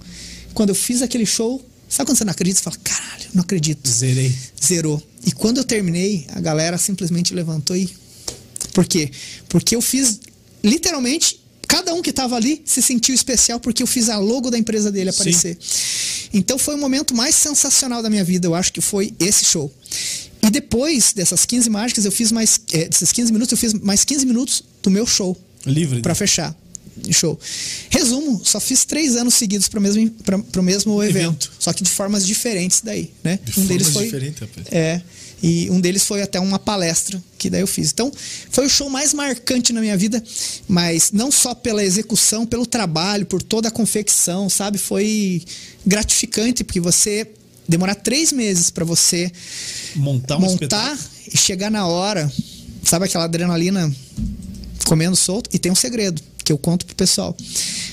quando eu fiz aquele show, sabe quando você não acredita? Você fala, caralho, não acredito. Zerei. Zerou. E quando eu terminei, a galera simplesmente levantou e Por quê? Porque eu fiz literalmente cada um que estava ali se sentiu especial porque eu fiz a logo da empresa dele aparecer. Então foi o momento mais sensacional da minha vida, eu acho que foi esse show. E depois dessas 15 mágicas, eu fiz mais. É, desses 15 minutos, eu fiz mais 15 minutos do meu show. Livre. Pra fechar. Show. Resumo, só fiz três anos seguidos para o mesmo, pra, pro mesmo evento, Evento. Só que de formas diferentes daí, né? De formas diferentes, rapaz. É. E um deles foi até uma palestra que daí eu fiz. Então, foi o show mais marcante na minha vida, mas não só pela execução, pelo trabalho, por toda a confecção, sabe? Foi gratificante, porque você demorar três meses para você Montar um montar espetáculo. e chegar na hora, sabe aquela adrenalina comendo solto? E tem um segredo que eu conto pro pessoal.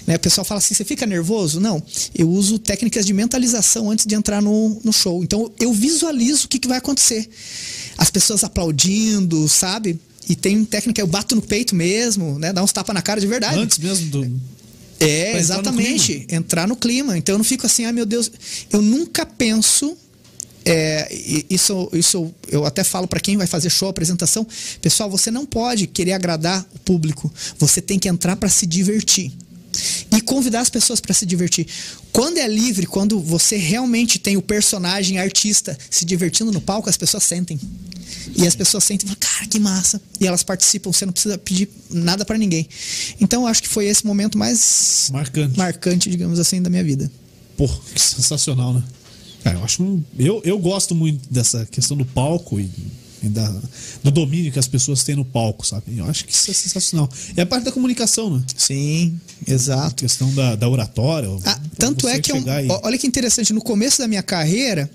Né? O pessoal fala assim: você fica nervoso? Não. Eu uso técnicas de mentalização antes de entrar no, no show. Então eu visualizo o que, que vai acontecer. As pessoas aplaudindo, sabe? E tem técnica, eu bato no peito mesmo, né? Dá uns tapas na cara de verdade. Antes mesmo do. É, Pra entrar no exatamente. Entrar no clima. Então eu não fico assim, ai meu Deus. Eu nunca penso. É, isso, isso eu até falo para quem vai fazer show, apresentação. Pessoal, você não pode querer agradar o público. Você tem que entrar para se divertir. E convidar as pessoas para se divertir. Quando é livre, quando você realmente tem o personagem artista se divertindo no palco, as pessoas sentem. E as pessoas sentem, falam, cara, que massa. E elas participam, você não precisa pedir nada para ninguém. Então eu acho que foi esse momento mais Marcante. marcante, digamos assim, da minha vida. Pô, que sensacional, né? Cara, eu acho eu, eu gosto muito dessa questão do palco e, da, do domínio que as pessoas têm no palco, sabe? Eu acho que isso é sensacional. É a parte da comunicação, né? Sim, A exato. questão da, da oratória. Ah, tanto é que eu, e- olha que interessante, no começo da minha carreira,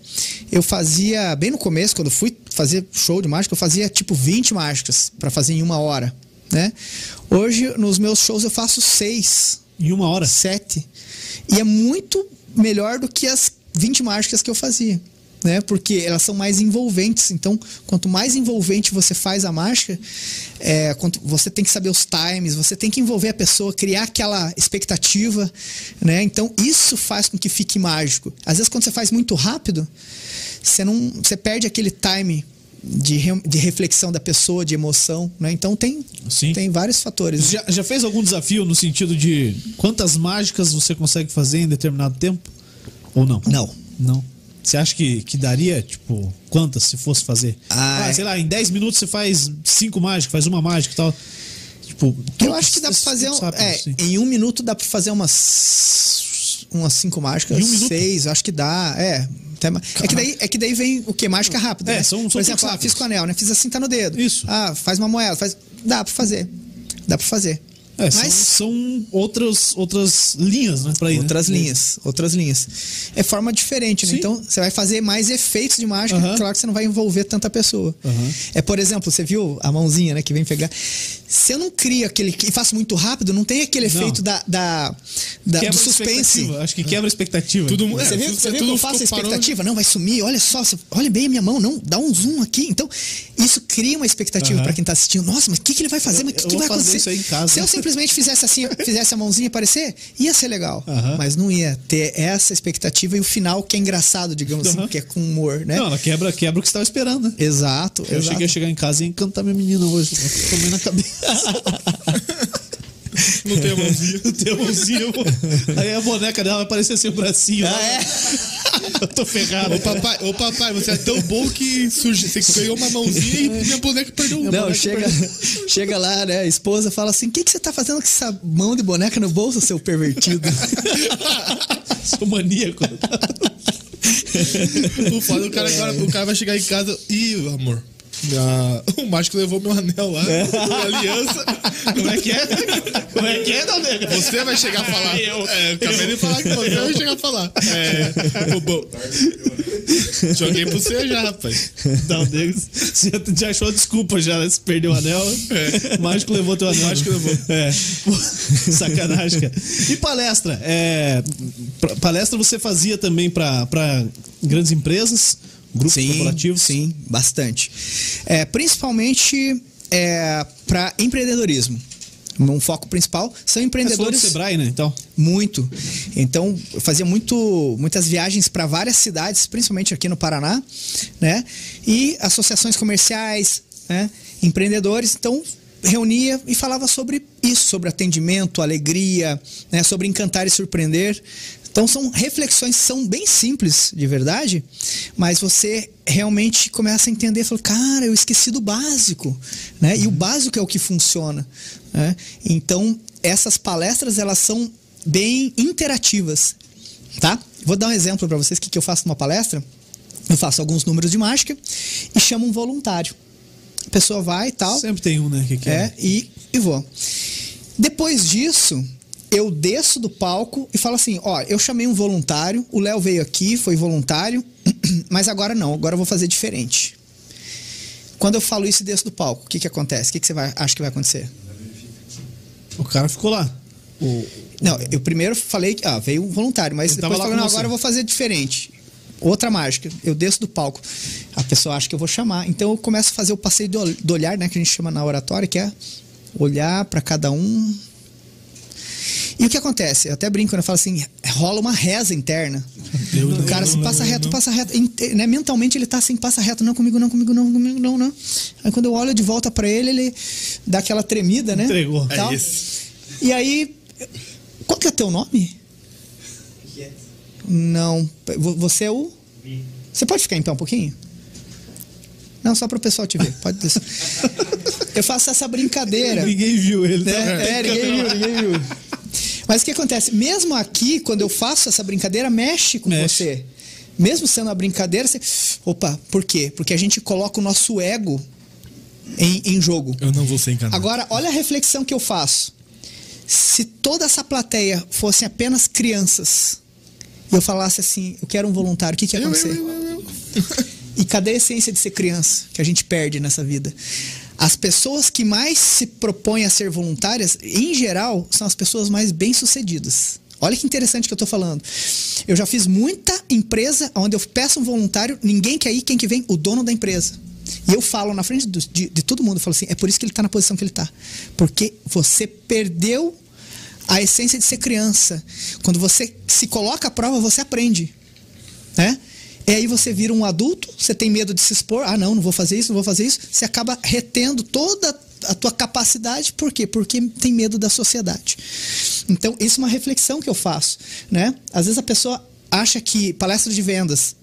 eu fazia, bem no começo, quando eu fui fazer show de mágica, eu fazia tipo 20 mágicas para fazer em uma hora, né? Hoje, nos meus shows, eu faço seis, Em uma hora. sete. E é muito melhor do que as 20 mágicas que eu fazia. Né? Porque elas são mais envolventes. Então, quanto mais envolvente você faz a mágica, é, quanto, você tem que saber os times, você tem que envolver a pessoa, criar aquela expectativa. Né? Então, isso faz com que fique mágico. Às vezes, quando você faz muito rápido, você, não, você perde aquele time de, re- de reflexão da pessoa, de emoção. Né? Então, tem, Sim. tem vários fatores. Já, já fez algum desafio no sentido de quantas mágicas você consegue fazer em determinado tempo? Ou não? Não. Não. Você acha que, que daria, tipo, quantas se fosse fazer? Ah, é. sei lá, em 10 minutos você faz cinco mágicas, faz uma mágica e tal. Tipo, Eu acho que dá pra fazer. truques Um, rápidos, é, assim. em um minuto dá pra fazer umas. Umas cinco mágicas. Em um minuto? Seis, eu acho que dá. É. até É que, daí, é que daí vem o que? Mágica rápida. É, né? são- são Por exemplo, ah, fiz com o anel, né? Fiz assim, tá no dedo. Isso. Ah, faz uma moeda. Faz... Dá pra fazer. Dá pra fazer. É, são, Mas são outras, outras linhas, né? Pra ir, né? outras linhas, outras linhas. É forma diferente, né? Então você vai fazer mais efeitos de mágica, Aham. claro que você não vai envolver tanta pessoa. Aham. É, por exemplo, você viu a mãozinha, né, que vem pegar. Se eu não crio aquele e faço muito rápido, não tem aquele Não. efeito da, da, da- do suspense. Acho que quebra a expectativa. Tudo- Você É, viu, tudo- você viu que eu faço a expectativa? Não, vai sumir, olha só, você- olha bem a minha mão, não, dá um zoom aqui. Então, isso cria uma expectativa Aham. pra quem tá assistindo. Nossa, mas o que, que ele vai fazer? Mas o que, que vai acontecer? isso aí em casa. Se eu simplesmente fizesse assim, <laughs> fizesse a mãozinha aparecer, ia ser legal. Mas não ia ter essa expectativa e o final que é engraçado, digamos assim, que é com humor, né? Não, ela quebra, quebra o que você estava esperando, né? Exato, Eu exato. cheguei a chegar em casa e encantar minha menina hoje. Tomei na cabeça. <laughs> Não tem a mãozinha. <laughs> Não tem a mãozinha. pô. Aí a boneca dela vai parecer assim o bracinho. Ah, lá. é? <laughs> Eu tô ferrado. Ô papai, ô papai, você é tão bom que surge, você ganhou uma mãozinha e minha boneca perdeu uma. Não, chega, perdeu. <laughs> chega lá, né? A esposa fala assim: o que, que você tá fazendo com essa mão de boneca no bolso, seu pervertido? Sou maníaco. O foda, o cara agora, o cara vai chegar em casa. Ih, amor. Minha- <laughs> o mágico levou meu anel lá, minha <laughs> aliança. Como é que é? Como é que é, Daldega? Você vai chegar a falar. Eu. É, eu acabei de falar que você vai chegar a falar. É, o bom. Joguei pra você já, rapaz. Daldega, você já, já achou a desculpa já, né? Você perdeu o anel. O mágico levou teu anel. O mágico levou. É. <laughs> Sacanagem, cara. E palestra? É, palestra você fazia também pra pra grandes empresas, grupos corporativos? Sim, bastante. É, principalmente é, para empreendedorismo. Um foco principal são É só do empreendedores Sebrae, né? Então. muito. Então, eu fazia muito, muitas viagens para várias cidades, principalmente aqui no Paraná, né? E associações comerciais, né? Empreendedores. Então, reunia e falava sobre isso, sobre atendimento, alegria, né, sobre encantar e surpreender. Então são reflexões que são bem simples, de verdade, mas você realmente começa a entender, fala, cara, eu esqueci do básico, né? E o básico é o que funciona, né? Então essas palestras elas são bem interativas, tá? Vou dar um exemplo para vocês que que eu faço numa palestra. Eu faço alguns números de mágica e chamo um voluntário. A pessoa vai e tal. Sempre tem um, né? Que quer. É, e, e vou. Depois disso, eu desço do palco e falo assim: ó, eu chamei um voluntário, o Léo veio aqui, foi voluntário, <clears throat> mas agora não, agora eu vou fazer diferente. Quando eu falo isso e desço do palco, o que, que acontece? O que, que você vai, acha que vai acontecer? O cara ficou lá. O, Não, eu primeiro falei que ah, veio um voluntário, mas Ele depois falei, não, agora eu vou fazer diferente. Outra mágica, eu desço do palco. A pessoa acha que eu vou chamar. Então eu começo a fazer o passeio do, do olhar, né? Que a gente chama na oratória, que é olhar para cada um. E o que acontece? Eu até brinco quando eu falo assim, rola uma reza interna. o cara assim, passa reto, passa reto. Né? Mentalmente ele tá assim, passa reto, não comigo, não, comigo, não, comigo, não, não. Aí quando eu olho de volta para ele, ele dá aquela tremida, né? Entregou. É Tal. isso. E aí, qual que é teu nome? Não. Vo- Você é o. Você pode ficar em pé um pouquinho? Não, só para o pessoal te ver. Pode descer. <laughs> Eu faço essa brincadeira. Ninguém viu ele. tá? É, é, ninguém viu, ninguém viu. Mas o que acontece? Mesmo aqui, quando eu faço essa brincadeira, mexe com Mexe. você. Mesmo sendo uma brincadeira, você. Opa, por quê? Porque a gente coloca o nosso ego em, em jogo. Eu não vou ser enganado. Agora, olha a reflexão que eu faço. Se toda essa plateia fossem apenas crianças e eu falasse assim, eu quero um voluntário, o que, que ia acontecer? eu, eu, eu. E cadê a essência de ser criança que a gente perde nessa vida? As pessoas que mais se propõem a ser voluntárias, em geral, são as pessoas mais bem-sucedidas. Olha que interessante que eu tô falando. Eu já fiz muita empresa onde eu peço um voluntário, ninguém quer ir, quem que vem? O dono da empresa. E eu falo na frente do- de, de todo mundo, eu falo assim, é por isso que ele tá na posição que ele tá. Porque você perdeu a essência de ser criança. Quando você se coloca à prova, você aprende né? E aí você vira um adulto, você tem medo de se expor, ah não, não vou fazer isso, não vou fazer isso, você acaba retendo toda a tua capacidade, por quê? Porque tem medo da sociedade. Então, isso é uma reflexão que eu faço, né? Às vezes a pessoa acha que palestra de vendas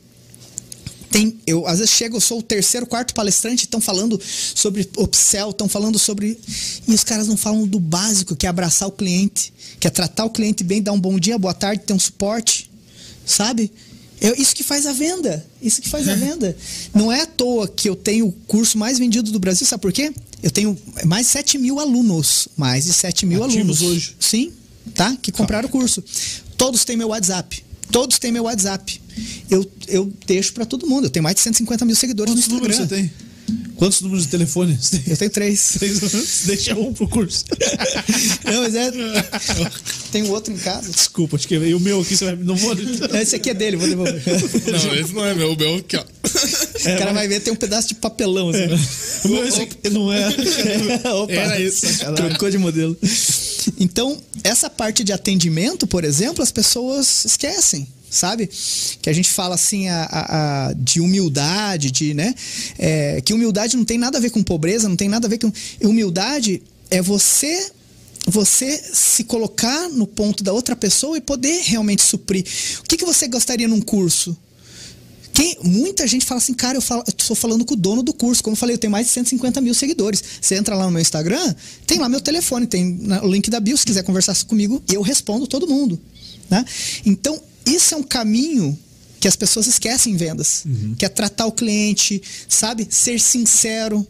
tem, eu às vezes chego, eu sou o terceiro, quarto palestrante, estão falando sobre upsell, estão falando sobre e os caras não falam do básico, que é abraçar o cliente, que é tratar o cliente bem, dar um bom dia, boa tarde, ter um suporte, sabe? É isso que faz a venda. Isso que faz a venda. Não é à toa que eu tenho o curso mais vendido do Brasil, sabe por quê? Eu tenho mais de 7 mil alunos. Mais de 7 mil Ativos alunos. hoje. Sim, tá? Que compraram o curso. Todos têm meu WhatsApp. Todos têm meu WhatsApp. Eu, eu deixo pra todo mundo. Eu tenho mais de 150 mil seguidores Quantos no Instagram. você tem? Quantos números de telefone você tem? Eu tenho três. <laughs> Três? Deixa um pro curso. <laughs> Não, mas é. Tem um outro em casa. Desculpa, acho que e o meu aqui você vai. Não vou. Esse aqui é dele, vou devolver. <laughs> Não, esse não é meu. O meu aqui, ó. o cara vai ver, tem um pedaço de papelão assim. O meu esse aqui não é. Opa, Era isso. Trocou de modelo. Então, essa parte de atendimento, por exemplo, as pessoas esquecem. Sabe? Que a gente fala assim a, a- a- de humildade, de, né? É, que humildade não tem nada a ver com pobreza, não tem nada a ver com. Humildade é você você se colocar no ponto da outra pessoa e poder realmente suprir. O que, que você gostaria num curso? Quem, muita gente fala assim, cara, eu, falo, eu tô falando com o dono do curso. Como eu falei, eu tenho mais de 150 mil seguidores. Você entra lá no meu Instagram, tem lá meu telefone, tem o link da bio, se quiser conversar comigo, eu respondo todo mundo. Né? Então, isso é um caminho que as pessoas esquecem em vendas. Que é tratar o cliente, sabe? Ser sincero.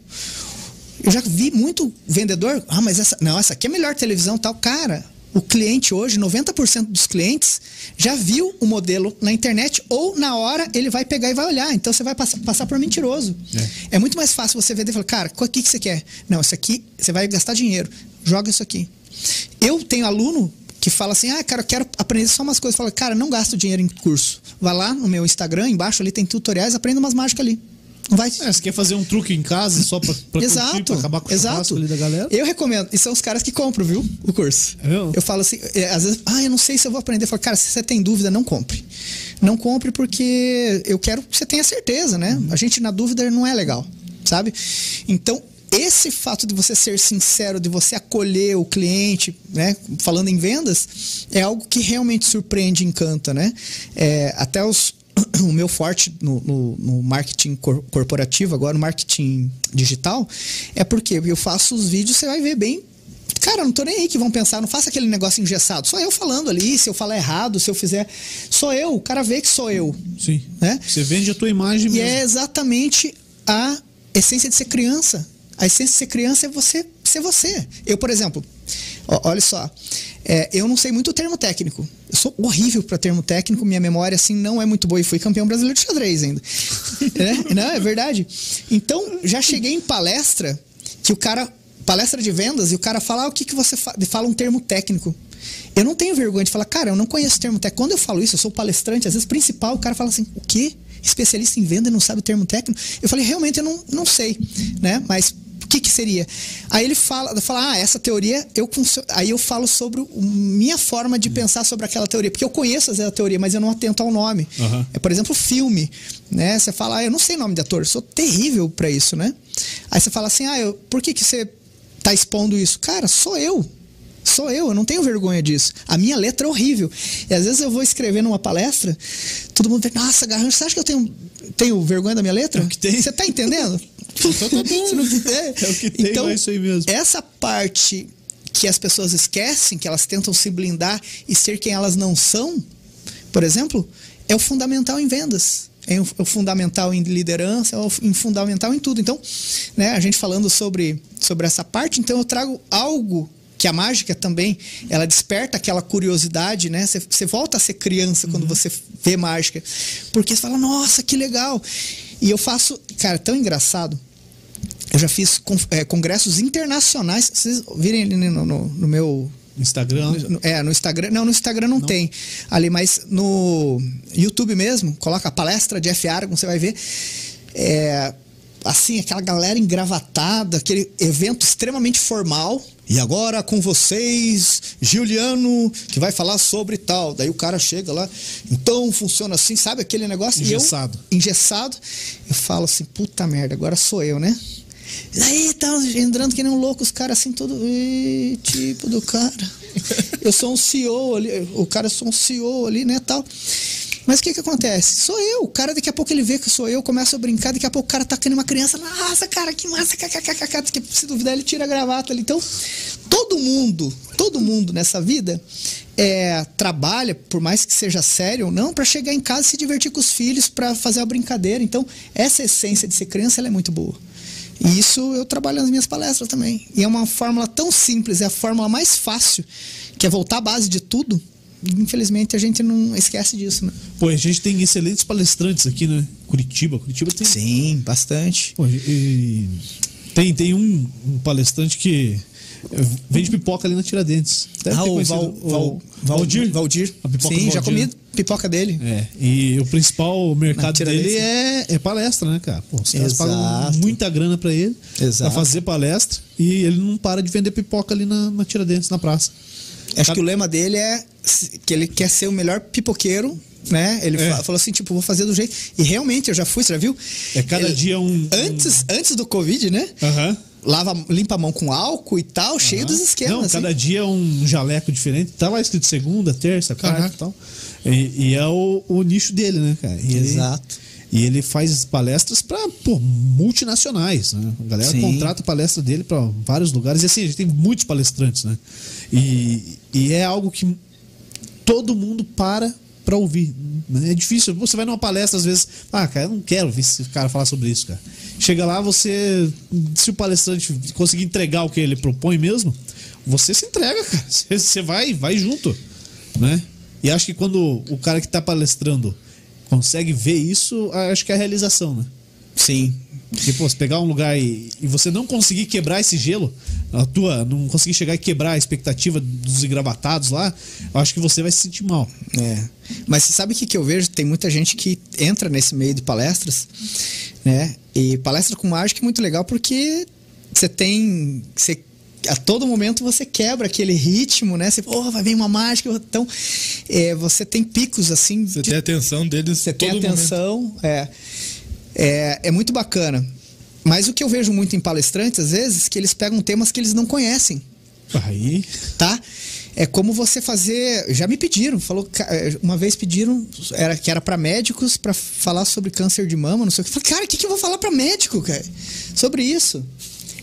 Eu já vi muito vendedor, ah, mas essa, não, essa aqui é a melhor televisão, tal. Cara, o cliente hoje, 90% dos clientes já viu o modelo na internet ou na hora ele vai pegar e vai olhar. Então você vai passar, passar por mentiroso. É. muito mais fácil você vender e falar, cara, qual que, que você quer? Não, isso aqui você vai gastar dinheiro. Joga isso aqui. Eu tenho aluno que fala assim, ah, cara, eu quero aprender só umas coisas. Fala, cara, não gasto dinheiro em curso. Vai lá no meu Instagram, embaixo ali tem tutoriais, aprenda umas mágicas ali. Não vai. É, você quer fazer um truque em casa só pra, pra curtir, Exato. pra acabar com o exato. ali da galera? Eu recomendo. E são os caras que compram, viu? O curso. É mesmo? Eu falo assim, é, às vezes, ah, eu não sei se eu vou aprender. Eu falo, cara, se você tem dúvida, não compre. Não compre porque eu quero que você tenha certeza, né? Uhum. A gente na dúvida não é legal, sabe? Então, esse fato de você ser sincero, de você acolher o cliente, né? Falando em vendas, é algo que realmente surpreende e encanta, né? É, até os, <clears throat> o meu forte no, no, no, marketing corporativo, agora no marketing digital, é porque eu faço os vídeos, você vai ver bem. Cara, não tô nem aí que vão pensar, não faça aquele negócio engessado. Só eu falando ali, se eu falar errado, se eu fizer. Sou eu, o cara vê que sou eu. Sim. Né? Você vende a tua imagem e mesmo. é exatamente a essência de ser criança. A essência de ser criança é você ser você. Eu, por exemplo, ó, olha só, é, eu não sei muito termo técnico. Eu sou horrível para termo técnico, minha memória assim não é muito boa e fui campeão brasileiro de xadrez ainda. <laughs> é, não, é verdade. Então, já cheguei em palestra que o cara palestra de vendas e o cara fala ah, o que, que você fa fala um termo técnico. Eu não tenho vergonha de falar, cara, eu não conheço termo técnico. Quando eu falo isso, eu sou palestrante, às vezes principal, o cara fala assim, o quê? Especialista em venda e não sabe o termo técnico? Eu falei, realmente eu não, não sei, né? Mas o que, que seria? Aí ele fala, fala, ah, essa teoria, eu aí eu falo sobre a minha forma de pensar sobre aquela teoria, porque eu conheço às vezes a teoria, mas eu não atento ao nome. Uhum. É, por exemplo, filme, né? Você fala, ah, eu não sei nome de ator, sou terrível para isso, né? Aí você fala assim, ah, eu, por que, que você tá expondo isso? Cara, sou eu. Sou eu, eu não tenho vergonha disso. A minha letra é horrível. E às vezes eu vou escrever numa palestra, todo mundo fala, nossa, Garrancho, você acha que eu tenho, tenho vergonha da minha letra? É o que tem. Você tá entendendo? então tá bom. Não, é, <laughs> é o que tem, então, é isso aí mesmo. Essa parte que as pessoas esquecem, que elas tentam se blindar e ser quem elas não são, por exemplo, é o fundamental em vendas é o fundamental em liderança, é o fundamental em tudo. Então, né, a gente falando sobre, sobre essa parte, então eu trago algo que a mágica também, ela desperta aquela curiosidade, né? Você volta a ser criança quando uhum. você vê mágica. Porque você fala, nossa, que legal. E eu faço, cara, tão engraçado. Eu já fiz é, congressos internacionais. Vocês virem ali no, no, no meu Instagram? No, é, no Instagram. Não, no Instagram não, não, tem ali, mas no YouTube mesmo, coloca a palestra de F. Aragon, você vai ver. É, assim, aquela galera engravatada, aquele evento extremamente formal. E agora com vocês, Giuliano, que vai falar sobre tal. Daí o cara chega lá, então funciona assim, sabe aquele negócio? Engessado. Eu, engessado. Eu falo assim, puta merda, agora sou eu, né? E aí tá entrando que nem um louco, os caras assim, todo. tipo do cara. <laughs> Eu sou um CEO ali, o cara sou um CEO ali, né, tal. Mas o que que acontece? Sou eu. O cara, daqui a pouco ele vê que sou eu, começa a brincar, daqui a pouco o cara tá tacando uma criança. Nossa, cara, que massa, kkkk. Se duvidar, ele tira a gravata ali. Então, todo mundo, todo mundo nessa vida é, trabalha, por mais que seja sério ou não, para chegar em casa e se divertir com os filhos, para fazer a brincadeira. Então, essa essência de ser criança é muito boa. E isso eu trabalho nas minhas palestras também. E é uma fórmula tão simples, é a fórmula mais fácil, que é voltar à base de tudo, infelizmente a gente não esquece disso, né? Pô, a gente tem excelentes palestrantes aqui, né? Curitiba, Curitiba tem. Sim, bastante. Pô, e... tem, tem um, um, palestrante que vende pipoca ali na Tiradentes. Deve ah, o Val, Val, Valdir? Valdir. A pipoca Sim, já comi pipoca dele. É, e o principal mercado dele é, é, palestra, né, cara? Pô, os caras pagam muita grana para ele Exato. pra fazer palestra e ele não para de vender pipoca ali na, na Tiradentes, na praça. Acho que o lema dele é que ele quer ser o melhor pipoqueiro né? Ele é. falou assim, tipo, vou fazer do jeito. E realmente, eu já fui, você já viu? É cada ele, dia um. Antes, antes do Covid, né? Uhum. Lava, limpa a mão com álcool e tal, uhum. cheio dos esquemas. Não, assim. cada dia um jaleco diferente. Tá lá escrito segunda, terça, quarta uhum. e tal. E, e é o, o, nicho dele, né, cara? E Exato. Ele, e ele faz palestras para multinacionais, né? A galera Sim. contrata a palestra dele para vários lugares. E assim, a gente tem muitos palestrantes, né? E, e é algo que todo mundo para para ouvir. É difícil. Você vai numa palestra, às vezes, ah, cara, eu não quero ver esse cara falar sobre isso, cara. Chega lá, você. Se o palestrante conseguir entregar o que ele propõe mesmo, você se entrega, cara. <laughs> Você vai, vai junto. Né? E acho que quando o cara que está palestrando consegue ver isso, acho que é a realização, né? Sim. Porque, pô, se pegar um lugar e, e, você não conseguir quebrar esse gelo, a tua, não conseguir chegar e quebrar a expectativa dos engravatados lá, eu acho que você vai se sentir mal. É. Mas você sabe o que, que eu vejo? Tem muita gente que entra nesse meio de palestras, né? E palestra com mágica é muito legal porque você tem. Você a todo momento você quebra aquele ritmo, né? Você, oh, vai vir uma mágica. Então, é, você tem picos assim. Você de, tem a atenção deles. Você tem atenção, é, é. É muito bacana. Mas o que eu vejo muito em palestrantes, às vezes, que eles pegam temas que eles não conhecem, Aí. tá? É como você fazer. Já me pediram, falou é, uma vez pediram era que era para médicos para falar sobre câncer de mama, não sei o que. Eu falei, cara, o que, que eu vou falar para médico, cara, sobre isso?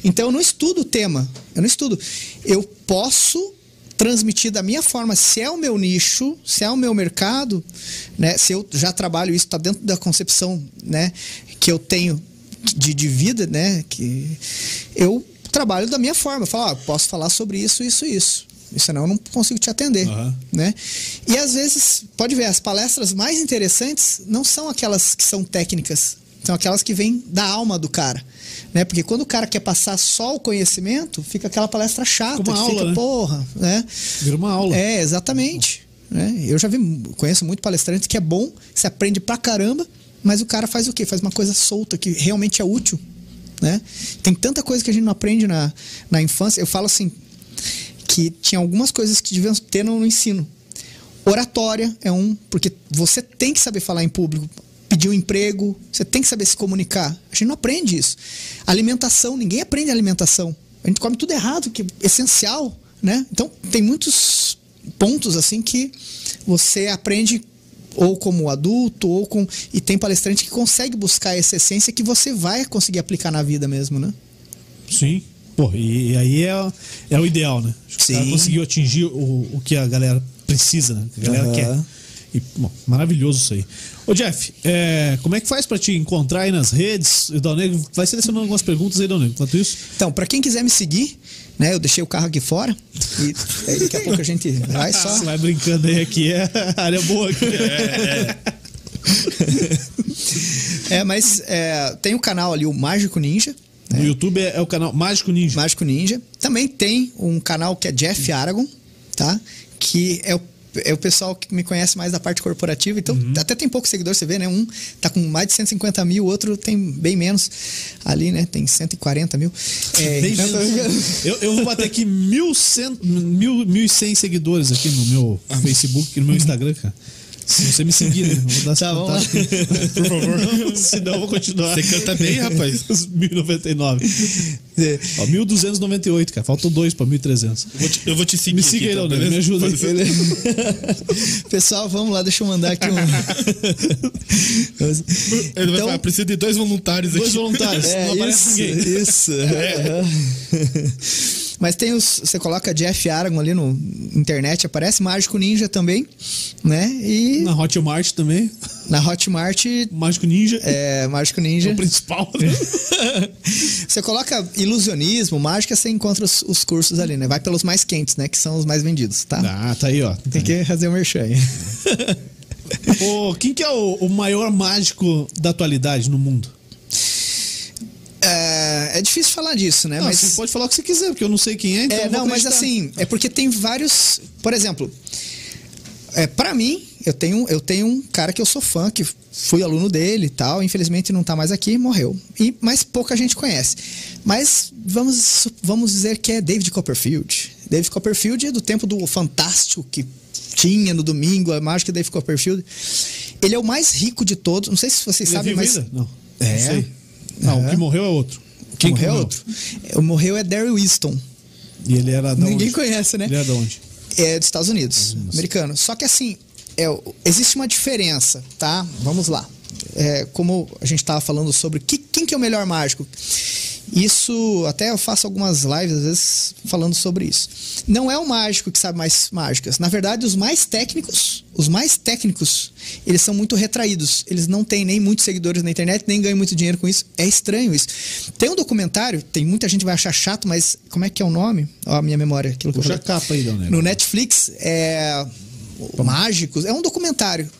Então eu não estudo o tema, eu não estudo. Eu posso transmitir da minha forma, se é o meu nicho, se é o meu mercado, né? Se eu já trabalho isso, está dentro da concepção, né? Que eu tenho de, de vida, né? Que eu trabalho da minha forma. Eu falo, ó, posso falar sobre isso, isso, isso. Senão eu não consigo te atender, Aham. né? E às vezes, pode ver, as palestras mais interessantes não são aquelas que são técnicas, são aquelas que vêm da alma do cara, né? Porque quando o cara quer passar só o conhecimento, fica aquela palestra chata, Como aula, fica, né? porra, né? Vira uma aula. É, exatamente. né? Eu já vi, conheço muito palestrante que é bom, você aprende pra caramba, mas o cara faz o quê? Faz uma coisa solta que realmente é útil. Né? Tem tanta coisa que a gente não aprende na, na infância. Eu falo assim, que tinha algumas coisas que deviam ter no, no ensino. Oratória é um, porque você tem que saber falar em público, pedir um emprego, você tem que saber se comunicar. A gente não aprende isso. Alimentação, ninguém aprende alimentação. A gente come tudo errado, que é essencial, né? Então, tem muitos pontos assim que você aprende ou como adulto ou com e tem palestrante que consegue buscar essa essência que você vai conseguir aplicar na vida mesmo, né? Sim. Pô, e, aí é, é o ideal, né? Sim. conseguiu atingir o, o que a galera precisa, né? Que a galera Aham. quer. E, bom, maravilhoso isso aí. Ô, Jeff, é, como é que faz pra te encontrar aí nas redes? O Dal Negro vai selecionando algumas perguntas aí, Dal Negro. Enquanto isso, Então, para quem quiser me seguir, né, eu deixei o carro aqui fora e aí daqui a pouco a gente vai só você <laughs> vai brincando aí aqui, é área boa aqui. É, mas é, tem o canal ali, o Mágico Ninja. No YouTube é, é o canal Mágico Ninja. Mágico Ninja. Também tem um canal que é Jeff Aragon, tá? Que é o, é o pessoal que me conhece mais da parte corporativa. Então, até tem pouco seguidor, você vê, né? Um tá com mais de 150 mil, o outro tem bem menos ali, né? Tem 140 mil. É, então- <laughs> eu, eu vou bater aqui mil cem- mil- mil e cem seguidores aqui no meu Facebook e no meu Instagram, cara. Se você me seguir, né? Vou dar Tá, vamos. <laughs> Por favor. Senão eu vou continuar. Você canta bem, rapaz. Os 1099. É. Ó, 1298, cara. Faltam dois pra 1300. Eu vou te, eu vou te seguir. Me siga aí, tá, Leonardo. Me ajuda aí. Pode- <laughs> Pessoal, vamos lá, deixa eu mandar aqui um. <laughs> Ele vai falar, preciso de dois voluntários Dois aqui. voluntários. É, não aparece isso, ninguém. isso. aham. Mas tem os. Você coloca Jeff Aragon ali no internet, aparece Mágico Ninja também, né? E Na Hotmart também. na Hotmart Mágico Ninja. é Mágico É Ninja. o principal. né? <laughs> Você coloca ilusionismo, mágica, você encontra os, os cursos ali, né? Vai pelos mais quentes, né? Que são os mais vendidos, tá? Ah, tá aí, ó. Tem que fazer o merchan aí. <laughs> Ô, quem que é o, o maior mágico da atualidade no mundo? É, é difícil falar disso, né? Não, mas você pode falar o que você quiser, porque eu não sei quem é, então É, não, mas assim, é porque tem vários. Por exemplo, é, para mim, eu tenho, eu tenho um cara que eu sou fã, que fui aluno dele e tal, infelizmente não tá mais aqui, morreu. E, mas pouca gente conhece. Mas vamos, vamos dizer que é David Copperfield. David Copperfield é do tempo do Fantástico que tinha no domingo, a mágica David Copperfield. Ele é o mais rico de todos. Não sei se vocês Ele é sabem, vivo mas. Não. É. Não sei. Não, o É. que morreu é outro. Quem que morreu é outro. O morreu é Darry Winston. E ele era da Ninguém onde? conhece, né? Ele era de onde? É dos Estados Unidos, americano. Só que assim, é, existe uma diferença, tá? Vamos lá. É, como a gente estava falando sobre que- quem que é o melhor mágico. Isso, até eu faço algumas lives às vezes falando sobre isso. Não é o mágico que sabe mais mágicas. Na verdade, os mais técnicos, os mais técnicos, eles são muito retraídos. Eles não têm nem muitos seguidores na internet, nem ganham muito dinheiro com isso. É estranho isso. Tem um documentário, tem muita gente que vai achar chato, mas como é que é o nome? Ó, a minha memória, aquilo que eu Puxa a falei. capa aí. No Netflix, é. Mágicos. É um documentário.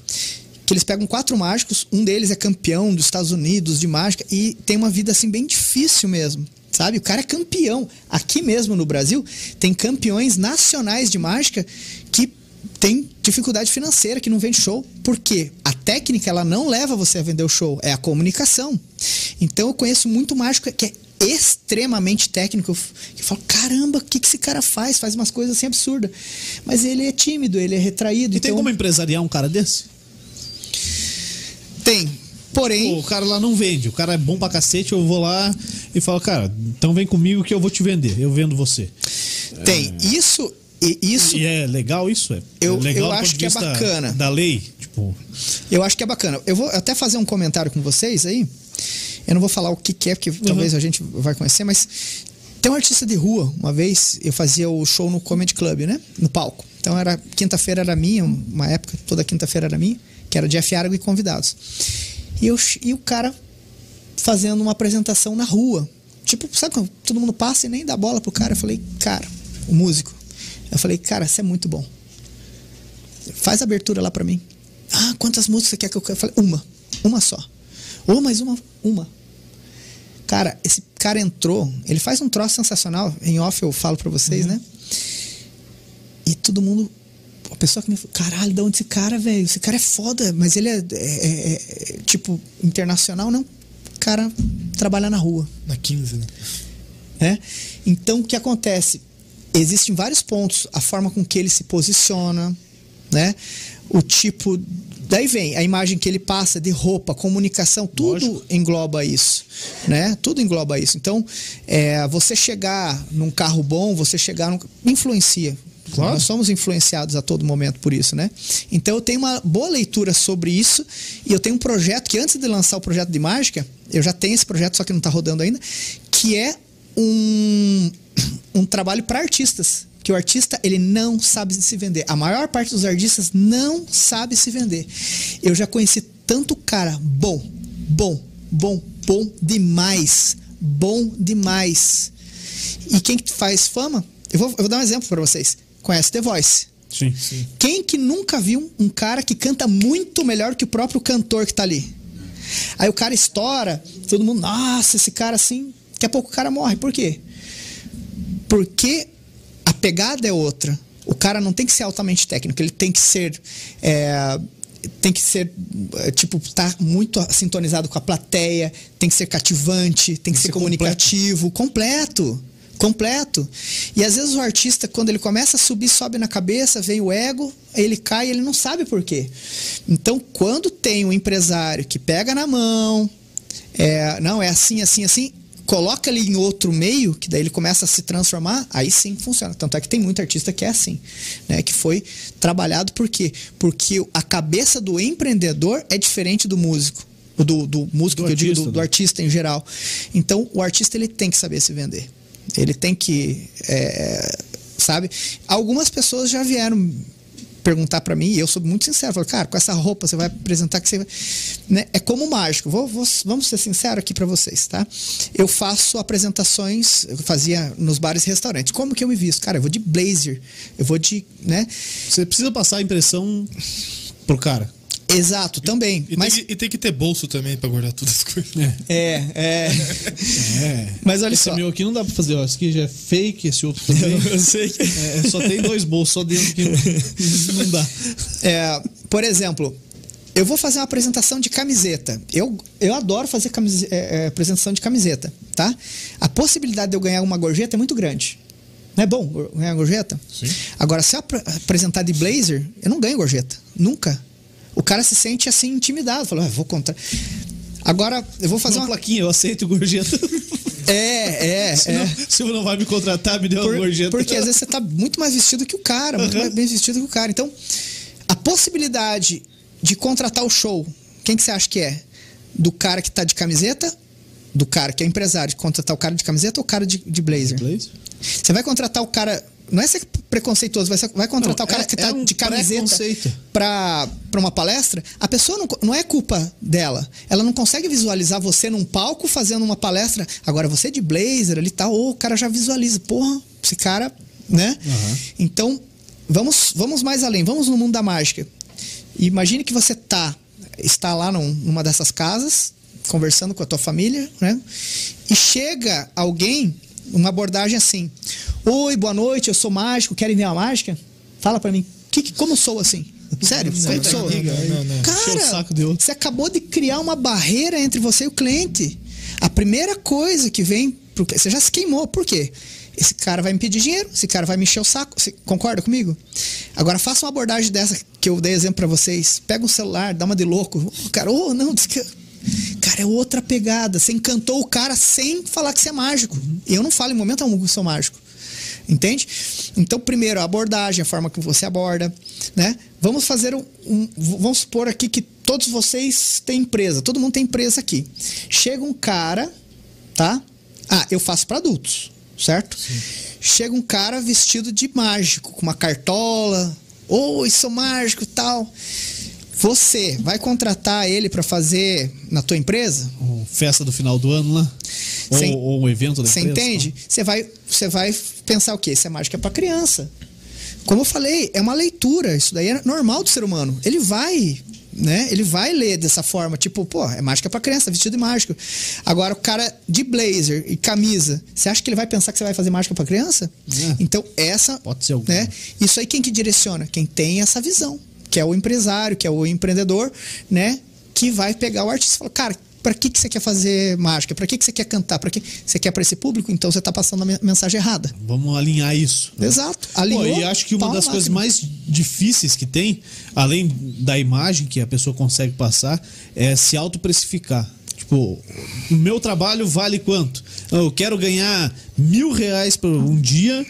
Que eles pegam quatro mágicos, um deles é campeão dos Estados Unidos de mágica e tem uma vida assim bem difícil mesmo. Sabe? O cara é campeão. Aqui mesmo no Brasil, tem campeões nacionais de mágica que tem dificuldade financeira, que não vende show. Por quê? A técnica ela não leva você a vender o show, é a comunicação. Então eu conheço muito mágico que é extremamente técnico, que fala, caramba, o que, que esse cara faz? Faz umas coisas assim absurdas. Mas ele é tímido, ele é retraído. E tem então... como empresariar um cara desse? Tem. Porém, Pô, o cara lá não vende, o cara é bom pra cacete, eu vou lá e falo, cara, então vem comigo que eu vou te vender, eu vendo você. tem isso e isso E é legal isso? É Eu- legal eu acho que é bacana. Da lei, tipo, Eu acho que é bacana. Eu vou até fazer um comentário com vocês aí. Eu não vou falar o que, que é, porque talvez a gente vai conhecer, mas tem um artista de rua. Uma vez eu fazia o show no Comedy Club, né? No palco. Então era quinta-feira era minha, uma época toda quinta-feira era minha, que era Jeff Arago e convidados. E, eu, e o cara fazendo uma apresentação na rua. Tipo, sabe quando todo mundo passa e nem dá bola pro cara? Eu falei, cara, o músico. Eu falei, cara, você é muito bom. Faz a abertura lá pra mim. Ah, quantas músicas você quer que eu... Eu falei, uma. Uma só. Ou mais uma. Uma. Cara, esse cara entrou, ele faz um troço sensacional. Em off eu falo pra vocês, né? E todo mundo. A pessoa que me falou, caralho, de onde esse cara, velho? Esse cara é foda, mas ele é, é- é- é, tipo internacional, não. O cara trabalha na rua Na 15, né? né? Então, o que acontece? Existem vários pontos, a forma com que ele se posiciona, né? O tipo. Daí vem a imagem que ele passa de roupa, comunicação, tudo engloba isso, né? Tudo engloba isso. Então, é, você chegar num carro bom, você chegar num. influencia. Claro. Nós somos influenciados a todo momento por isso, né? Então eu tenho uma boa leitura sobre isso e eu tenho um projeto que antes de lançar o projeto de mágica, eu já tenho esse projeto, só que não está rodando ainda, que é um, <coughs> um trabalho para artistas. Que o artista ele não sabe se vender. A maior parte dos artistas não sabe se vender. Eu já conheci tanto cara bom, bom, bom, bom demais, bom demais. E quem que faz fama? Eu vou, eu vou dar um exemplo para vocês. Conhece The Voice? sim. Quem que nunca viu um cara que canta muito melhor que o próprio cantor que tá ali? Aí o cara estoura, todo mundo, nossa, esse cara assim, daqui a pouco o cara morre. Por quê? Porque a pegada é outra. O cara não tem que ser altamente técnico, ele tem que ser. é, tem que ser, é, tipo, tá muito sintonizado com a plateia, tem que ser cativante, tem que ser, ser comunicativo, completo. Completo. E às vezes o artista, quando ele começa a subir, sobe na cabeça, vem o ego, ele cai, ele não sabe por quê. Então, quando tem um empresário que pega na mão, é, não, é assim, assim, assim, coloca ele em outro meio, que daí ele começa a se transformar, aí sim funciona. Tanto é que tem muito artista que é assim, né? Que foi trabalhado por quê? Porque a cabeça do empreendedor é diferente do músico. Do, do músico Do que eu digo, artista, do, do né? artista em geral. Então, o artista ele tem que saber se vender. Ele tem que. é, sabe? Algumas pessoas já vieram perguntar pra mim, e eu sou muito sincero, falo, cara, com essa roupa você vai apresentar que você vai. Né? É como mágico. Vou, vou- vamos ser sinceros aqui pra vocês, tá? Eu faço apresentações, eu fazia nos bares e restaurantes. Como que eu me visto? Cara, eu vou de blazer, eu vou de. né? Você precisa passar a impressão pro cara. Exato, também. E, mas. tem que, e tem que ter bolso também pra guardar todas as coisas. É, é. É. Mas olha esse só. meu aqui não dá pra fazer, ó. Esse aqui já é fake, esse outro também. <laughs> Eu sei que- É, só tem dois bolsos só dentro que não dá. É, por exemplo, eu vou fazer uma apresentação de camiseta. Eu, eu adoro fazer camise- é, é, apresentação de camiseta, tá? A possibilidade de eu ganhar uma gorjeta é muito grande. Não é bom ganhar gorjeta? Sim. Agora, se eu apre- apresentar de blazer, eu não ganho gorjeta. Nunca. O cara se sente assim intimidado. Fala, ah, vou contar. Agora, eu vou fazer uma uma. plaquinha, eu aceito gorjeta. <laughs> É, é, Senão, é. Se não vai me contratar, me dê uma Por- gorjeta. Porque às vezes você tá muito mais vestido que o cara, muito Uhum. mais bem vestido que o cara. Então, a possibilidade de contratar o show, quem que você acha que é? Do cara que tá de camiseta? Do cara que é empresário, de contratar o cara de camiseta ou o cara de, de blazer? Blazer? Você vai contratar o cara. Não é ser preconceituoso, vai, ser- vai contratar Não, o cara é- que tá é um de camiseta pra, pra uma palestra. A pessoa não, não é culpa dela. Ela não consegue visualizar você num palco fazendo uma palestra. Agora, você de blazer ali tá, ô, o cara já visualiza. Porra, esse cara, né? Aham. Então, vamos, vamos mais além. Vamos no mundo da mágica. Imagine que você tá, está lá num- numa dessas casas, conversando com a tua família, né? E chega alguém, uma abordagem assim: Oi, boa noite, eu sou mágico, querem ver uma mágica? Fala pra mim, que, que- como sou assim? Sério, como não, sou? não, não, não. Cara, saco de outro. você acabou de criar uma barreira entre você e o cliente. A primeira coisa que vem. pro- Você já se queimou. Por quê? Esse cara vai me pedir dinheiro, esse cara vai me encher o saco. Você concorda comigo? Agora faça uma abordagem dessa que eu dei exemplo pra vocês. Pega um celular, dá uma de louco. O cara, oh, não, diz que. Cara, é outra pegada. Você encantou o cara sem falar que você é mágico. Eu não falo em momento algum que eu sou mágico. Entende? Então, primeiro, a abordagem, a forma que você aborda, né? Vamos fazer um, um- Vamos supor aqui que todos vocês têm empresa, todo mundo tem empresa aqui. Chega um cara, tá? Ah, eu faço para adultos, certo? Chega um cara vestido de mágico, com uma cartola. Oi, sou mágico e tal. Você vai contratar ele para fazer na tua empresa? Ou Festa do final do ano lá? Ou, Cê- ou um evento da Você entende? Você vai, você vai pensar o quê? Isso é mágica para criança. Como eu falei, é uma leitura. Isso daí é normal do ser humano. Ele vai, né? Ele vai ler dessa forma, tipo, pô, é mágica para criança, vestido de mágico. Agora o cara de blazer e camisa, você acha que ele vai pensar que você vai fazer mágica para criança? É. Então essa, Pode ser algum. né? Isso aí quem que direciona? Quem tem essa visão, que é o empresário, que é o empreendedor, né? Que vai pegar o artista e falar, cara, para que, que você quer fazer mágica? Para que, que você quer cantar? Para que você quer para esse público? Então você tá passando a men- mensagem errada. Vamos alinhar isso. né? Exato. Pô, Alinhou, e acho que uma das coisas mais difíceis que tem, além da imagem que a pessoa consegue passar, é se autoprecificar. Tipo, o meu trabalho vale quanto? Eu quero ganhar mil reais por um dia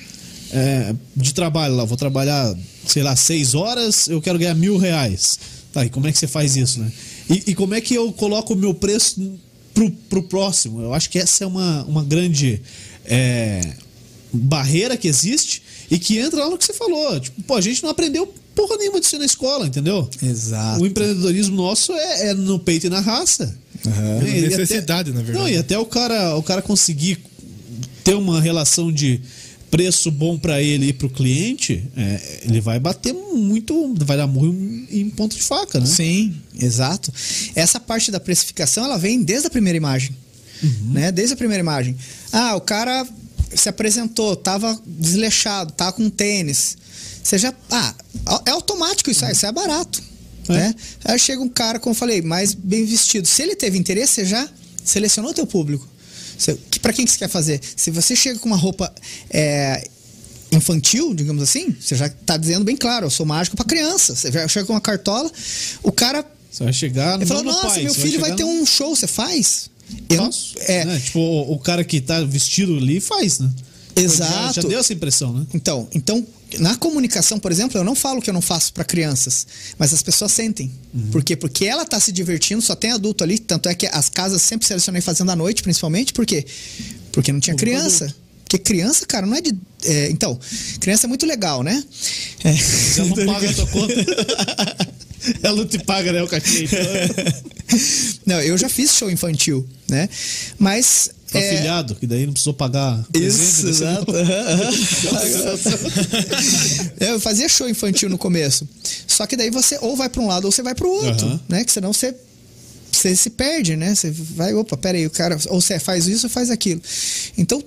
é, de trabalho lá. Vou trabalhar, sei lá, seis horas, eu quero ganhar mil reais. Tá, e como é que você faz isso, né? E, e como é que eu coloco o meu preço pro, pro próximo? Eu acho que essa é uma, uma grande é, barreira que existe e que entra lá no que você falou. Tipo, pô, a gente não aprendeu porra nenhuma disso na escola, entendeu? Exato. O empreendedorismo nosso é, é no peito e na raça. Aham. É, Necessidade, na verdade. Não, e até o cara, o cara conseguir ter uma relação de preço bom para ele e para o cliente, é, ele vai bater muito, vai dar murro em, ponto de faca, né? Sim, exato. Essa parte da precificação, ela vem desde a primeira imagem. Né? Desde a primeira imagem. Ah, o cara se apresentou, tava desleixado, tava com tênis. Você já. Ah, é automático isso aí, isso é barato. É. Né? Aí chega um cara, como eu falei, mais bem vestido. Se ele teve interesse, você já selecionou o teu público. Que, pra quem que você quer fazer? Se você chega com uma roupa é, infantil, digamos assim, você já tá dizendo bem claro, eu sou mágico para criança. Você já chega com uma cartola, o cara Você vai chegar ele no, no nossa, pai, meu filho vai, chegar ter no- um show, você faz? Eu não- é, né? Tipo, o, o cara que tá vestido ali faz, né? Exato. Já, já deu essa impressão, né? Então, então, na comunicação, por exemplo, eu não falo que eu não faço para crianças, mas as pessoas sentem. Uhum. Por quê? Porque ela tá se divertindo, só tem adulto ali, tanto é que as casas sempre selecionei fazendo à noite, principalmente, por quê? Porque não tinha Público criança. Porque criança, cara, não é de. é, então, criança é muito legal, né? É. Ela não <laughs> paga a tua conta, <laughs> ela não te paga, né, o cachê. Então, <laughs> não, eu já fiz show infantil, né? Mas. Tá é, afiliado, que daí não precisou pagar Isso, exato. <laughs> É, eu fazia show infantil no começo. Só que daí você ou vai para um lado ou você vai para o outro, Aham. né? Que senão você você se perde, né? Você vai, opa, peraí, o cara ou você faz isso ou faz aquilo. Então,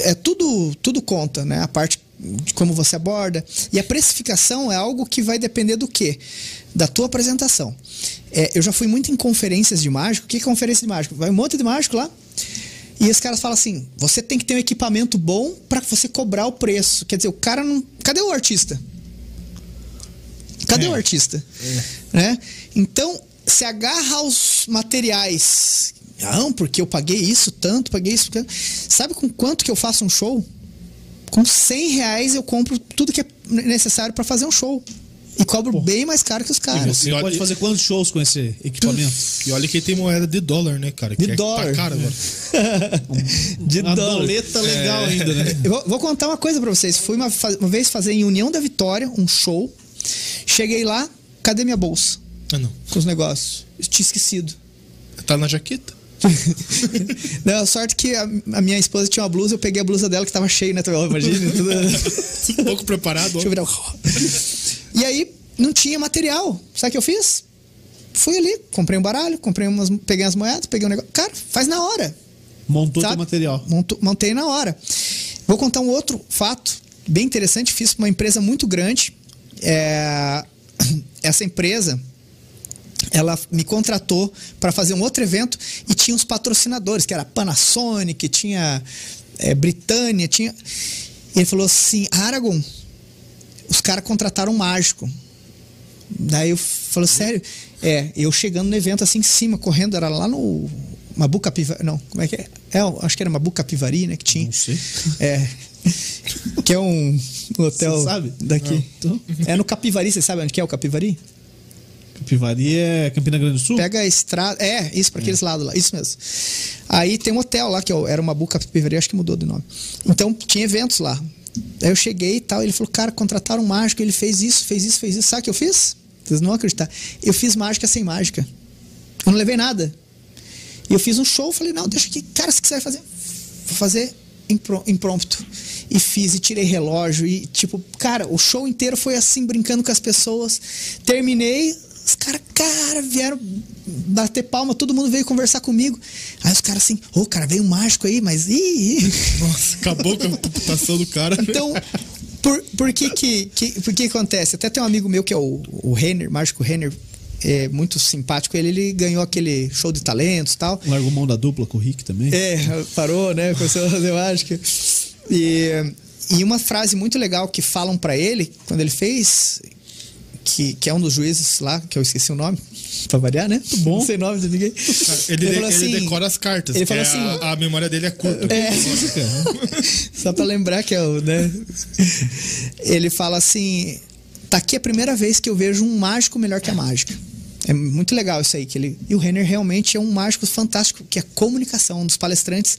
é tudo tudo conta, né? A parte de como você aborda. E a precificação é algo que vai depender do quê? Da tua apresentação. É, eu já fui muito em conferências de mágico. O que é conferência de mágico? Vai um monte de mágico lá. E os caras falam assim: você tem que ter um equipamento bom para você cobrar o preço. Quer dizer, o cara não. Cadê o artista? Cadê É. o artista? Né? Então, se agarra aos materiais. Não, porque eu paguei isso tanto, paguei isso. tanto. Sabe com quanto que eu faço um show? Com 100 reais eu compro tudo que é necessário para fazer um show. E cobro bem mais caro que os E caras. você E olha- pode fazer quantos shows com esse equipamento? E olha que tem moeda de dólar, né, cara? De que dólar. É, tá caro agora. <laughs> De Uma dólar. doleta legal ainda, né? Eu vou, vou contar uma coisa pra vocês. Fui uma, uma vez fazer em União da Vitória um show. Cheguei lá, cadê minha bolsa? Ah, não. Com os negócios. Eu tinha esquecido. Tá na jaqueta. <laughs> Não, sorte que a, a minha esposa tinha uma blusa, eu peguei a blusa dela que tava cheia, né? Imagina. tudo- <laughs> Um pouco preparado. Deixa eu virar o... E aí, não tinha material. Sabe o que eu fiz? Fui ali, comprei um baralho, comprei umas, peguei as moedas, peguei um negócio. Cara, faz na hora. Montou teu material. Monto- montei na hora. Vou contar um outro fato bem interessante. Fiz uma empresa muito grande. É, <clears throat> Essa empresa, ela me contratou para fazer um outro evento e tinha uns patrocinadores, que era Panasonic, tinha é, Britânia, tinha. E ele falou assim: Aragon, os caras contrataram um mágico. Daí eu falei, sério? É, eu chegando no evento assim em cima, correndo, era lá no Mabu Capivari. Não, como é que é? é acho que era Mabu Capivari, né? Que tinha. Não sei. É. Que é um hotel Você sabe? daqui. Não. É no Capivari, você sabe onde que é o Capivari? Capivari é Campina Grande do Sul? Pega a estrada. É, isso, para aqueles lados lá. Isso mesmo. Aí tem um hotel lá, que era uma Buca Capivari, acho que mudou de nome. Então tinha eventos lá. Aí eu cheguei e tal, ele falou, cara, contrataram um mágico, ele fez isso, fez isso, fez isso. Sabe o que eu fiz? Vocês não vão acreditar. Eu fiz mágica sem mágica. Eu não levei nada. E eu fiz um show, falei, não, deixa aqui. Cara, se quiser fazer, vou fazer impro- imprompto. E fiz, e tirei relógio, e tipo, cara, o show inteiro foi assim, brincando com as pessoas. Terminei, os caras, cara, vieram bater palma, todo mundo veio conversar comigo. Aí os caras assim, ô, cara, veio um mágico aí, mas. Ih. Nossa, acabou com a reputação do cara. Então, por, por que que, que, por que acontece? Até tem um amigo meu que é o, o Renner, mágico Renner, é muito simpático. Ele, ele ganhou aquele show de talentos e tal. Largou mão da dupla com o Rick também. É, parou, né? Começou a fazer mágica. E, e uma frase muito legal que falam pra ele, quando ele fez, que, que é um dos juízes lá, que eu esqueci o nome, pra variar, né? Muito bom. O nome de ninguém. Ele, ele assim- decora as cartas. ele falou é assim- a, a memória dele é curta. É, <laughs> só pra lembrar que é o, né? Ele fala assim: tá aqui a primeira vez que eu vejo um mágico melhor que a mágica. É muito legal isso aí. Que ele, e o Renner realmente é um mágico fantástico, que é comunicação, um dos palestrantes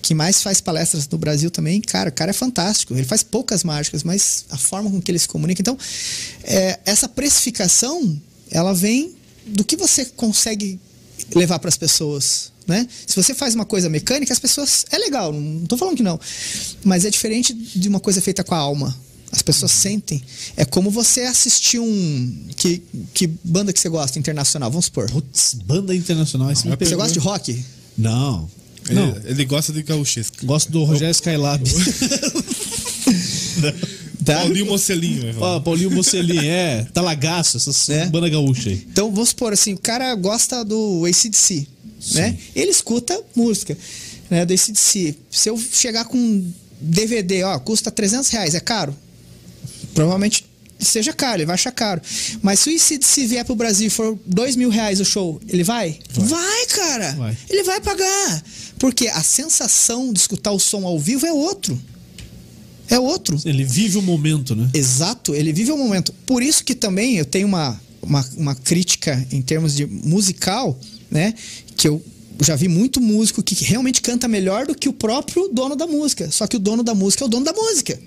que mais faz palestras no Brasil também. Cara, o cara é fantástico. Ele faz poucas mágicas, mas a forma com que ele se comunica. Então, é, essa precificação, ela vem do que você consegue levar para as pessoas, né? Se você faz uma coisa mecânica, as pessoas é legal, não tô falando que não, mas é diferente de uma coisa feita com a alma. As pessoas sentem. É como você assistir um que, que banda que você gosta internacional, vamos supor. Putz, banda internacional. Isso me Você gosta de rock? Não. Ele, Não. ele gosta de gauchesco. Gosto do Rogério Skylab. <laughs> <laughs> Tá? Paulinho Mocelinho. vai. Ó, Paulinho Mocelin, é. Talagaço, essas É. banda gaúcha aí. Então, vamos supor assim, o cara gosta do ACDC, né? Ele escuta música, né, do ACDC. Se eu chegar com um DVD, ó, custa 300 reais, é caro? Provavelmente seja caro, ele vai achar caro. Mas se o ACDC vier pro Brasil e for 2 mil reais o show, ele vai? Vai, cara! Vai. Ele vai pagar. Porque a sensação de escutar o som ao vivo é outro. É outro. Ele vive o momento, né? Exato, ele vive o momento. Por isso que também eu tenho uma, uma, uma crítica em termos de musical, né? Que eu já vi muito músico que realmente canta melhor do que o próprio dono da música. Só que o dono da música é o dono da música.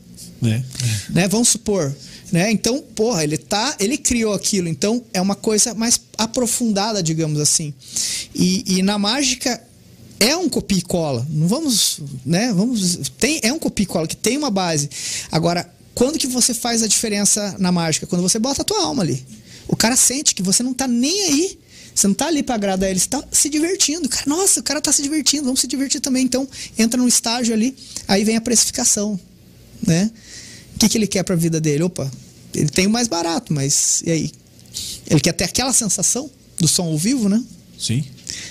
É. Né? Vamos supor. Né? Então, porra, ele tá. Ele criou aquilo. Então é uma coisa mais aprofundada, digamos assim. E, e na mágica é um copia e cola. Não vamos, né? Vamos, tem, é um copia e cola que tem uma base. Agora, quando que você faz a diferença na mágica? Quando você bota a tua alma ali. O cara sente que você não tá nem aí. Você não tá ali pra agradar ele, você tá se divertindo. Cara, nossa, o cara tá se divertindo, vamos se divertir também. Então, entra num estágio ali, aí vem a precificação, né? O que, que ele quer pra vida dele? Opa, ele tem o mais barato, mas e aí? Ele quer ter aquela sensação do som ao vivo, né? Sim.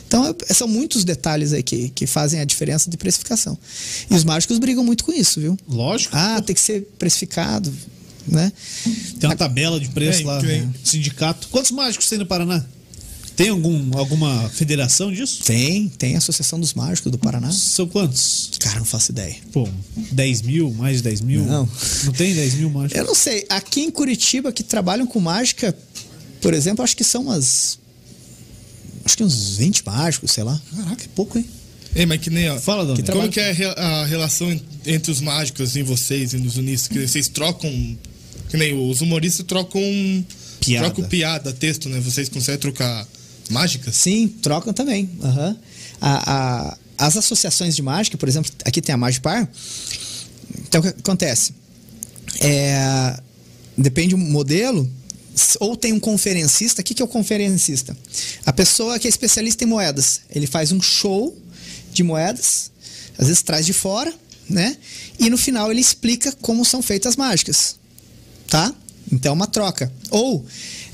Então, é- são muitos detalhes aí que, que fazem a diferença de precificação. E os mágicos brigam muito com isso, viu? Lógico. Ah, tem que ser precificado, né? Tem uma tabela de preço Tem, lá. né? Sindicato. Quantos mágicos tem no Paraná? Tem algum, alguma federação disso? Tem, tem a Associação dos Mágicos do Paraná. São quantos? Cara, não faço ideia. Pô, 10 mil, mais de 10 mil? Não. Não tem 10 mil mágicos? Eu não sei, aqui em Curitiba que trabalham com mágica, por exemplo, acho que são umas. Acho que uns 20 mágicos, sei lá. Caraca, é pouco, hein? Ei, mas que nem, ó. Fala, Dom. Como que é a re- a relação en- entre os mágicos e vocês e nos unistas? Que vocês trocam. Que nem os humoristas trocam. Piada. Trocam piada, texto, né? Vocês conseguem trocar mágicas? Sim, trocam também. A- a- as associações de mágica, por exemplo, aqui tem a Magipar. Então, o que acontece? É, depende do modelo, ou tem um conferencista. O que que é o conferencista? A pessoa que é especialista em moedas. Ele faz um show de moedas, às vezes traz de fora, né? E no final ele explica como são feitas as mágicas tá? Então é uma troca. Ou,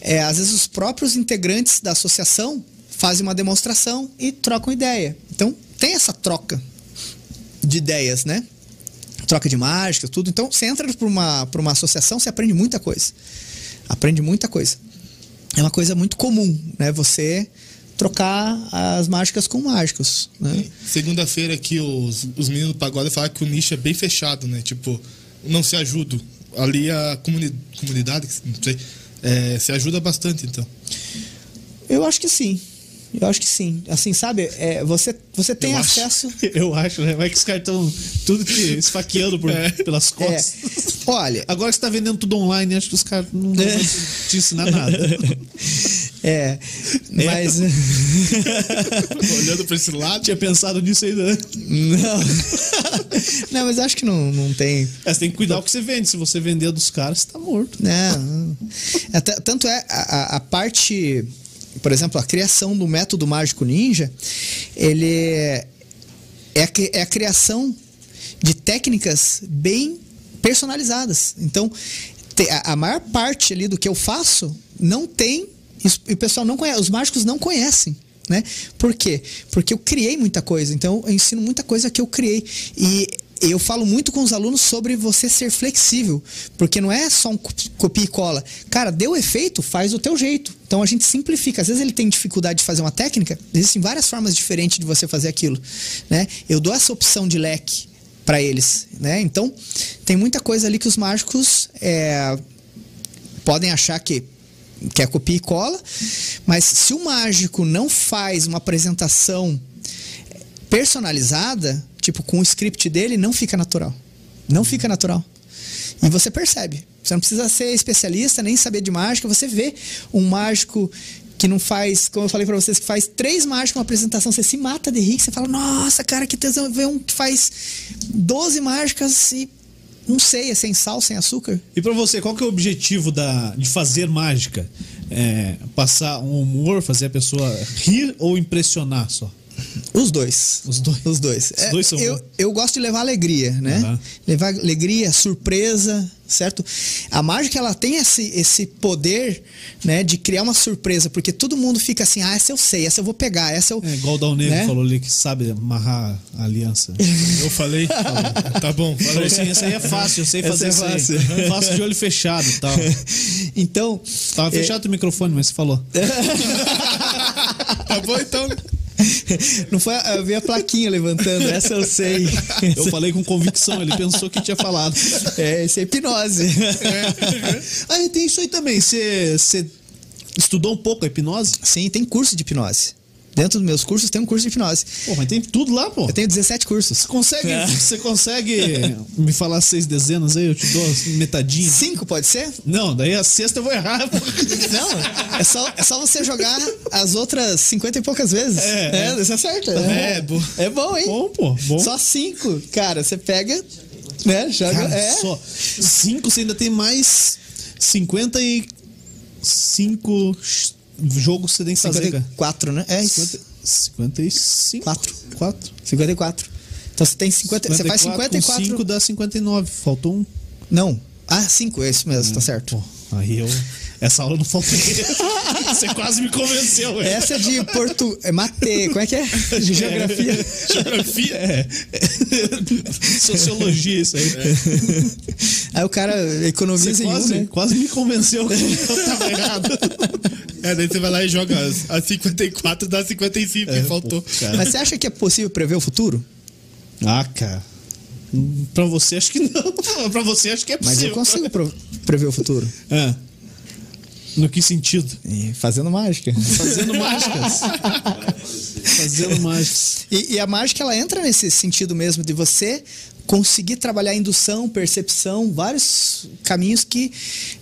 é, às vezes, os próprios integrantes da associação fazem uma demonstração e trocam ideia. Então, tem essa troca de ideias, né? Troca de mágica, tudo. Então, você entra para uma, uma associação, você aprende muita coisa. Aprende muita coisa. é uma coisa muito comum, né? Você trocar as mágicas com mágicos, né? Segunda-feira aqui os, os meninos do pagode falaram que o nicho é bem fechado, né? Tipo, não se ajuda. Ali a comuni comunidade, não sei, é, se ajuda bastante, então. Eu acho que sim. Eu acho que sim. Assim, sabe? É, você, você tem Eu acho. acesso. <laughs> Eu acho, né? Vai que os caras estão tudo te esfaqueando por- <laughs> pelas É, costas. <laughs> olha, Agora que você tá vendendo tudo online, acho que os caras não vão É. te ensinar nada. é, mas Olhando pra esse lado. Tinha pensado nisso ainda. não, não, mas acho que não, não tem. É, você tem que cuidar o que você vende. Se você vender dos caras, você tá morto. Não. É, tanto é a, a- a parte, por exemplo, a criação do método mágico ninja, ele é, é a, é criação de técnicas bem personalizadas. Então, a, maior parte ali do que eu faço não tem e o pessoal não conhece, os mágicos não conhecem. Né? Por quê? Porque eu criei muita coisa, então eu ensino muita coisa que eu criei. E eu falo muito com os alunos sobre você ser flexível, porque não é só um co- copia e cola. Cara, deu efeito, faz do teu jeito. Então a gente simplifica. Às vezes ele tem dificuldade de fazer uma técnica, existem várias formas diferentes de você fazer aquilo, né? Eu dou essa opção de leque para eles, né? Então tem muita coisa ali que os mágicos é, podem achar que que é copia e cola, mas se o mágico não faz uma apresentação personalizada, tipo com o script dele, não fica natural. Não fica natural. E você percebe. Você não precisa ser especialista nem saber de mágica, você vê um mágico que não faz, como eu falei pra vocês, que faz três mágicas uma apresentação, você se mata de rir, você fala, nossa, cara, que tesão ver um que faz 12 mágicas e não sei, é sem sal, sem açúcar. E pra você, qual que é o objetivo da, de fazer mágica? É, passar um humor, fazer a pessoa rir ou impressionar só? Os dois. Os dois. Os dois. Os dois são eu, bons. eu gosto de levar alegria, né? Aham. Levar alegria, surpresa, certo? A mágica ela tem esse, esse poder, né, de criar uma surpresa, porque todo mundo fica assim, ah, essa eu sei, essa eu vou pegar, essa eu. É igual o Dal Negro Né? falou ali que sabe amarrar a aliança. <laughs> Eu falei. tá bom, Falou assim, essa aí é fácil, eu sei Essa fazer é isso aí. fácil. Aham, Faço de olho fechado tal. <laughs> então. Tava é, fechado o microfone, mas você falou. <laughs> Tá bom então? Não foi. a- Eu vi a plaquinha levantando, essa eu sei. Eu falei com convicção, ele pensou que tinha falado. É, isso é hipnose. Ah, e tem isso aí também. Você estudou um pouco a hipnose? Sim, tem curso de hipnose. Dentro dos meus cursos tem um curso de hipnose. Pô, mas tem tudo lá, pô. Eu tenho 17 cursos. Você consegue, É. você consegue me falar seis dezenas aí? Eu te dou metadinha. Cinco, pode ser? Não, daí a sexta eu vou errar. pô. Não, é só, é só você jogar as outras 50 e poucas vezes. É, é, isso é certo. É, bom. É bom, hein? Bom, pô, bom. Só cinco. Cara, você pega, né? Joga. Cara, é. só cinco, você ainda tem mais 55 jogos que você tem que fazer, cara. 54, né? É isso. 55. Quatro. 4. 54. Então você tem 50. Você faz 54. 5 dá 59. Faltou um. Não. Ah, 5, é isso mesmo, tá certo. Pô, aí eu. Essa aula eu não faltei. <laughs> Você quase me convenceu, velho. Essa é de Porto. É mate. Como é que é? De geografia. Geografia. É. Sociologia, isso aí. Aí o cara economiza Você em um, quase, né? quase me convenceu que eu tava errado. <laughs> É, daí você vai lá e joga as, as 54, dá 55 e faltou. cara. Mas você acha que é possível prever o futuro? Ah, cara. Pra você acho que não. Pra você acho que é Mas possível. eu consigo prever o futuro. É. No que sentido? E fazendo mágica. Fazendo mágicas. <laughs> Fazendo mágicas. E, e a mágica ela entra nesse sentido mesmo de você conseguir trabalhar indução, percepção, vários caminhos que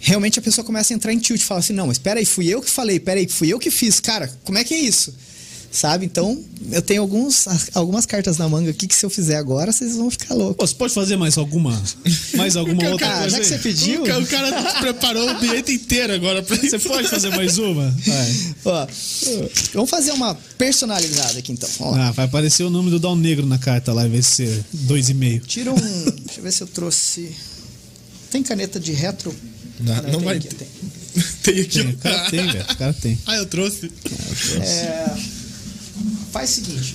realmente a pessoa começa a entrar em tilt, fala assim, não, mas espera aí, fui eu que falei, espera aí, fui eu que fiz, cara, como é que é isso? Sabe? Então, eu tenho alguns, algumas cartas na manga aqui que se eu fizer agora, vocês vão ficar loucos. Pô, você pode fazer mais alguma? Mais <laughs> alguma outra Cara, coisa? já que você pediu, O, ca- o cara preparou o ambiente inteiro agora pra Você pode fazer mais uma? Vai. ó, vamos fazer uma personalizada aqui então. Ó, Ah, vai aparecer o nome do Dal Negro na carta lá, vai ser dois e meio. Tira um. deixa eu ver se eu trouxe. Tem caneta de retro? Não, não tem vai aqui, ter. tem. <laughs> Tem aqui. Tem, o cara tem, velho. O cara tem. Ah, eu trouxe. É, faz o seguinte,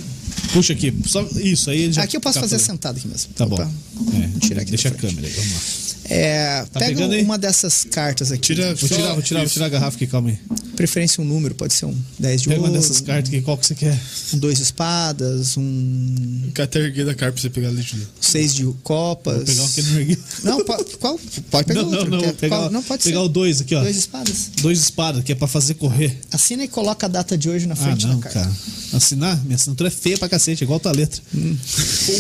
Puxa aqui. Só, isso, aí já. aqui eu posso tá fazer sentado aqui mesmo. Tá bom. Opa, É, vou tirar aqui Deixa a frente. câmera aí, vamos lá. É, Tá pega uma dessas cartas aqui. Tira- Vou tirar, vou tirar, vou tirar a garrafa aqui, calma aí. Preferência um número, pode ser um 10 de Pega ouro, uma dessas cartas aqui, qual que você quer? um dois de espadas, um Fica até erguer da cara pra você pegar ali, Juliano. seis de copas. Vou pegar um que não ergui. Não, pode, qual? pode pegar Não, não, outro. não. quer- Vou pegar, qual? não, pode pegar ser. o dois aqui, ó. Dois de espadas. Dois espadas, que é pra fazer correr. Assina e coloca a data de hoje na Ah, frente não, da carta. cara. Assinar? Minha assinatura é feia pra cacete, igual tua letra. Hum.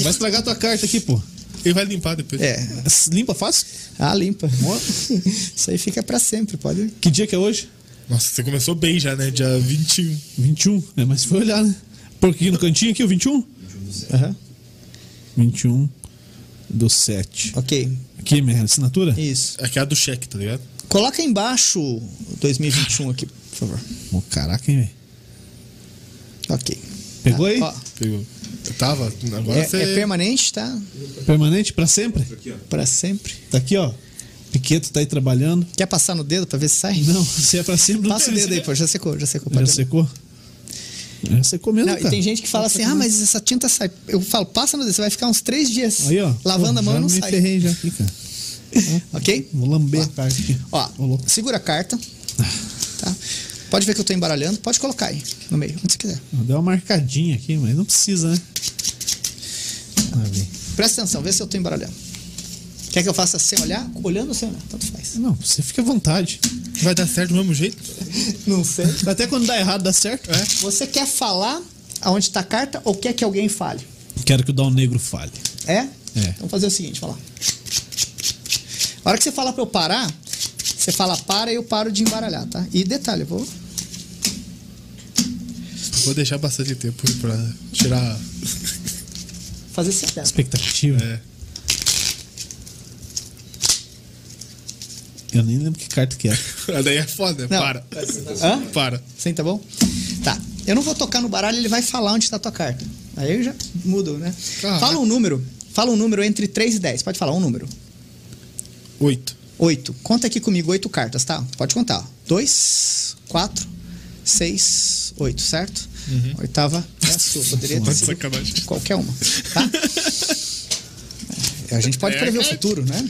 Vai estragar tua carta aqui, pô. Ele vai limpar depois. É. Limpa fácil? Ah, limpa. Ó. <laughs> Isso aí fica pra sempre, pode. Que dia que é hoje? Nossa, você começou bem já, né? Dia 21. 21. É, mas foi olhar, né? Porque no cantinho aqui, o 21? Aham. 21 do 7. Ok. Aqui, minha assinatura? Isso. Aqui é a do cheque, tá ligado? Coloca embaixo 2021 aqui, por favor. Ô, caraca, hein, velho? Ok. Pegou Tá, aí? ó, Pegou. Tava. Agora é, você. é permanente, tá? Permanente pra sempre? Pra sempre. Tá aqui, ó. Piqueto tá aí trabalhando. Quer passar no dedo pra ver se sai? Não, se é pra sempre, não Passa o dedo aí, pô. Já secou, já secou. Já secou? Já secou mesmo, Não, e cara. tem gente que fala assim, ah, mas essa tinta sai. Eu falo, passa no dedo, você vai ficar uns três dias Aí, ó. lavando Pô, a mão e não me sai. ferrei já aqui, cara. <laughs> Ok? Vou lamber a carta aqui. Ó, segura a carta. Tá? Pode ver que eu tô embaralhando. Pode colocar aí no meio, onde você quiser. Deu uma marcadinha aqui, mas não precisa, né? Presta atenção, vê se eu tô embaralhando. Quer que eu faça sem olhar? Olhando ou sem olhar? Tanto faz. Não, você fica à vontade. Vai dar certo do mesmo jeito? <laughs> Não sei. Até quando dá errado, dá certo. É. Você quer falar aonde tá a carta ou quer que alguém fale? Quero que o Dal Negro fale. É? É. Vamos fazer o seguinte, falar. A hora que você fala pra eu parar, você fala para e eu paro de embaralhar, tá? E detalhe, eu vou. Vou deixar bastante tempo pra tirar. Fazer certo. Expectativa. É. Eu nem lembro que carta que era. <laughs> Daí é foda. Não. Para. Hã? Para. Sim, tá bom? Tá. Eu não vou tocar no baralho, ele vai falar onde está a tua carta. Aí eu já mudo, né? Caraca. Fala um número. Fala um número entre 3 e 10. Pode falar um número. Oito. 8. Conta aqui comigo oito cartas, tá? Pode contar. 2, 4, 6, 8, certo? Oitava é a sua. Poderia ter sido sacanagem. qualquer uma, tá? É, A gente pode prever o futuro, né?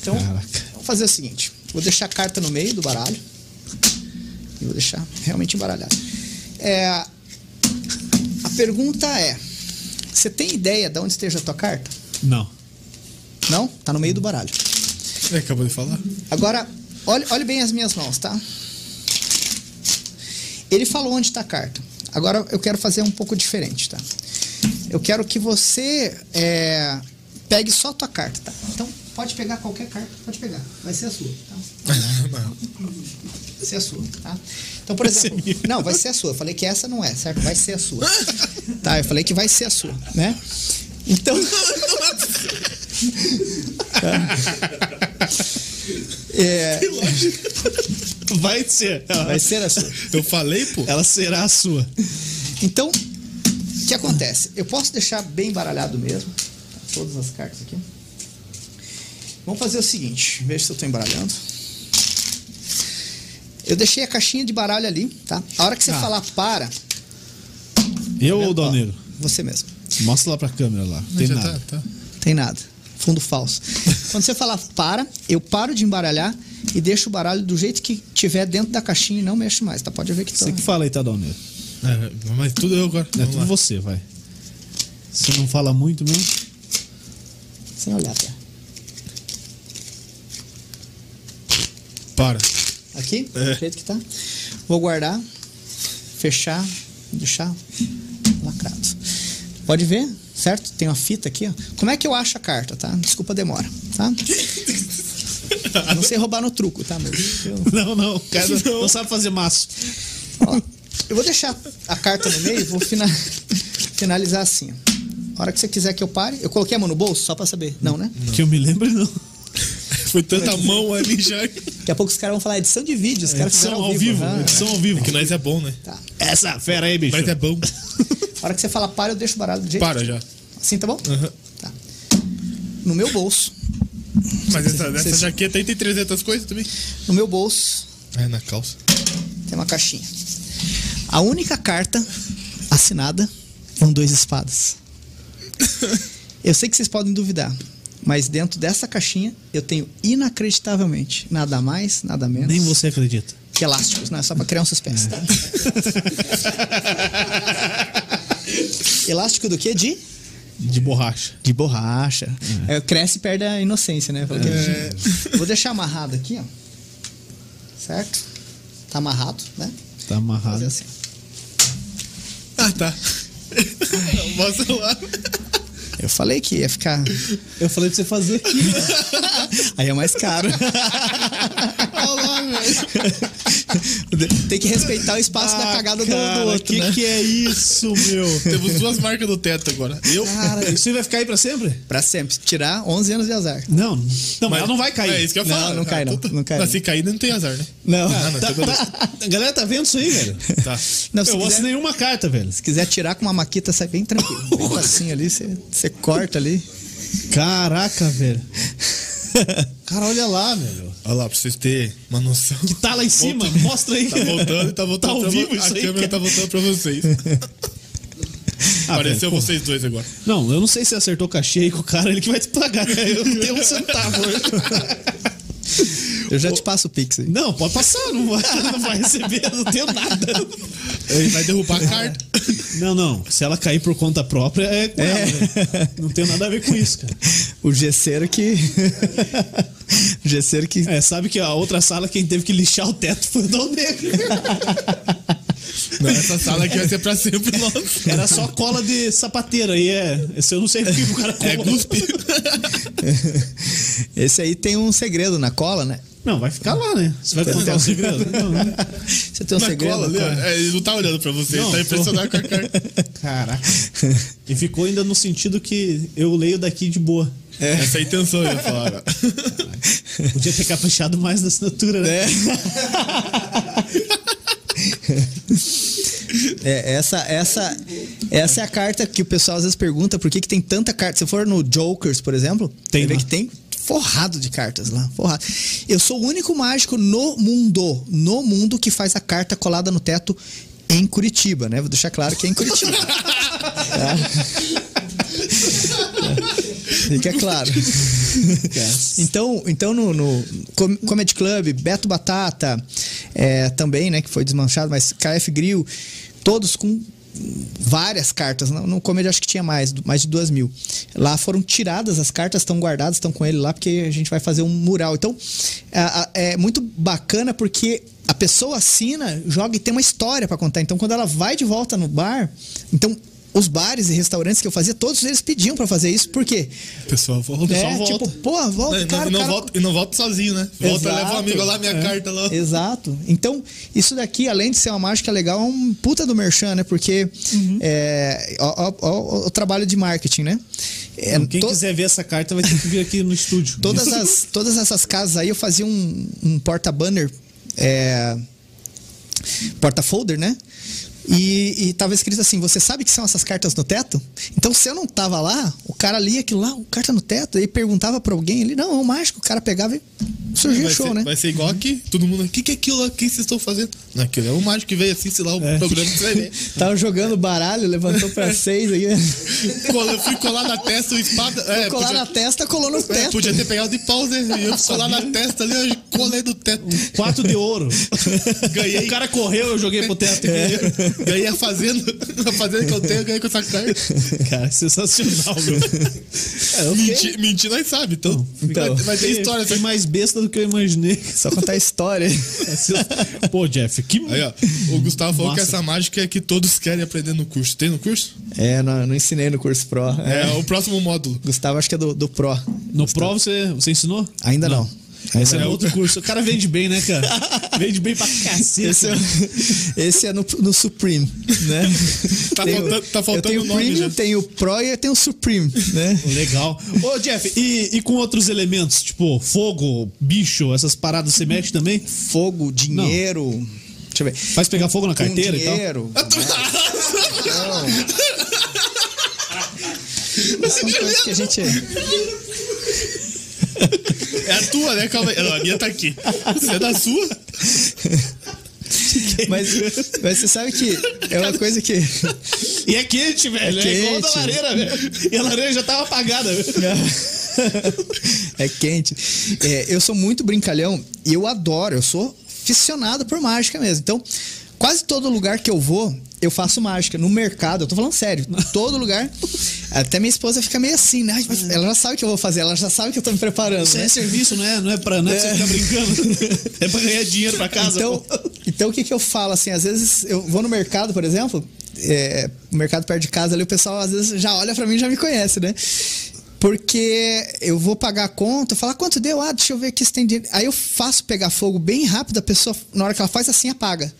Então, Caraca. vamos fazer o seguinte. Vou deixar a carta no meio do baralho. E vou deixar realmente embaralhado. É, a pergunta é: você tem ideia de onde esteja a tua carta? Não. Não? Tá no meio do baralho. É, acabou de falar. Agora, olhe, olhe bem as minhas mãos, tá? Ele falou onde está a carta. Agora eu quero fazer um pouco diferente, tá? Eu quero que você é, pegue só a tua carta, tá? Então, pode pegar qualquer carta, pode pegar. Vai ser a sua, tá? Vai ser a sua, tá? Então, por exemplo, não, vai ser a sua. Eu falei que essa não é, certo? Vai ser a sua. <laughs> Tá, eu falei que vai ser a sua, né? Então. <laughs> É, Vai ser. Ela, vai ser a sua. Eu falei, pô. ela será a sua. Então, o que acontece? Eu posso deixar bem baralhado mesmo, todas as cartas aqui. Vamos fazer o seguinte, veja se eu estou embaralhando. Eu deixei a caixinha de baralho ali, tá? A hora que você Ah. falar para, Eu ou o Negro? você mesmo. Mostra lá pra câmera lá. Tem Já nada. Tá, tá. Tem nada. Fundo falso. <laughs> Quando você falar para, eu paro de embaralhar e deixo o baralho do jeito que tiver dentro da caixinha e não mexo mais, tá? Pode ver que tá. Você que fala aí, tá? É, mas tudo eu agora. É Vamos tudo lá. você, vai. Você não fala muito mesmo? Sem olhar, tá? Para. Aqui, É. do jeito que tá. Vou guardar, fechar, deixar lacrado. Pode ver, certo? Tem uma fita aqui, ó. Como é que eu acho a carta, tá? Desculpa a demora, tá? <laughs> <laughs> Não sei roubar no truco, tá? Mas eu- <laughs> Não, não. O cara não, não sabe fazer maço. ó, eu vou deixar a carta no meio e vou fina- finalizar assim. ó. A hora que você quiser que eu pare, eu coloquei a mão no bolso só pra saber. Não, né? Que eu me lembro, não. <laughs> Foi tanta mão ali já. Daqui a pouco os caras vão falar edição de vídeo, os caras Edição ao vivo. Ah, Edição ao vivo. Que nós é bom, né? tá. Essa fera aí, bicho. Mas é bom. A hora que você fala para, eu deixo o baralho do jeito. Para já. Assim, tá bom? Aham. Tá. No meu bolso. Mas essa, essa jaqueta aí tem 300 coisas também. No meu bolso É, na calça. tem uma caixinha. A única carta assinada um dois espadas. <laughs> Eu sei que vocês podem duvidar, mas dentro dessa caixinha eu tenho inacreditavelmente nada mais, nada menos Nem você acredita. que elásticos, não é só pra criar um suspense, tá? Elástico do que? De? De borracha. De borracha. É, cresce e perde a inocência, né? Que- Vou deixar amarrado aqui, ó. Certo? Tá amarrado, né? Tá Fazer amarrado. assim. Ah, tá. <laughs> Mostra lá. Eu falei que ia ficar. Eu falei pra você fazer aqui. <laughs> Aí é mais caro. Olha lá, velho. Tem que respeitar o espaço da cagada do, do Ah, Cara, outro, que né? que é isso, meu? Temos duas marcas no teto agora. Eu. Cara, isso aí vai ficar aí pra sempre? Pra sempre. Tirar 11 anos de azar. Não, não, mas ela não vai cair. É isso que eu Não, falo. não cai, não. puta. Não cai, Mas não. se cair, não tem azar, né? Não. Ah, não, Tá- então tá- a galera tá vendo isso aí, velho? Tá. Não, eu quiser- assinei uma carta, velho. Se quiser tirar com uma maquita, sai bem tranquilo. Bem facinho ali, você, você corta ali. Caraca, velho. <laughs> Cara, olha lá, velho. Olha lá, pra vocês terem uma noção. Que tá lá em cima, Voltando. mostra aí. Tá voltando, tá voltando. Tá ao vivo vo- isso A aí, câmera cara. tá voltando pra vocês. Ah, <laughs> <laughs> Apareceu velho, vocês dois agora. Não, eu não sei se acertou o cachê aí com o cara, ele que vai te pagar, né? Eu não tenho um centavo. Eu já te passo o Pix aí. Não, pode passar, não vai, <laughs> não vai receber, não tenho nada. Ele vai derrubar a carta. Não, não. Se ela cair por conta própria, é com ela, velho. Não tem nada a ver com isso, cara. O gesseiro que. <laughs> o gesseiro que. É, sabe que a outra sala, quem teve que lixar o teto foi o Dal Negro. Não, essa sala aqui vai ser pra sempre nossa. Era só cola de sapateira. E é. Esse eu não sei porque o cara É colou. guspe. <laughs> Esse aí tem um segredo na cola, né? Não, vai ficar lá, né? Você vai contar um- segredo? Não, não. Você tem um Na segredo? cola ali, cara? É, ele não tá olhando pra você, Não, ele tá tô- impressionado com a carta. <laughs> Caraca. E ficou ainda no sentido que eu leio daqui de boa. Essa é a intenção, eu ia falar. agora. <laughs> Podia ter caprichado mais na assinatura, né? <laughs> É, essa, essa, essa é a carta que o pessoal às vezes pergunta por que, que tem tanta carta. Se for no Jokers, por exemplo, Tem você vê lá. que tem forrado de cartas lá. Forrado. Eu sou o único mágico no mundo, no mundo, que faz a carta colada no teto em Curitiba, né? Vou deixar claro que é em Curitiba. Tá? <laughs> Fica claro. Então, então no, no Com- Comedy Club, Beto Batata, é, também, né, que foi desmanchado, mas KF Grill, todos com várias cartas. No, Comedy acho que tinha mais, mais de duas mil. Lá foram tiradas as cartas, estão guardadas, estão com ele lá, porque a gente vai fazer um mural. Então, é, é muito bacana porque a pessoa assina, joga e tem uma história pra contar. Então, quando ela vai de volta no bar, então os bares e restaurantes que eu fazia, todos eles pediam pra fazer isso. Por quê? O pessoal volta. É, só volta. tipo, pô, volta, Não, e cara, não, cara- volta, e não volta sozinho, né? Volta, Exato. leva um amigo lá, minha carta lá. Exato. Então, isso daqui, além de ser uma mágica legal, é um puta do merchan, né? Porque é, ó, ó, ó, o trabalho de marketing, né? É, Quem to- quiser ver essa carta vai ter que vir aqui no estúdio. <laughs> todas, as, todas essas casas aí eu fazia um, um porta-banner, é, porta-folder, né? E, e tava escrito assim: você sabe que são essas cartas no teto? Então, se eu não tava lá, o cara lia aquilo lá, o carta no teto, e perguntava pra alguém ali, não, é um mágico, o cara pegava e surgia vai, show, ser, né? vai ser igual aqui, todo mundo. O que, que é aquilo lá? O que vocês estão fazendo? Não, aquilo é o mágico que veio assim, sei lá, o É. programa que você vai ver. <laughs> Tava jogando baralho, levantou pra <laughs> seis aí. Cola- Eu fui colar na testa o espada. É, colar podia, na testa, colou no é, teto. podia ter pegado de pause, né? E eu colar na testa ali, eu colei do teto. Quatro de ouro. <laughs> Ganhei. O cara correu, eu joguei pro teto aqui. Ganhei a fazenda. A fazenda que eu tenho, eu ganhei com essa carta. Cara, sensacional, meu. É, fiquei- Mentir, mentir nós sabe, então. Então. vai, vai ter história. Foi mais besta do que eu imaginei. Só contar a história. <laughs> Pô, Jeff, que. Aí, ó. O Gustavo falou que essa mágica é que todos querem aprender no curso. Tem no curso? É, não, não ensinei no curso Pro. É, É. o próximo módulo. Gustavo, acho que é do, do Pro. No Pro você, você ensinou? Ainda não. Esse é, não. outro curso. O cara vende bem, né, cara? <laughs> Vende bem pra cacete. Esse é, esse é no, no Supreme, né? Tá Tenho- faltando- tá faltando eu tenho o Premium, tenho o Pro e eu tenho o Supreme, né? Legal. Ô, Jeff, e, e com outros elementos, tipo fogo, bicho, essas paradas você mexe também? Fogo, dinheiro. Deixa eu ver. Faz pegar fogo na carteira e tal? dinheiro. <laughs> Não. São coisas que a gente. É a tua, né? Calma aí. Não, a minha tá aqui. Você é da sua? Mas, mas você sabe que é uma coisa que. E é quente, velho. É, É igual da quente. lareira, velho. E a lareira já tava apagada. é quente. É, eu sou muito brincalhão e eu adoro, eu sou aficionado por mágica mesmo. Então, quase todo lugar que eu vou, eu faço mágica. No mercado, eu tô falando sério, todo lugar. Até minha esposa fica meio assim, né? Mas Ela já sabe o que eu vou fazer, ela já sabe que eu tô me preparando. Isso né? é serviço, não é, não é pra, não é você ficar brincando. <laughs> É pra ganhar dinheiro pra casa. Então, pô. então o que, que eu falo assim? Às vezes eu vou no mercado, por exemplo, é, o mercado perto de casa ali, o pessoal às vezes já olha pra mim e já me conhece, né? Porque eu vou pagar a conta, falar quanto deu? Ah, deixa eu ver aqui se tem dinheiro. Aí eu faço pegar fogo bem rápido, a pessoa, na hora que ela faz assim, apaga.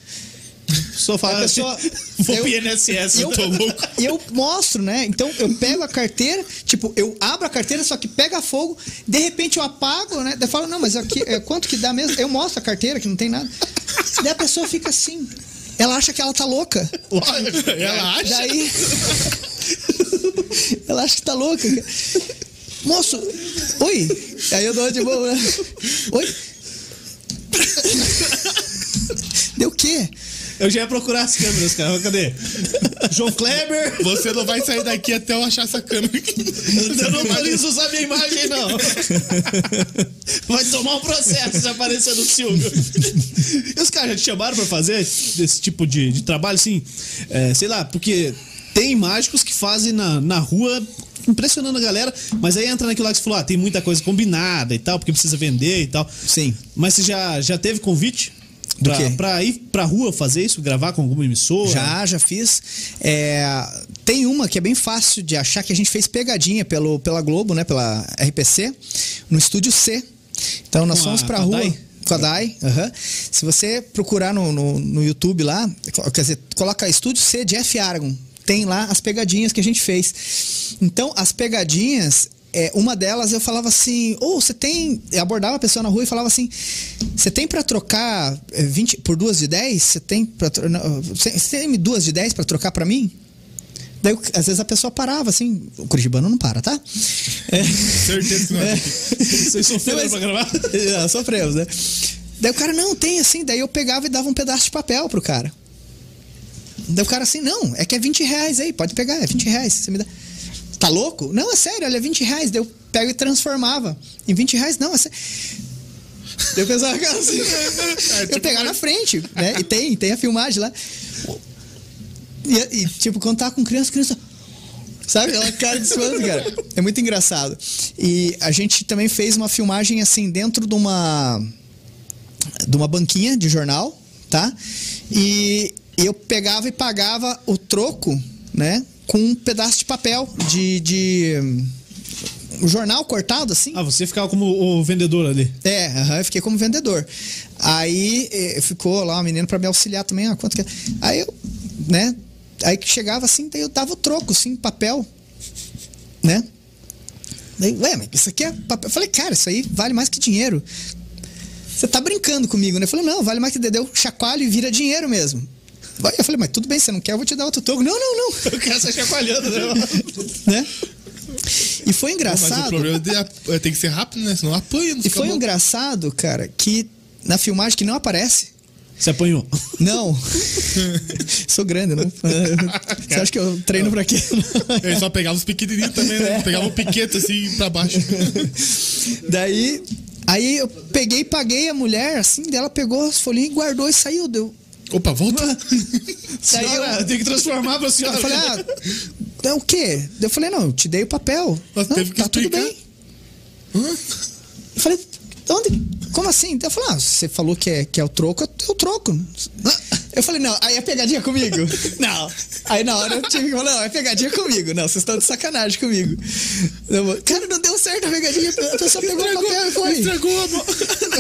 Só fala a pessoa- assim, <laughs> vou eu- pro INSS, E eu tô louco. <laughs> eu mostro, né? Então eu pego a carteira, tipo, eu abro a carteira, só que pega fogo, de repente eu apago, né? Daí eu falo, não, mas aqui, é, quanto que dá mesmo? Eu mostro a carteira, que não tem nada. Daí a pessoa fica assim. Ela acha que ela tá louca. Ela acha? Daí. <laughs> ela acha que tá louca. Moço, oi. Aí eu dou de boa? Oi. Deu o quê? Eu já ia procurar as câmeras, cara. Cadê? João Kleber. Você não vai sair daqui até eu achar essa câmera. Eu não autorizo usar minha imagem, não. Vai tomar um processo se aparecer no Silvio. E os caras já te chamaram pra fazer esse tipo de, de trabalho, assim? É, sei lá, porque tem mágicos que fazem na, na rua impressionando a galera, mas aí entra naquilo lá que você falou, ah, tem muita coisa combinada e tal, porque precisa vender e tal. Sim. Mas você já, já teve convite? Do Pra, quê? pra ir pra rua fazer isso, gravar com alguma emissora? Já, já fiz. É, tem uma que é bem fácil de achar que a gente fez pegadinha pelo, pela Globo, né? Pela RPC, no estúdio C. Então nós Com fomos a- pra a rua. Dai? Com a Dai, aham. Se você procurar no, no, no YouTube lá, quer dizer, coloca Estúdio C Jeff Aragon. Tem lá as pegadinhas que a gente fez. Então, as pegadinhas, é, uma delas eu falava assim, ou você tem. Eu abordava a pessoa na rua e falava assim: você tem pra trocar é, 20 por duas de 10? Você tem não, Você tem duas de 10 pra trocar pra mim? Daí, às vezes a pessoa parava, assim. O Curitibano não para, tá? É. Certeza que não é. Vocês sofreram mas- pra gravar? <laughs> É, sofremos, né? Daí o cara, não, tem assim. Daí eu pegava e dava um pedaço de papel pro cara. Daí o cara assim, não, é que é 20 reais aí, pode pegar, é 20 reais. Você me dá. Tá louco? Não, é sério, olha, é 20 reais. Daí eu pego e transformava. Em 20 reais, não, é sério. <laughs> Eu pensava, cara, assim, <laughs> eu pegar na frente, né? E tem, tem a filmagem lá. E, e, tipo, quando tá com criança, criança. Sabe? Aquela cara de espanto, cara. É muito engraçado. E a gente também fez uma filmagem assim dentro de uma de uma banquinha de jornal, tá? E eu pegava e pagava o troco, né? Com um pedaço de papel de, de um jornal cortado assim. Ah, você ficava como o vendedor ali. É, eu fiquei como vendedor. Aí eh, ficou lá uma menina pra me auxiliar também, ah, quanto que é? Aí eu, né? Aí que chegava assim, daí eu dava o troco, assim, papel, né? Daí, ué, mas isso aqui é papel. Eu falei, cara, isso aí vale mais que dinheiro. Você tá brincando comigo, né? Eu falei, não, vale mais que deu chacoalho e vira dinheiro mesmo. Eu falei, mas tudo bem, você não quer, eu vou te dar outro troco. Não, não, não. <laughs> O cara sai chacoalhando, né? <laughs> né? E foi Mas o engraçado. problema é tem que ser rápido, né? Senão apanha. Não E foi bom. engraçado, cara, que na filmagem que não aparece. Você apanhou. Não. <laughs> Sou grande, não. Você acha que eu treino pra quê? Ele só pegava os pequenininhos também, É. né? Pegava o piquete assim pra baixo. Daí, aí eu peguei e paguei a mulher, assim, dela pegou as folhinhas e guardou e saiu. Deu. Opa, volta. Daí <laughs> eu, Senhora, tem que transformar pra senhora. eu falei, ah, é o quê? Eu falei, não, eu te dei o papel. Não, tá tudo explicar. bem. Eu falei, onde? Como assim? Eu falei, ah, você falou que é, que é o troco, é o troco. Eu falei, não, aí é pegadinha comigo? <laughs> Não. Aí na hora eu tive que falar, não, é pegadinha comigo. Não, vocês estão de sacanagem comigo. Eu, Cara, não deu certo a pegadinha, a pessoa pegou o papel e foi. Estragou a mão.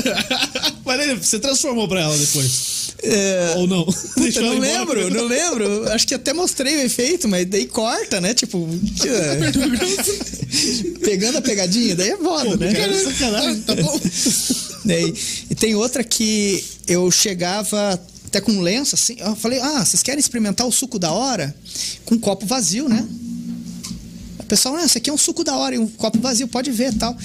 <laughs> Mas aí, você transformou pra ela depois. É, Ou não? <laughs> Eu não lembro, não lembro. Acho que até mostrei o efeito, mas daí corta, né? Tipo, é. pegando a pegadinha, daí é foda, né? cara, sacanagem. Tá bom. Daí- e tem outra que eu chegava até com lenço assim. Eu falei, ah, vocês querem experimentar o suco da hora? Com um copo vazio, né? O pessoal, ah, esse aqui é um suco da hora, e um copo vazio, pode ver tal.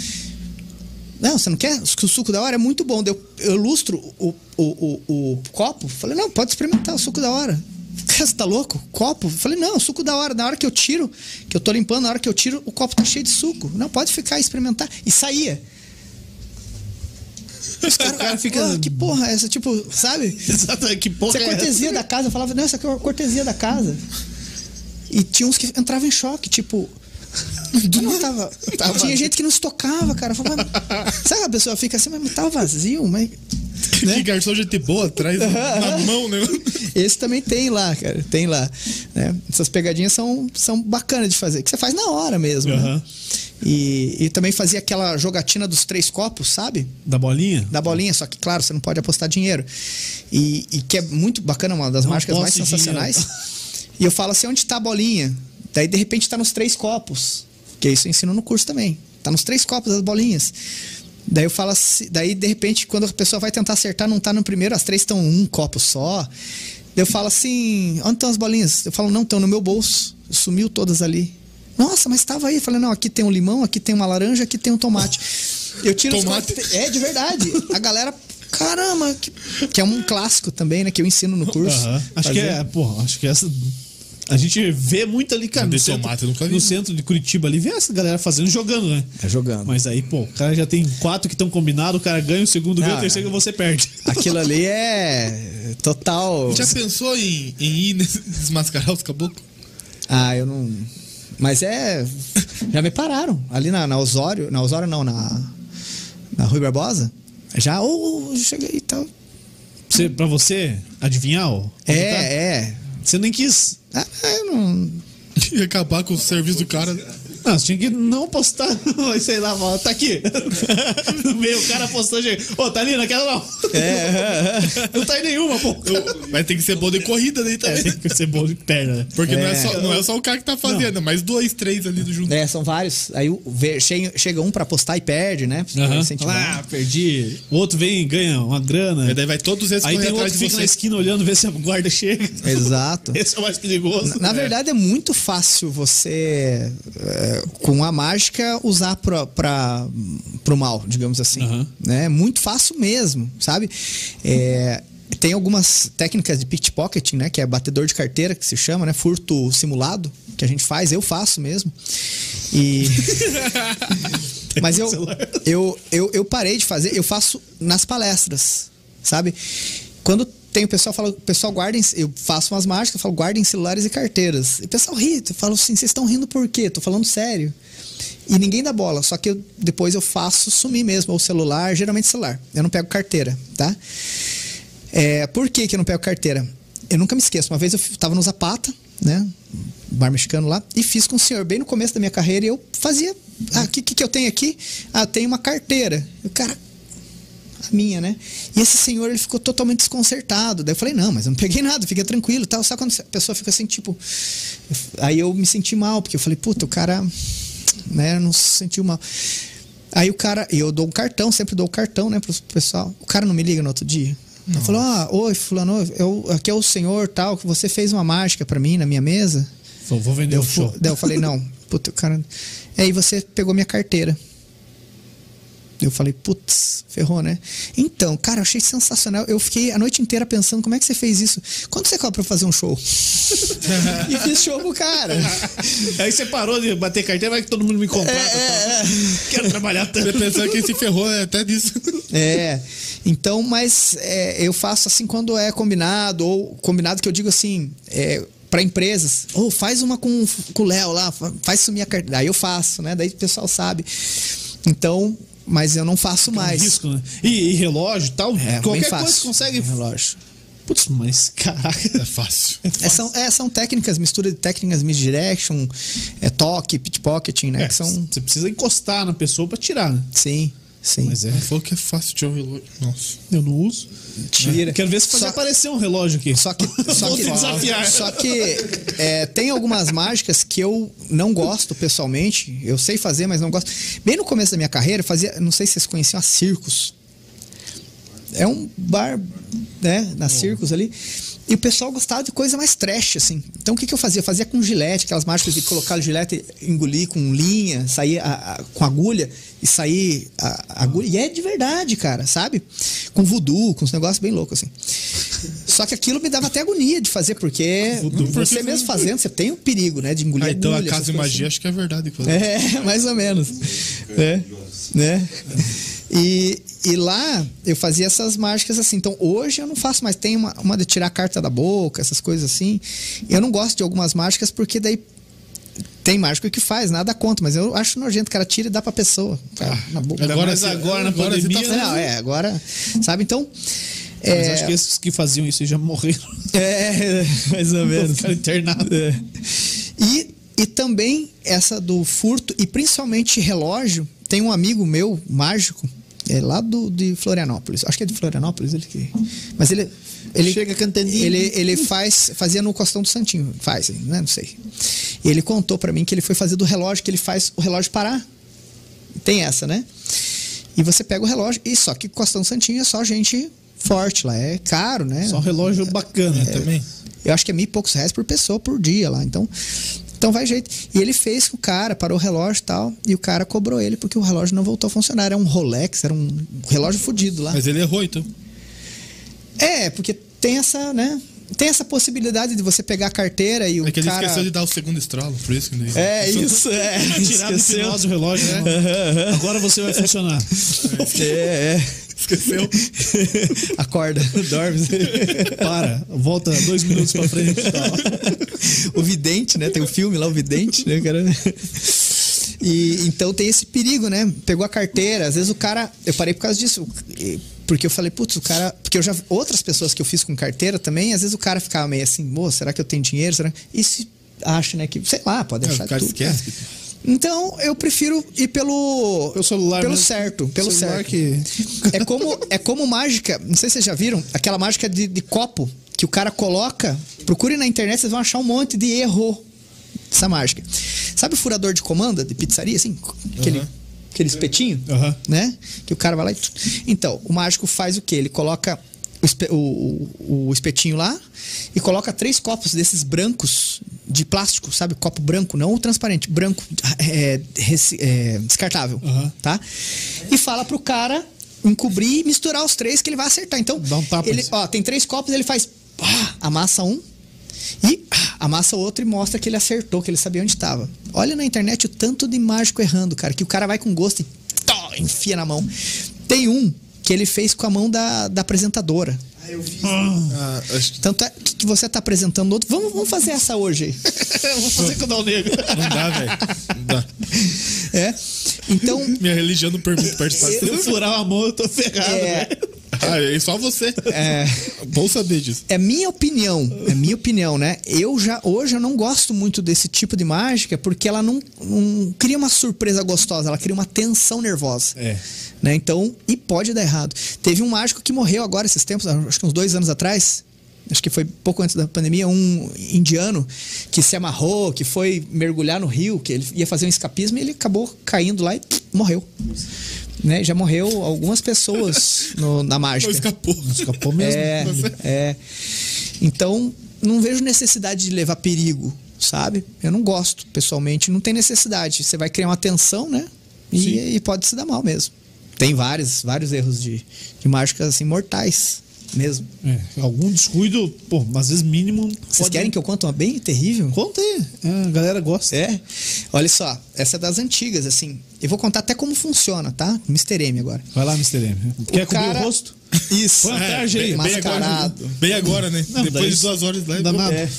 Não, você não quer? O suco da hora é muito bom. Eu, eu lustro o, o, o, o copo. Falei, não, pode experimentar o suco da hora. <laughs> Você tá louco? Copo? Falei, não, suco da hora. Na hora que eu tiro, que eu tô limpando, na hora que eu tiro, o copo tá cheio de suco. Não, pode ficar experimentar. E saía. Os caras O cara fica- "Ah, que porra é essa? Tipo, sabe? <laughs> Exato, que porra Isso é é essa? cortesia da casa. Eu falava, não, isso aqui é uma cortesia da casa. E tinha uns que entravam em choque, tipo. Não tava, tinha gente que não se tocava, cara. Falava, <laughs> sabe a pessoa fica assim, mas tava vazio, mas. <laughs> Né? Que garçom gente boa, atrás na <laughs> mão, né? Esse também tem lá, cara. Tem lá. né? Essas pegadinhas são, são bacanas de fazer. Que você faz na hora mesmo. né? Aham. E, e também fazia aquela jogatina dos três copos, sabe? Da bolinha? Da bolinha, só que, claro, você não pode apostar dinheiro. E, e que é muito bacana, uma das Não marcas mais sensacionais. dinheiro. E eu falo assim, onde tá a bolinha? Daí, de repente, tá nos três copos. Que isso eu ensino no curso também. Tá nos três copos as bolinhas. Daí eu falo assim, daí, de repente, quando a pessoa vai tentar acertar, não tá no primeiro, as três estão um copo só. Daí eu falo assim, onde estão as bolinhas? Eu falo, não, estão no meu bolso. Sumiu todas ali. Nossa, mas estava aí. Eu falei, não, aqui tem um limão, aqui tem uma laranja, aqui tem um tomate. Eu tiro os Tomate? quatro- É, de verdade. A galera, caramba, que, que é um clássico também, né? Que eu ensino no curso. Aham. Acho que Fazer. é, pô, acho que essa. A gente vê muito ali, cara, De no centro, tomate eu nunca vi. no centro de Curitiba ali, vê essa galera fazendo, jogando, né? É jogando. Mas aí, pô, o cara já tem quatro que estão combinados, o cara ganha, o segundo ganha, Ah, o terceiro você perde. <laughs> Aquilo ali é total. Já pensou em, em ir nesse- desmascarar os caboclos? Ah, eu não. Mas é. Já me pararam. Ali na, na Osório. Na Osório não, na. Na Rui Barbosa. Já, ô, cheguei e tal. Você, pra você adivinhar, ó. onde tá? É, é. Você nem quis. Ah, eu não. Ia <laughs> acabar com o serviço do cara. Não, você tinha que não postar. <laughs> Sei lá, tá aqui. <laughs> No meio, o cara postou, chega. Ô, tá ali naquela não. É, <laughs> Não tá em nenhuma, pô. Mas tem que ser bom de corrida daí É, também. tem que ser bom de perna, né? Porque não, é É. só, não é só o cara que tá fazendo, mas dois, três ali do junto. é, são vários. Aí chega, chega um pra postar e perde, né? Incentivar. Ah, perdi. O outro vem e ganha uma grana. E daí vai todos esses Aí tem outro que fica na esquina olhando ver se a guarda chega. Exato. Esse é o mais perigoso. Na, na verdade, é muito fácil você, é, com a mágica, usar pra, pro mal, digamos assim. Aham. né? É muito fácil mesmo, sabe? É, tem algumas técnicas de pickpocketing, né? Que é batedor de carteira, que se chama, né? Furto simulado, que a gente faz, eu faço mesmo. E... <laughs> Mas eu, eu, eu, eu parei de fazer, eu faço nas palestras, sabe? Quando tem o pessoal fala, pessoal, guardem, eu faço umas mágicas, eu falo, guardem celulares e carteiras. E o pessoal ri, eu falo assim, vocês estão rindo por quê? Tô falando sério. E ninguém dá bola, só que eu- depois eu faço sumir mesmo o celular, geralmente celular. Eu não pego carteira, tá? É, por que, que eu não pego carteira? Eu nunca me esqueço. Uma vez eu tava no Zapata, né? Bar mexicano lá, e fiz com o senhor bem no começo da minha carreira e eu fazia. Ah, o que, que, eu tenho aqui? Ah, tenho uma carteira. E o cara. A minha, né? E esse senhor ele ficou totalmente desconcertado. Daí eu falei, não, mas eu não peguei nada, fica tranquilo tal. Sabe quando a pessoa fica assim, tipo. Aí eu me senti mal, porque eu falei, puta, o cara né, não se sentiu mal. Aí o cara, e eu dou um cartão, sempre dou o cartão, né, pro pessoal. O cara não me liga no outro dia. Ele falou: Ah, oi, Fulano, eu, aqui é o senhor tal, que você fez uma mágica pra mim na minha mesa. Vou, vou vender o show. daí eu falei: Não, puta, o cara. Aí você pegou minha carteira. Eu falei, putz, ferrou, né? Então, cara, eu achei sensacional. Eu fiquei a noite inteira pensando, como é que você fez isso? Quanto você cobra pra fazer um show? <laughs> e fiz show pro cara. Aí você parou de bater carteira, vai que todo mundo me contrata. É, tal. Quero trabalhar Você tanto. pensar que se ferrou é até disso. É, então, mas é, eu faço assim quando é combinado, ou combinado que eu digo assim, é, para empresas, ou faz uma com, com o Léo lá, fa- faz sumir a carteira. Aí eu faço, né? Daí o pessoal sabe. Então, mas eu não faço Um mais. risco, né? E, e relógio e tal, É, qualquer fácil. coisa consegue. Relógio. Putz, mas caraca. É fácil. É, são, é, são técnicas, mistura de técnicas misdirection, é, toque, pickpocketing, né? É, que são. Você precisa encostar na pessoa pra tirar, né? Sim, sim. Mas é. Ele falou que é fácil tirar o relógio. Nossa. Eu não uso. Tira. Quero ver se pode Só- aparecer um relógio aqui. Só que, <laughs> só Vou que, te desafiar. Só que é, tem algumas mágicas que eu não gosto pessoalmente. Eu sei fazer, mas não gosto. Bem no começo da minha carreira, eu fazia. Não sei se vocês conheciam a Circus. É um bar, né? Na Circus ali. E o pessoal gostava de coisa mais trash, assim. Então o que, que eu fazia? Eu fazia com gilete, aquelas mágicas de colocar o gilete, engolir com linha, sair a- a- com agulha e sair a, a agulha. E é de verdade, cara, sabe? Com voodoo, com uns negócios bem loucos, assim. Só que aquilo me dava até agonia de fazer, porque você mesmo fazendo, você tem o perigo, né? De engolir Ah, então a agulha, casa essas de coisas magia acho que é verdade. assim. inclusive. É, <laughs> mais ou menos. né? né? E, e lá eu fazia essas mágicas assim. Então hoje eu não faço mais. Tem uma, uma de tirar a carta da boca, essas coisas assim. Eu não gosto de algumas mágicas porque daí tem mágico que faz, nada contra, mas eu acho nojento, o cara tira e dá pra pessoa. cara, na boca. Ainda mais agora na você pandemia, tá-? Não, é, agora. Sabe, então. Mas É, acho que esses que faziam isso já morreram. é, <laughs> mais ou menos. Ficaram internados. É. E, e também essa do furto, e principalmente relógio. Tem um amigo meu, mágico, é lá do, de Florianópolis. Acho que é de Florianópolis, ele que. Mas ele. Ele, Chega cantandinho. Ele, ele faz, fazia no Costão do Santinho, faz, né? Não sei. E ele contou pra mim que ele foi fazer do relógio, que ele faz o relógio parar. Tem essa, né? E você pega o relógio, e só que Costão do Santinho é só gente forte lá, é caro, né? Só um relógio bacana. Também. Eu acho que é mil e poucos reais por pessoa por dia lá. Então, então vai jeito. E ele fez com o cara, parou o relógio e tal. E o cara cobrou ele porque o relógio não voltou a funcionar. Era um Rolex, era um relógio fudido lá. Mas ele errou, então. É, porque tem essa, né? Tem essa possibilidade de você pegar a carteira e o É que ele cara. esqueceu de dar o segundo estralo, por isso que ele... É isso, é. <laughs> Tirar do relógio, né? Agora você vai funcionar. <laughs> É, é. Esqueceu. <laughs> Acorda, dorme. <laughs> Para, volta dois minutos pra frente tal. o vidente, né? Tem o filme lá, o vidente, né, cara? E então tem esse perigo, né? Pegou a carteira, às vezes o cara. Eu parei por causa disso. Porque eu falei, putz, o cara. Porque eu já. Outras pessoas que eu fiz com carteira também, às vezes o cara ficava meio assim, moço, será que eu tenho dinheiro? Será? E se acha, né? Que, sei lá, pode É, achar o cara tudo. esquece que- Então, eu prefiro ir pelo. Pelo celular Pelo mesmo. certo, pelo Celular certo. que- É como, é como mágica. Não sei se vocês já viram, aquela mágica de, de copo que o cara coloca. Procure na internet, vocês vão achar um monte de erro dessa mágica. Sabe o furador de comanda de pizzaria, assim? Aquele, Aham. aquele espetinho, Aham. né? Que o cara vai lá e. Então, o mágico faz o quê? Ele coloca o, o- o- espetinho lá e coloca três copos desses brancos de plástico, sabe? Copo branco, não o transparente, branco, é, reci- é, descartável, Aham. tá? E fala pro cara encobrir e misturar os três que ele vai acertar. Então, Dá um tapa ele, ó, tem três copos, ele faz, pá, amassa um e ah, amassa o outro e mostra que ele acertou, que ele sabia onde estava. Olha na internet o tanto de mágico errando, cara, que o cara vai com gosto e tó, enfia na mão. Tem um que ele fez com a mão da, da apresentadora. Ah, acho que Tanto é que que você tá apresentando outro. Vamos, vamos fazer essa hoje <laughs> aí. Vou fazer com o Dal Negro. não dá, velho. Não dá. É. Então, Minha religião não permite participar. Se eu furar a mão, eu tô ferrado, é, velho. Ah, é só você. É. Bom saber disso. É minha opinião, é minha opinião, né? Eu já hoje eu não gosto muito desse tipo de mágica porque ela não, não cria uma surpresa gostosa, ela cria uma tensão nervosa. É. Né? Então, e pode dar errado. Teve um mágico que morreu agora esses tempos, acho que uns dois anos atrás. Acho que foi pouco antes da pandemia, um indiano que se amarrou, que foi mergulhar no rio, que ele ia fazer um escapismo e ele acabou caindo lá e morreu. Né? Já morreu algumas pessoas no- na mágica. Não escapou. Escapou mesmo. É, é. Então, não vejo necessidade de levar perigo, sabe? Eu não gosto, pessoalmente. Não tem necessidade. Você vai criar uma tensão, né? E, e pode se dar mal mesmo. Tem vários, vários erros de, de mágicas assim, mortais mesmo. É, algum descuido, pô, às vezes mínimo. Vocês pode- querem que eu conte uma bem terrível? Conta aí. É, a galera gosta. É. Olha só, essa é das antigas, assim. Eu vou contar até como funciona, tá? Mr. M agora. Vai lá, Mr. M. Quer cobrir cara- o rosto? Isso. Aí. agora, Mascarado. bem agora, né? Não, Depois daí- de duas horas lá. Nada. É.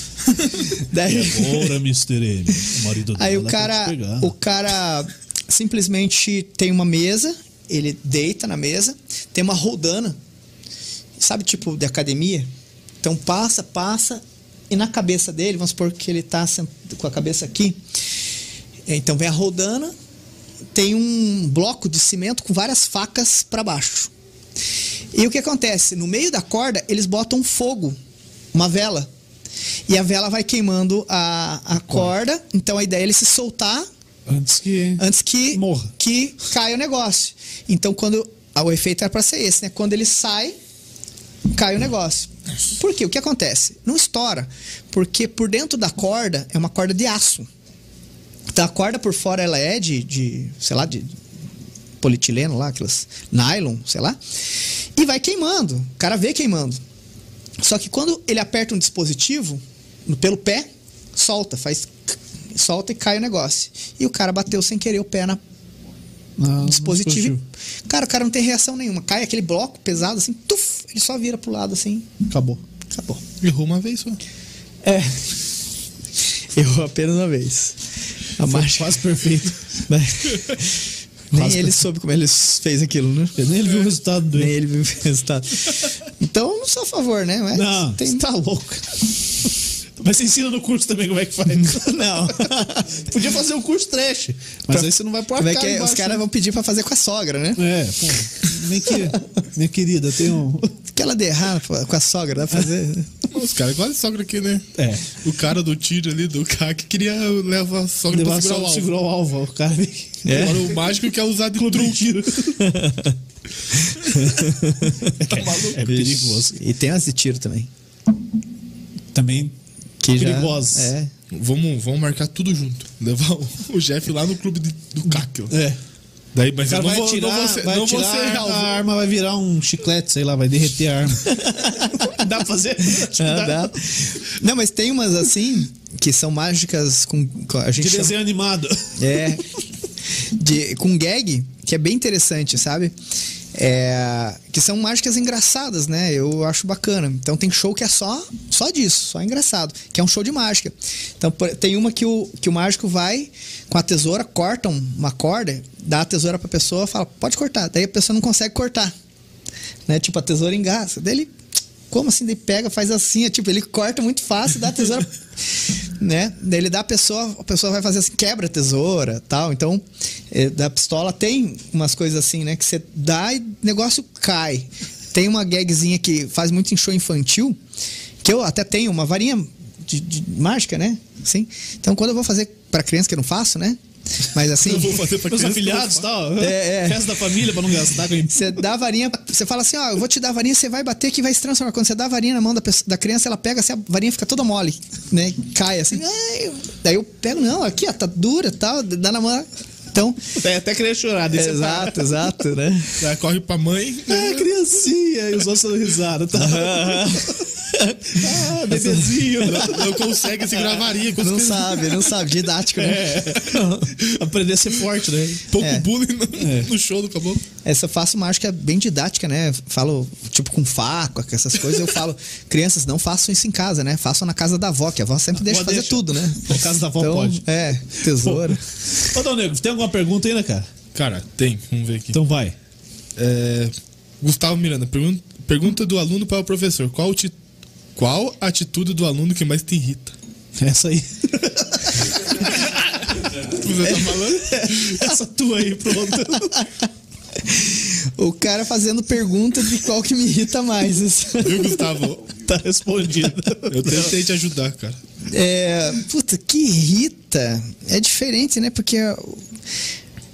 <laughs> Daí... Ora, Mr. M. O marido Aí dela o cara, pode pegar. o cara simplesmente tem uma mesa, ele deita na mesa, tem uma roldana, sabe, tipo de academia? Então passa, passa, e na cabeça dele, vamos supor que ele tá sent- com a cabeça aqui, então vem a roldana, tem um bloco de cimento com várias facas para baixo. E o que acontece? No meio da corda, eles botam fogo, uma vela. E a vela vai queimando a, a corda. Então a ideia é ele se soltar Antes que. antes que Morra. que caia o negócio. Então quando ah, o efeito era para ser esse, né? Quando ele sai, cai o negócio. Por quê? O que acontece? Não estoura, porque por dentro da corda é uma corda de aço. Então a corda por fora ela é de, de sei lá, de polietileno lá, aquelas nylon, sei lá. E vai queimando. O cara vê queimando. Só que quando ele aperta um dispositivo pelo pé, solta, faz solta e cai o negócio. E o cara bateu sem querer o pé na Ah, dispositivo. Cara, o cara não tem reação nenhuma. Cai aquele bloco pesado assim, tuf, ele só vira pro lado assim, Acabou. acabou. Errou uma vez só. É. <laughs> Errou apenas uma vez. A Foi marcha. quase perfeito. <laughs> Nem Quase ele soube como ele fez aquilo, né? Nem ele viu o resultado do Nem ele viu o resultado. Então, não sou a favor, né? Mas Não, tem... você tá louco. Mas você ensina no curso também como é que faz. <laughs> Não. <laughs> Podia fazer um curso trash. Mas aí você não vai pôr a Como é que é? embaixo, Os caras né? vão pedir pra fazer com a sogra, né? É, pô. Minha, que- minha querida, tem um. <laughs> Aquela de errar pô, com a sogra, dá pra fazer. Os caras igual a sogra aqui, né? É. O cara do tiro ali, do cara que queria levar a sogra Levar pra segurar só o alvo. segurar o alvo. O cara vem. É. Agora o mágico quer usar de Clube de truque. tiro. tá maluco? É perigoso. E tem as de tiro também. Também Que já- perigosos. É. Vamos, vamos marcar tudo junto. Levar o, o Jeff lá no clube de- do ó. É. Daí, mas cara eu não vai vou, tirar, não vou ser, vai não vou tirar ser a, alvo. a arma vai virar um chiclete, sei lá, vai derreter a arma. <laughs> Dá pra fazer? Que Ah, dá. dá. Não, mas tem umas assim que são mágicas com. com a gente De chama- desenho animado. É. De, com gag, que é bem interessante, sabe? É, que são mágicas engraçadas, né? Eu acho bacana. Então tem show que é só só disso, só engraçado, que é um show de mágica. Então tem uma que o, que o mágico vai com a tesoura, corta um- uma corda, dá a tesoura pra pessoa, fala, pode cortar. Daí a pessoa não consegue cortar. Né? Tipo, a tesoura engaça. Daí ele, como assim? Daí pega, faz assim, é tipo, ele corta muito fácil, dá a tesoura, <laughs> né? Daí ele dá a pessoa, a pessoa vai fazer assim, quebra a tesoura, tal. Então, eh, da pistola tem umas coisas assim, né? Que você dá e o negócio cai. Tem uma gagzinha que faz muito em show infantil, que eu até tenho uma varinha de, de mágica, né? Assim. Então, quando eu vou fazer pra criança, que eu não faço, né? Mas assim. Eu vou fazer pra afiliados e tal. É, é. Festa da família pra não gastar com Você dá a varinha, você fala assim, ó, eu vou te dar a varinha, você vai bater que vai se transformar. Quando você dá a varinha na mão da, pessoa- da criança, ela pega assim, a varinha fica toda mole, né? Cai assim. Daí eu pego, não, aqui, ó, tá dura e tal, dá na mão. Então, Até, até querer chorar. você exato, exato, né? Corre pra mãe. Ah, criancinha. E os outros dando risada. Tá? <laughs> ah, bebezinho. Não, não consegue segurar a varinha. com Não sabe, não sabe, didático, né? É. <laughs> Aprender a ser forte, né? Pouco É. bullying no, no show do caboclo. Essa eu faço mágica bem didática, né? Falo, tipo, com faca, com essas coisas. Eu falo, <laughs> crianças, não façam isso em casa, né? Façam na casa da avó, que a avó sempre deixa avó fazer deixa. tudo, né? Na casa da avó então, pode. É, tesoura. Ô, Dal Negro, tem alguma pergunta ainda, cara? Cara, tem. Vamos ver aqui. Então vai. É, Gustavo Miranda, pergunta, pergunta do aluno para o professor. Qual, qual a atitude do aluno que mais te irrita? Essa aí. <laughs> Você tá falando? Essa tua aí, pronto. O cara fazendo pergunta de qual que me irrita mais. Viu, Gustavo? Tá respondido. Eu tentei te ajudar, cara. É, puta, que irrita. É diferente, né? Porque é,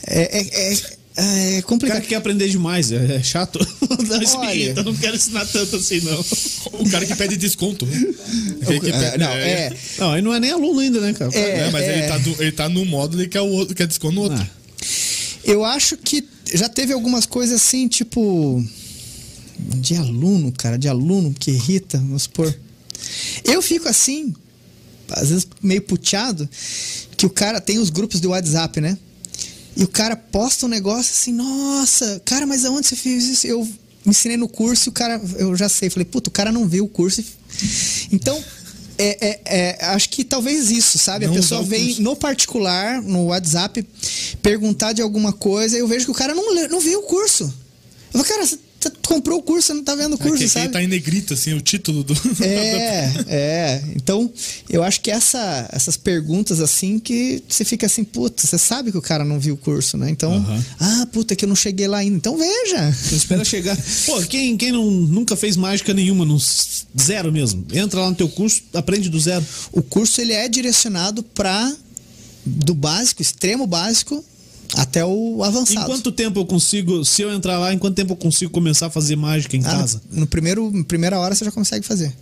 é, é, é O complicado. cara quer aprender demais, é é chato. <laughs> Não, Olha. eu não quero ensinar tanto assim, não. O cara que pede desconto. né? Que É, pede- não, é. Não, aí não é nem aluno ainda, né, cara? O É. É, mas Ele, tá do- ele tá no modo ele quer, o outro, quer desconto no outro. Ah, Eu acho que já teve algumas coisas assim, tipo. De aluno, cara, de aluno que irrita, vamos supor. Eu fico assim, às vezes meio puteado, que o cara tem os grupos do WhatsApp, né? E o cara posta um negócio assim, nossa, cara, mas aonde você fez isso? Eu ensinei no curso e o cara, eu já sei. Falei, puta, o cara não viu o curso. Então, é, é- é, acho que talvez isso, sabe? Não a pessoa vem no particular, no WhatsApp, perguntar de alguma coisa e eu vejo que o cara não, não viu o curso. Eu falo, cara, você tá- comprou o curso, você não tá vendo o curso, Aqui, aqui sabe? tá em negrito, assim, o título do. <laughs> É, <laughs> é. Então, eu acho que essa, essas perguntas assim que você fica assim, puta, você sabe que o cara não viu o curso, né? Então, ah, puta, que eu não cheguei lá ainda. Então veja. Então espera chegar. Pô, quem, quem não, nunca fez mágica nenhuma, zero mesmo, entra lá no teu curso, aprende do zero. O curso ele é direcionado para do básico, extremo básico, até o Em avançado. quanto tempo eu consigo, se eu entrar lá, em quanto tempo eu consigo começar a fazer mágica em Ah, casa? No primeiro, na primeira hora você já consegue fazer.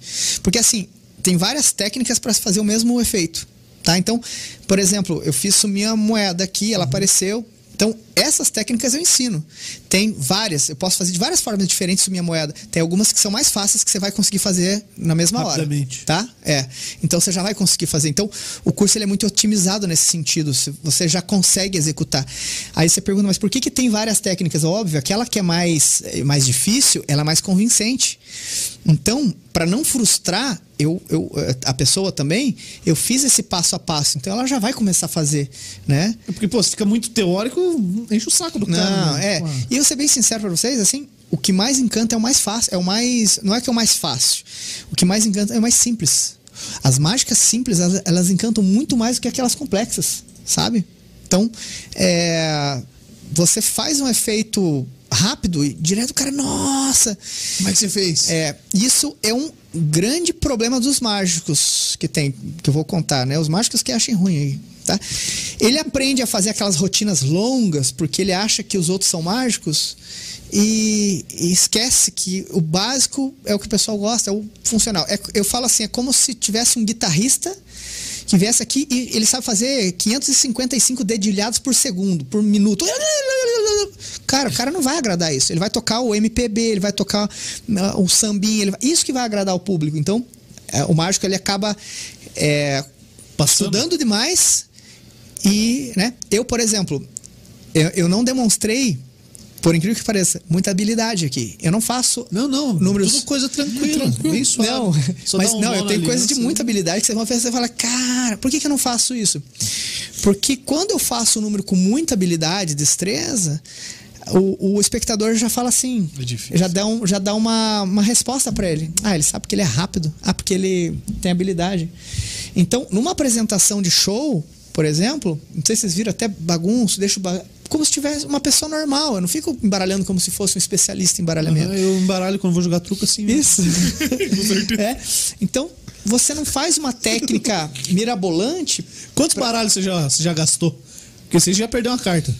Porque assim, tem várias técnicas para fazer o mesmo efeito. Tá? Então, por exemplo, eu fiz sumir a moeda aqui, ela apareceu, Então, essas técnicas eu ensino. Tem várias, eu posso fazer de várias formas diferentes minha moeda. Tem algumas que são mais fáceis que você vai conseguir fazer na mesma hora. Tá? É. Então você já vai conseguir fazer. Então, o curso ele é muito otimizado nesse sentido. Se Você já consegue executar. Aí você pergunta, mas por que, que tem várias técnicas? Óbvio, aquela que é mais, eh, mais difícil, ela é mais convincente. Então, para não frustrar eu, eu, eh, a pessoa também, eu fiz esse passo a passo. Então ela já vai começar a fazer, né? É Porque, pô, se fica muito teórico, enche o saco do cara. Não, né? é. Pô. E eu ser bem sincero pra vocês, assim, o que mais encanta é o mais fácil. É o mais. Não é que é o mais fácil. O que mais encanta é o mais simples. As mágicas simples, elas, elas encantam muito mais do que aquelas complexas, sabe? Então, é, você faz um efeito rápido e direto o cara, nossa! Como é que você fez? É, isso é um grande problema dos mágicos que tem, que eu vou contar, né? Os mágicos que achem ruim aí, tá? Ele aprende a fazer aquelas rotinas longas porque ele acha que os outros são mágicos e, e esquece que o básico é o que o pessoal gosta, é o funcional. É- eu falo assim, é como se tivesse um guitarrista que viesse aqui e ele sabe fazer 555 dedilhados por segundo, por minuto. Cara, o cara não vai agradar isso. Ele vai tocar o MPB, ele vai tocar uh, o sambinha, vai- isso que vai agradar o público. Então, é, o mágico ele acaba é, estudando demais e, né? Eu, por exemplo, eu, eu não demonstrei, por incrível que pareça, muita habilidade aqui. Eu não faço Não, não. números Tudo coisa tranquila. <laughs> Bem suave. não, Só mas um não, eu tenho coisas de aliança. muita habilidade que você vai ver e fala, cara, por que, que eu não faço isso? Porque quando eu faço um número com muita habilidade, destreza, o, o espectador já fala assim, É já dá, um, já dá uma, uma resposta pra ele. Ah, ele sabe porque ele é rápido. Ah, porque ele tem habilidade. Então, numa apresentação de show, por exemplo, não sei se vocês viram até bagunço, deixo ba- como se tivesse uma pessoa normal. Eu não fico embaralhando como se fosse um especialista em embaralhamento. Ah, Eu embaralho quando vou jogar truco assim. mesmo. Isso. <laughs> <laughs> é. Então, você não faz uma técnica mirabolante. Quantos baralhos você já, você já gastou? Porque você já perdeu uma carta.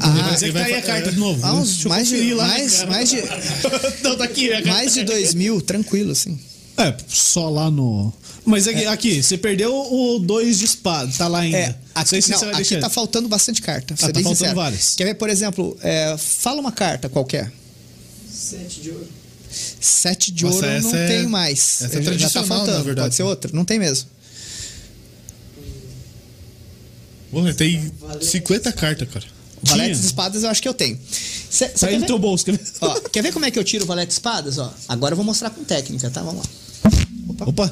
Ah, Mas é que tá aí a carta de novo. Ah, né? uns mais de- lá, né, mais- mais de- <laughs> Não, tá aqui. carta. mais de dois mil, tranquilo, assim. É, só lá no. Mas aqui, aqui, você perdeu o 2 de espada, tá lá ainda. É, aqui, Sei se não, vai aqui tá faltando bastante carta. Ah, tá faltando sincero. várias. Quer ver, por exemplo, é, fala uma carta qualquer. Sete de ouro. Sete de Nossa, ouro não é- tem mais. essa é Já- já tá tradicional, faltando. na verdade. Pode ser outra? Não tem mesmo. Porra, tem 50 cartas, cara. Valete de espadas eu acho que eu tenho. Cê, cê Tá aí quer no ver? teu bolso, quer ver? Ó, quer ver como é que eu tiro o valete de espadas? Ó, agora eu vou mostrar com técnica, tá? Vamos lá. Opa. Opa,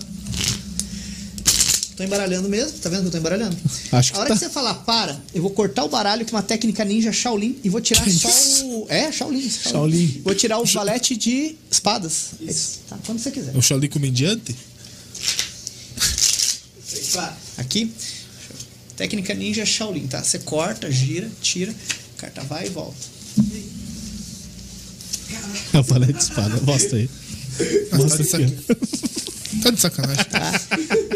Tô embaralhando mesmo, tá vendo que eu tô embaralhando? <laughs> Acho que A hora tá. que você falar para, eu vou cortar o baralho com uma técnica ninja Shaolin e vou tirar só o. É, Shaolin. Shaolin. Vou tirar o valete de espadas. É Isso. Tá, quando você quiser. É o Shaolin comediante? Aqui. Técnica ninja Shaolin, tá? Você corta, gira, tira, a carta vai e volta. <laughs> eu falei de espada, mostra aí. Mostra de aqui. Tá de sacanagem. <laughs> Tá?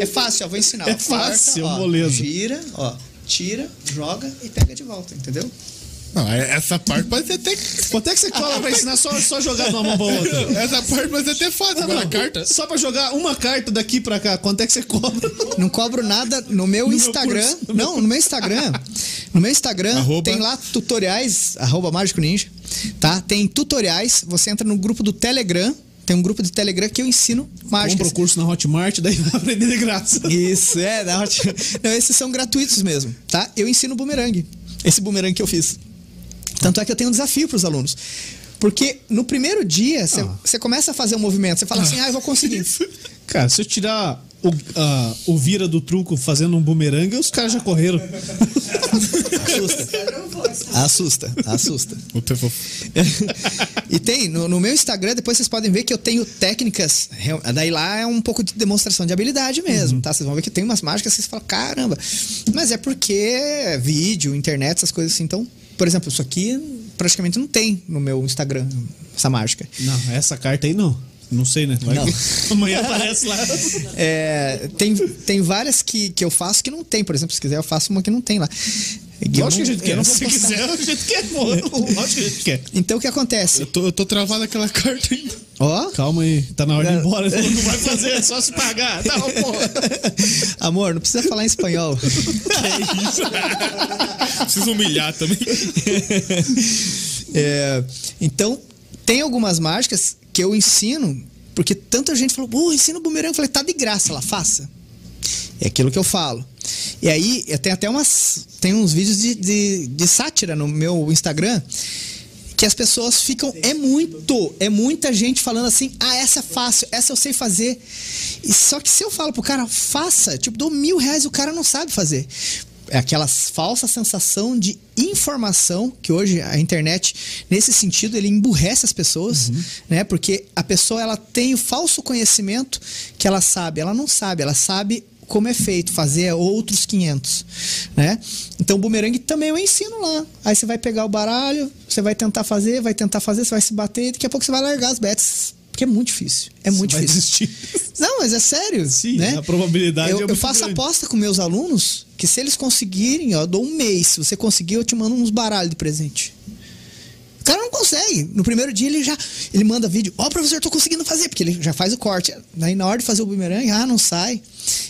É fácil, ó, vou ensinar. É ó. fácil, ó, moleza. Gira, ó, tira, joga e pega de volta, entendeu? Não, é- essa parte pode ser até. Quanto é que você cobra pra ensinar só, só jogar de uma mão pra outra? <laughs> Essa parte pode ser até fácil. A carta. Só pra jogar uma carta daqui pra cá, quanto é que você cobra? <laughs> Não cobro nada no meu meu Instagram. curso, no não, no meu Instagram. No meu Instagram Arroba. tem lá tutoriais, arroba Mágico Ninja, tá? Tem tutoriais, você entra no grupo do Telegram, tem um grupo do Telegram que eu ensino mágica. Compra o curso na Hotmart, daí <laughs> vai aprender de graça. Isso, é, não, não, esses são gratuitos mesmo, tá? Eu ensino bumerangue. Esse bumerangue que eu fiz. Tanto é que eu tenho um desafio para os alunos. Porque no primeiro dia, você Ah. você começa a fazer um movimento, você fala assim, ah, eu vou conseguir. <laughs> Cara, se eu tirar o, ah, o vira do truco fazendo um bumerangue, os caras já correram. Assusta. Assusta, assusta. E tem, no, no meu Instagram, depois vocês podem ver que eu tenho técnicas. Daí lá é um pouco de demonstração de habilidade mesmo, tá? Vocês vão ver que tem umas mágicas que vocês falam, caramba. Mas é porque vídeo, internet, essas coisas assim. Então, por exemplo, isso aqui praticamente não tem no meu Instagram, essa mágica. Não, essa carta aí não. Não sei, né? Vai Não. que Amanhã aparece lá. É, tem, tem várias que, que eu faço que não tem. Por exemplo, se quiser, eu faço uma que não tem lá. Eu Lógico que a gente quer. não Se postar. quiser, a gente quer. pô. Lógico que a gente quer. Então o que acontece? Eu tô, eu tô travado naquela carta ainda. Ó, Calma aí, tá na hora de ir embora. Não vai fazer, é só se pagar. Tá, pô. <laughs> amor, não precisa falar em espanhol. <laughs> Preciso humilhar também. <laughs> É, então, tem algumas mágicas que eu ensino, porque tanta gente falou, pô, ensina o bumerangue. Eu falei, tá de graça lá, faça. É aquilo que eu falo. E aí, tenho até umas. Tem uns vídeos de, de, de sátira no meu Instagram que as pessoas ficam. É muito, é muita gente falando assim: ah, essa é fácil, essa eu sei fazer. E só que se eu falo pro cara, faça, tipo, dou mil reais, o cara não sabe fazer. É aquela falsa sensação de informação que hoje a internet, nesse sentido, ele emburrece as pessoas, né? Porque a pessoa ela tem o falso conhecimento que ela sabe, ela não sabe, ela sabe como é feito, fazer outros 500, né? Então, o bumerangue também eu ensino lá. Aí você vai pegar o baralho, você vai tentar fazer, vai tentar fazer, você vai se bater, e daqui a pouco você vai largar as bets, porque é muito difícil. É muito vai difícil. Não, mas é sério. Sim, né? a probabilidade eu, é eu muito faço grande. aposta com meus alunos que se eles conseguirem, ó, eu dou um mês. Se você conseguir, eu te mando uns baralhos de presente. O cara não consegue. No primeiro dia ele já ele manda vídeo. Ó, professor, tô conseguindo fazer, porque ele já faz o corte. Aí na hora de fazer o bumerangue, ah, não sai.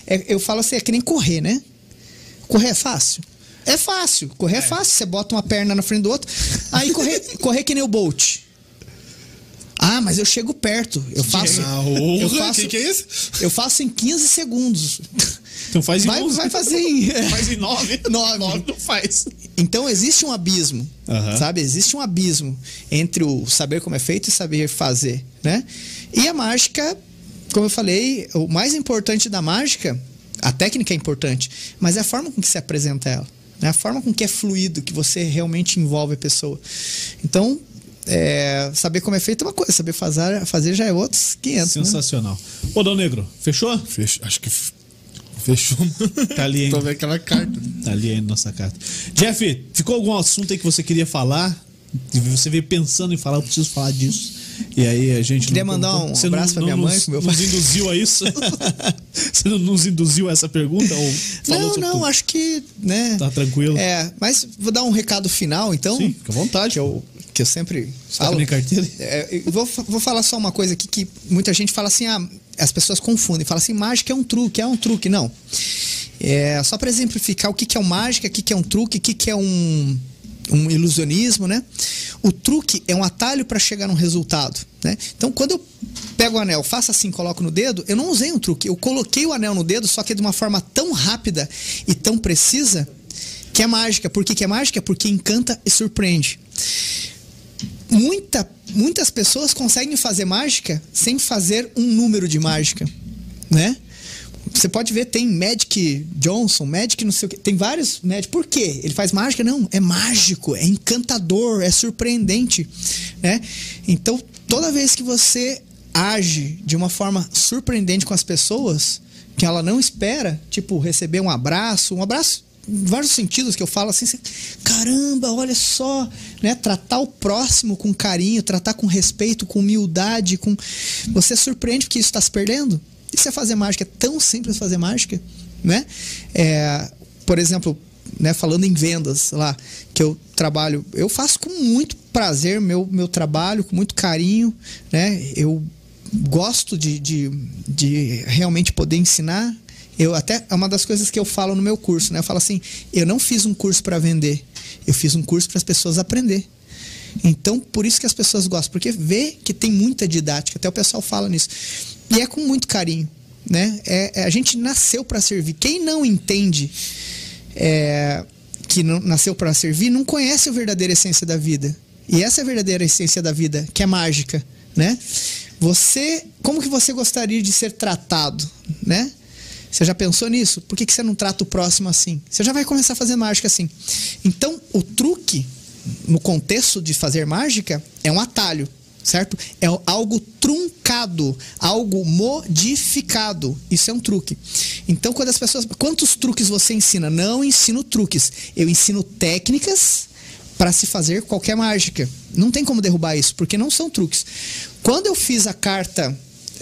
É, eu falo assim, é que nem correr, né? Correr é fácil. É fácil. Correr é, fácil. Você bota uma perna na frente do outro. Aí correr, <laughs> correr que nem o Bolt. Ah, mas eu chego perto. Eu faço. Ah, eu orra, faço, que que é isso? eu faço em 15 segundos. Então faz em Vai, 11. vai fazer em. <laughs> Faz em 9. Nove. <laughs> 9 não faz. Então existe um abismo, sabe? Existe um abismo entre o saber como é feito e saber fazer, né? E a mágica, como eu falei, o mais importante da mágica, a técnica é importante, mas é a forma com que se apresenta ela, né? A forma com que é fluido, que você realmente envolve a pessoa. Então, é, saber como é feito é uma coisa, saber fazer, fazer já é outros 500, né? Sensacional. Ô, Dom Negro, fechou? Fechou. Acho que fechou. Tá ali, hein? <laughs> Tô vendo aquela carta. Tá ali aí na nossa carta. Jeff, ficou algum assunto aí que você queria falar? Você veio pensando em falar, eu preciso falar disso. E aí a gente. Queria não mandar um Você abraço pra minha mãe, Nos, meu nos pai. induziu a isso? <laughs> você não nos induziu a essa pergunta? Ou falou Não, não, tudo? acho que, né? Tá tranquilo? É, mas vou dar um recado final, então. Sim, fica à vontade. Que eu, que eu sempre Você tá falo. carteira? É, vou, vou falar só uma coisa aqui que muita gente fala assim, ah, as pessoas confundem, fala assim, mágica é um truque, é um truque. Não. É, só para exemplificar o que, que é o mágica, o que, que é um truque, o que, que é um, um ilusionismo, né? O truque é um atalho para chegar num resultado, né? Então, quando eu pego o anel, faço assim, coloco no dedo, eu não usei um truque, eu coloquei o anel no dedo, só que de uma forma tão rápida e tão precisa que é mágica. Por que, que é mágica? Porque encanta e surpreende muita, muitas pessoas conseguem fazer mágica sem fazer um número de mágica, né? Você pode ver, tem Magic Johnson, Magic não sei o que, tem vários Magic. Por quê? Ele faz mágica? Não, é mágico, é encantador, é surpreendente, né? Então, toda vez que você age de uma forma surpreendente com as pessoas, que ela não espera, tipo, receber um abraço, um abraço vários sentidos que eu falo assim, você, caramba, olha só, né? Tratar o próximo com carinho, tratar com respeito, com humildade, com você surpreende porque isso está se perdendo. Isso é fazer mágica, é tão simples fazer mágica, né? É, por exemplo, né, falando em vendas lá, que eu trabalho, eu faço com muito prazer meu, meu trabalho, com muito carinho, né? Eu gosto de, de, de realmente poder ensinar. Eu até é uma das coisas que eu falo no meu curso, né? Eu falo assim, eu não fiz um curso para vender, eu fiz um curso para as pessoas aprender. Então, por isso que as pessoas gostam, porque vê que tem muita didática, até o pessoal fala nisso. E é com muito carinho, né? É, é- a gente nasceu para servir. Quem não entende é, que não, nasceu para servir, não conhece a verdadeira essência da vida. E essa é a verdadeira essência da vida, que é mágica, né? Você, como que você gostaria de ser tratado, né? Você já pensou nisso? Por que, que você não trata o próximo assim? Você já vai começar a fazer mágica assim. Então, o truque, no contexto de fazer mágica, é um atalho, certo? É algo truncado, algo modificado. Isso é um truque. Então, quando as pessoas. Quantos truques você ensina? Não ensino truques. Eu ensino técnicas para se fazer qualquer mágica. Não tem como derrubar isso, porque não são truques. Quando eu fiz a carta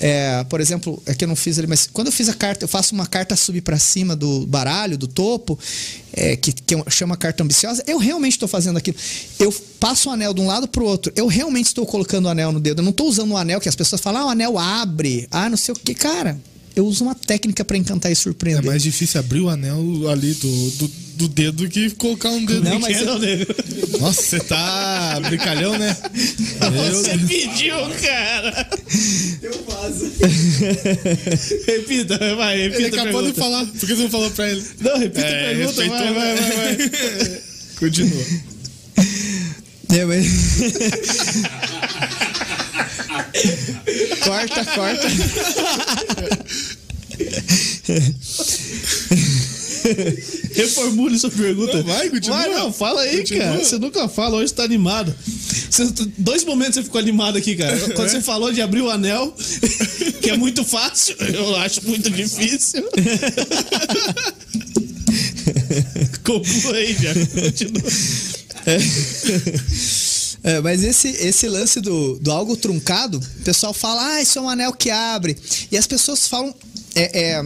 É, por exemplo, é que eu não fiz ali, mas quando eu fiz a carta, eu faço uma carta subir para cima do baralho, do topo, é, que, que chama carta ambiciosa, eu realmente estou fazendo aquilo. Eu passo o anel de um lado para o outro, eu realmente estou colocando o anel no dedo. Eu não estou usando o anel que as pessoas falam, ah, o anel abre, ah, não sei o que. Cara, eu uso uma técnica para encantar e surpreender. É mais difícil abrir o anel ali do, do, do dedo que colocar um dedo Não, mas Pequeno, nego. Nossa, você tá brincalhão, né? Meu Você pediu, cara. Deu vaza. <laughs> Repita, vai, repita Ele a acabou de pergunta. falar. Por que você não falou pra ele? Não, repita a É, pergunta, vai, respeitou, vai, né? vai, vai. Continua. <laughs> É, mas... <laughs> <laughs> corta, corta. Reformule sua pergunta. Não, vai, continua. Vai, não, fala aí, Continua. cara. Você nunca fala, hoje tá animado. Você- dois momentos você ficou animado aqui, cara. Quando você falou de abrir o anel, <laughs> que é muito fácil, eu acho muito difícil. <laughs> Conclua aí, já. Continua. É, mas esse, esse lance do, do algo truncado, o pessoal fala, ah, isso é um anel que abre. E as pessoas falam, é, é,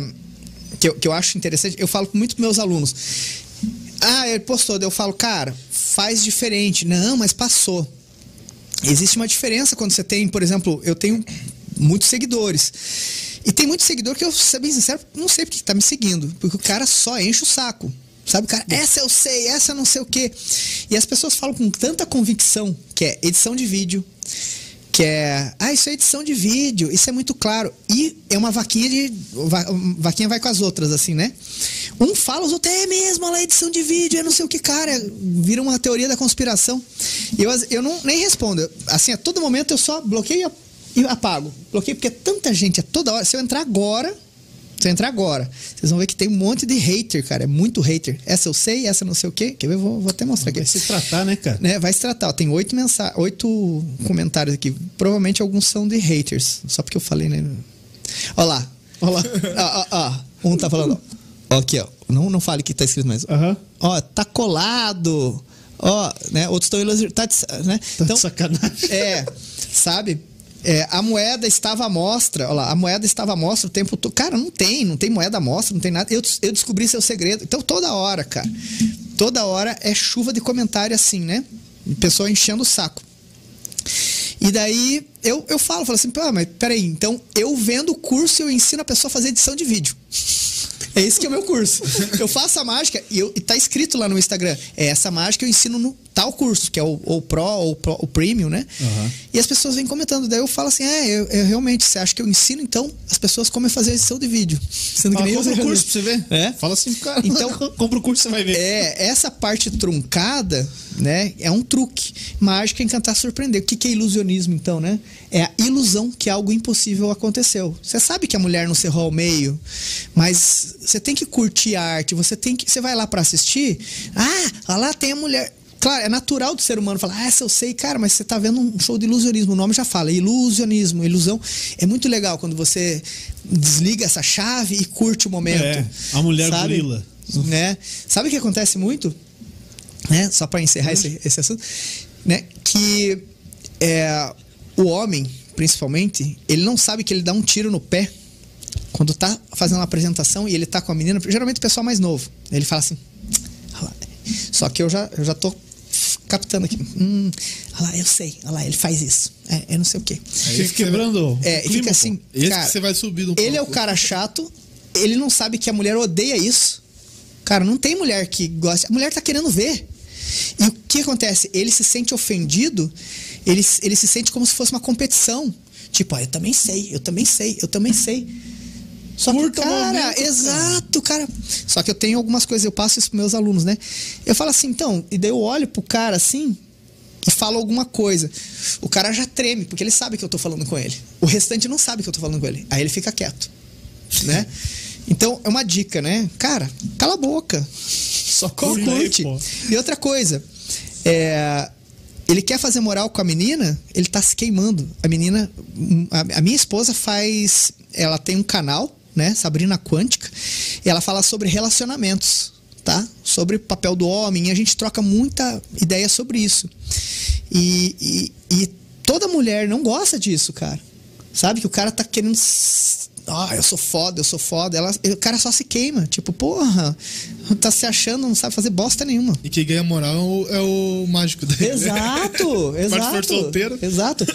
que, eu, que eu acho interessante, eu falo muito para meus alunos. Ah, ele postou, daí eu falo, cara, faz diferente. Não, mas passou. Existe uma diferença quando você tem, por exemplo, eu tenho muitos seguidores. E tem muito seguidor que eu, ser bem sincero, não sei porque tá me seguindo. Porque o cara só enche o saco. Sabe, cara, essa eu sei, essa eu não sei o quê. E as pessoas falam com tanta convicção que é edição de vídeo, que é, ah, isso é edição de vídeo, isso é muito claro. E é uma vaquinha de. va- vaquinha vai com as outras, assim, né? Um fala, os outros, é mesmo, olha lá, edição de vídeo, é não sei o que, cara. Vira uma teoria da conspiração. E eu, eu não nem respondo. Assim, a todo momento eu só bloqueio e apago. Bloqueio porque é tanta gente, é toda hora. Se eu entrar agora, se eu entrar agora, vocês vão ver que tem um monte de hater, cara. É muito hater. Essa eu sei, essa não sei o quê. Quer ver? Vou, vou até mostrar aqui Vai se tratar, né, cara? né, vai se tratar. ó, Tem oito, mensa oito comentários aqui. Provavelmente alguns são de haters. Só porque eu falei, né? Olha lá. Olha lá. <laughs> ó, ó. Um tá falando. Ó, aqui, ó. Não, não fale que tá escrito mais. Aham. Ó, tá colado. Ó, né? Outros estão. Tá, de né? Tá de sacanagem. É, sabe? É, a moeda estava à mostra, olha lá, a moeda estava à mostra o tempo todo. Cara, não tem, não tem moeda à mostra, não tem nada. Eu, eu descobri seu segredo. Então, toda hora, cara, toda hora é chuva de comentário assim, né? Pessoa enchendo o saco. E daí eu, eu falo, falo assim, pô, mas peraí, então eu vendo o curso eu ensino a pessoa a fazer edição de vídeo. É esse que é o meu curso. Eu faço a mágica e, eu, e tá escrito lá no Instagram. É essa mágica que eu ensino no tal curso, que é o, o Pro ou o, Pro- o Premium, né? Aham. E as pessoas vêm comentando. Daí eu falo assim: é, eu, eu realmente, você acha que eu ensino, então as pessoas como fazer edição de vídeo. Sendo que Fala, nem compra eu o curso pra você ver. É? Fala assim, cara. Então- <laughs> compra o curso, você vai ver. É, essa parte truncada, né, é um truque. Mágica é encantar surpreender. O que, que é ilusionismo, então, né? É a ilusão que algo impossível aconteceu. Você sabe que a mulher não cerrou ao meio, mas você tem que curtir a arte, você tem que. Você vai lá pra assistir, ah, lá tem a mulher. Claro, é natural do ser humano falar, ah, essa eu sei, cara, mas você tá vendo um show de ilusionismo. O nome já fala, ilusionismo, ilusão. É muito legal quando você desliga essa chave e curte o momento. É, a mulher sabe? gorila. Né? Sabe o que acontece muito? Né? Só para encerrar esse, esse assunto, né? Que é, o homem, principalmente, ele não sabe que ele dá um tiro no pé quando tá fazendo uma apresentação e ele tá com a menina, geralmente o pessoal mais novo. Ele fala assim. Só que eu já, eu já tô captando aqui. Hum, olha lá, eu sei. Olha lá, ele faz isso. É, eu não sei o quê. Fica quebrando. É, o e clima, fica assim. Esse cara, que você vai subir no ele é o cara chato, ele não sabe que a mulher odeia isso. Cara, não tem mulher que gosta. A mulher tá querendo ver. E o que acontece? Ele se sente ofendido, ele, ele se sente como se fosse uma competição. Tipo, ó, eu também sei, eu também sei, eu também sei. Só que, Curta cara, momento, cara. exato, cara. Só que eu tenho algumas coisas, eu passo isso pros meus alunos, né? Eu falo assim, então, e daí eu olho pro cara assim e falo alguma coisa. O cara já treme, porque ele sabe que eu tô falando com ele. O restante não sabe que eu tô falando com ele. Aí ele fica quieto, né? Então, é uma dica, né? Cara, cala a boca. <laughs> Só curte. E outra coisa, é, ele quer fazer moral com a menina, ele tá se queimando. A menina, a, a minha esposa faz, ela tem um canal, né, Sabrina Quântica, e ela fala sobre relacionamentos, tá? Sobre o papel do homem, e a gente troca muita ideia sobre isso. E, e, e toda mulher não gosta disso, cara. Sabe? Que o cara tá querendo. Ah, eu sou foda, eu sou foda. Ela, o cara só se queima. Tipo, porra, tá se achando, não sabe fazer bosta nenhuma. E quem ganha moral é o, é mágico daí. né? Exato, <laughs> exato. solteiro. Exato.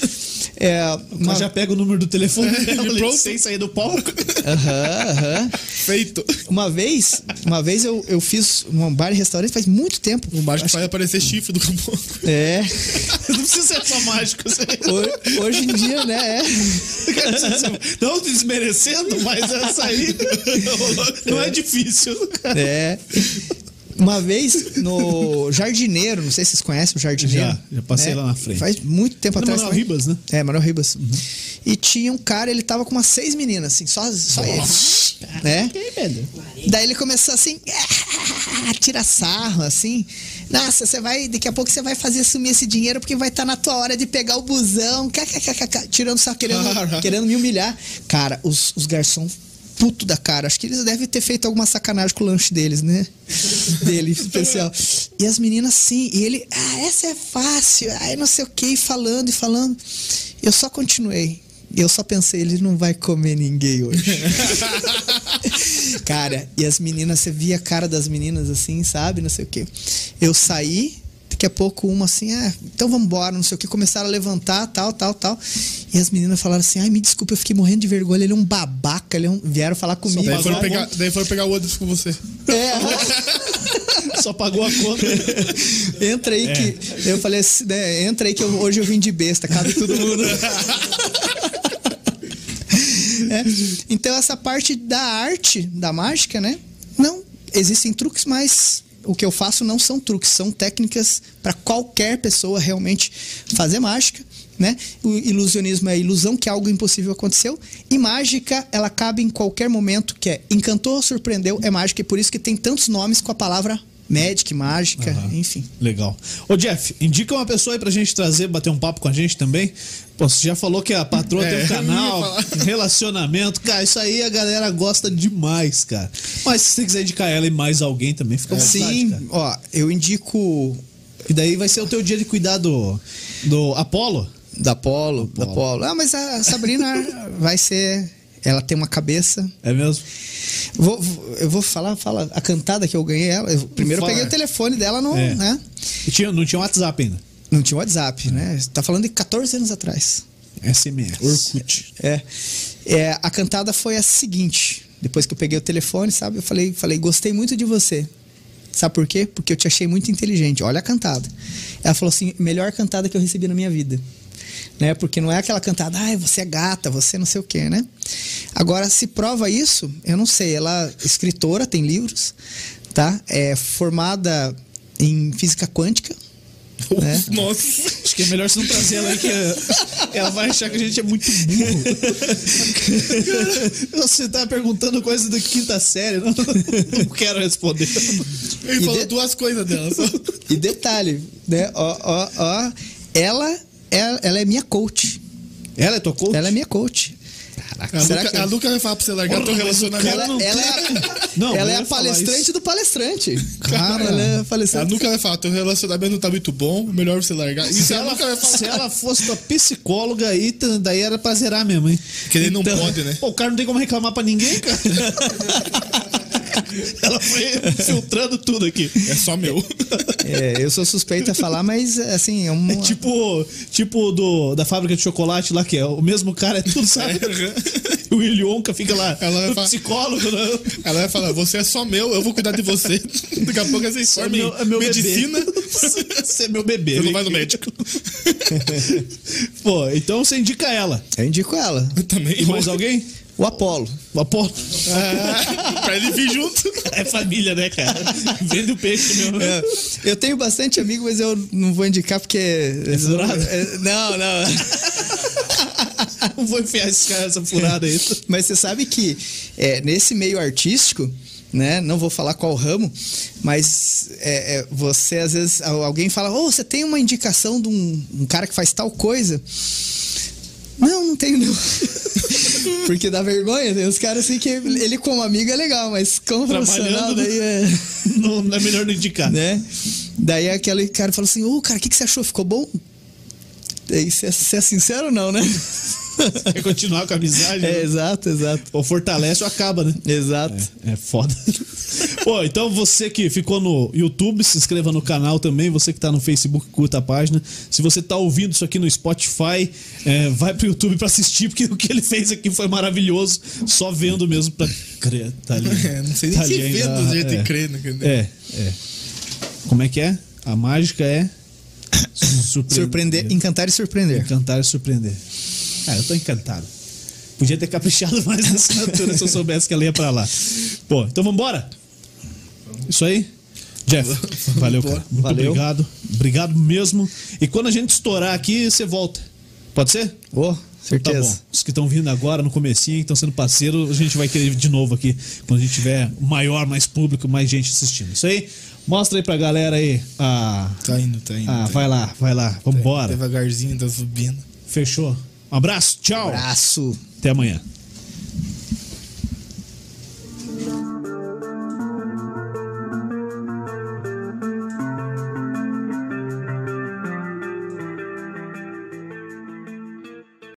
É, Mas já pega o número do telefone <laughs> dela, pronto. sem sair do palco. Aham, aham. Feito. Uma vez, uma vez eu, eu fiz um bar e restaurante faz muito tempo. O mágico faz aparecer chifre do caboclo. É. <laughs> Não precisa ser só mágico. Hoje, hoje em dia, né? É. Não desmerecendo, mas essa aí não é difícil. É. Uma vez no Jardineiro, não sei se vocês conhecem o Jardineiro. Já, já passei lá na frente. Faz muito tempo No atrás. Manuel também. Ribas, né? É, Manuel Ribas. E tinha um cara, ele tava com umas seis meninas, assim, só, só ele. Né? Daí ele começou assim, tira sarro, assim. Nossa, você vai, daqui a pouco você vai fazer sumir esse dinheiro porque vai estar na tua hora de pegar o busão. Tirando sarro, querendo, querendo me humilhar. Cara, os, os garçons puto da cara. Acho que eles devem ter feito alguma sacanagem com o lanche deles, né? <laughs> Dele, especial. E as meninas, sim. E ele, ah, essa é fácil. Ai, não sei o que, falando e falando. Eu só continuei. Eu só pensei, ele não vai comer ninguém hoje. <laughs> cara, e as meninas, você via a cara das meninas assim, sabe? Não sei o que. Eu saí, daqui a pouco uma assim, ah, então vamos embora, não sei o que. Começaram a levantar, tal, tal, tal. E as meninas falaram assim, ai, me desculpa, eu fiquei morrendo de vergonha. Ele é um babaca, ele é um... vieram falar comigo. Daí foram, pegar, daí foram pegar o outro com você. É. <laughs> Só pagou a conta. Entra aí que. Eu falei assim, né? Entra aí que eu- hoje eu vim de besta, cabe todo mundo. <laughs> É, Então, essa parte da arte, da mágica, né? Não, existem truques, mas o que eu faço não são truques, são técnicas para qualquer pessoa realmente fazer mágica. Né? O ilusionismo é a ilusão que algo impossível aconteceu. E mágica, ela cabe em qualquer momento, que é encantou, surpreendeu, é mágica. E por isso que tem tantos nomes com a palavra magic, mágica, enfim. Legal. Ô, Jeff, indica uma pessoa aí pra gente trazer, bater um papo com a gente também. Pô, você já falou que a patroa É, tem um <laughs> canal, relacionamento. Cara, isso aí a galera gosta demais, cara. Mas se você quiser indicar ela e mais alguém também, fica à vontade, Sim, cara. ó, eu indico E daí vai ser o teu dia de cuidar do, do Apolo. da Polo, da Polo. Ah, mas a Sabrina <laughs> vai ser. Ela tem uma cabeça. É mesmo? Vou, eu vou falar, fala a cantada que eu ganhei ela. Eu- primeiro eu peguei o telefone dela no, É. né? E tinha, não tinha WhatsApp ainda. Não tinha WhatsApp, né? Tá falando de 14 anos atrás. SMS. Orkut. É. É, a cantada foi a seguinte. Depois que eu peguei o telefone, sabe? Eu falei, falei, gostei muito de você. Sabe por quê? Porque eu te achei muito inteligente. Olha a cantada. Ela falou assim, melhor cantada que eu recebi na minha vida. Né? Porque não é aquela cantada, ai, você é gata, você não sei o quê, né? Agora, se prova isso, eu não sei. Ela é escritora, tem livros, tá? É formada em física quântica. né? Nossa. Acho que é melhor você não trazer ela aí, que é- ela vai achar que a gente é muito burro. <laughs> Você tá perguntando coisa da quinta série, não, não quero responder. Ele E falou de- duas coisas dela. Só. E detalhe, né? Ó, ó, ó, ela, ela, ela é minha coach. Ela é tua coach? Ela é minha coach. A Será Luca, que- a Luca vai falar pra você largar teu relacionamento. Ela, não ela é, Não, ela eu é ia a palestrante isso. do palestrante. Cara, ela é a A palestrante. Vai falar, teu relacionamento não tá muito bom, melhor você largar. Isso Se a ela, Nuca vai falar. se ela fosse tua psicóloga aí, daí era pra zerar mesmo, hein? Porque ele não pode, né? Pô, o cara não tem como reclamar pra ninguém, cara. <laughs> <laughs> ela foi filtrando tudo aqui. É só meu. É, eu sou suspeito a falar, mas assim, é uma... É tipo, tipo do, da fábrica de chocolate lá, que é o mesmo cara, é tudo, sabe? <laughs> o Willy Wonka fica lá, Ela vai o falar- psicólogo, né? Ela vai falar, você é só meu, eu vou cuidar de você. <laughs> Daqui a pouco você é meu, é meu medicina. bebê. Você é meu bebê. Você não vai no médico. Pô, então você indica ela. Eu indico ela. Eu também. E mais alguém? O Apolo. O Apolo. Ah, pra ele vir junto. É família, né, cara? Vende o peixe mesmo. É, eu tenho bastante amigo, mas eu não vou indicar porque. É furado? Não, não. Não vou enfiar esse cara nessa furada aí. Mas você sabe que é, nesse meio artístico, né? Não vou falar qual ramo, mas é, é, você às vezes al- alguém fala, oh, você tem uma indicação de um, um cara que faz tal coisa? Não, não tenho não. <laughs> Porque dá vergonha, tem os caras assim que ele como amigo é legal, mas como profissional daí é, <laughs> Não, não é melhor não indicar. né? Daí aquele cara falou assim, ô cara, o que, que você achou? Ficou bom? Daí você você é sincero ou não, né? <laughs> Quer continuar com a amizade? É, né? exato, exato. Ou fortalece ou acaba, né? Exato. É, é foda. <laughs> Pô, então você que ficou no YouTube, se inscreva no canal também. Você que tá no Facebook, curta a página. Se você tá ouvindo isso aqui no Spotify, é, vai pro YouTube pra assistir, porque o que ele fez aqui foi maravilhoso. Só vendo mesmo pra crer. Tá ali. <laughs> É, não sei nem tá se vê ainda, do jeito é. crer, né? É, é. Como é que é? A mágica é. <coughs> Surpreender, encantar e surpreender. Encantar e surpreender. Cara, eu tô encantado. Podia ter caprichado <laughs> mais na assinatura se eu soubesse que ela ia pra lá. Pô, então vambora? Isso aí? Jeff, valeu, cara. Muito Valeu. obrigado. Obrigado mesmo. E quando a gente estourar aqui, você volta. Pode ser? Oh, Tá certeza. bom. Os que estão vindo agora no comecinho, que estão sendo parceiro, a gente vai querer de novo aqui, quando a gente tiver maior, mais público, mais gente assistindo. Isso aí? Mostra aí pra galera aí. Ah, Tá indo, tá indo. ah tá vai indo. lá, vai lá. Vambora. Devagarzinho, tá subindo. Fechou. Um abraço, tchau. Abraço. Até amanhã.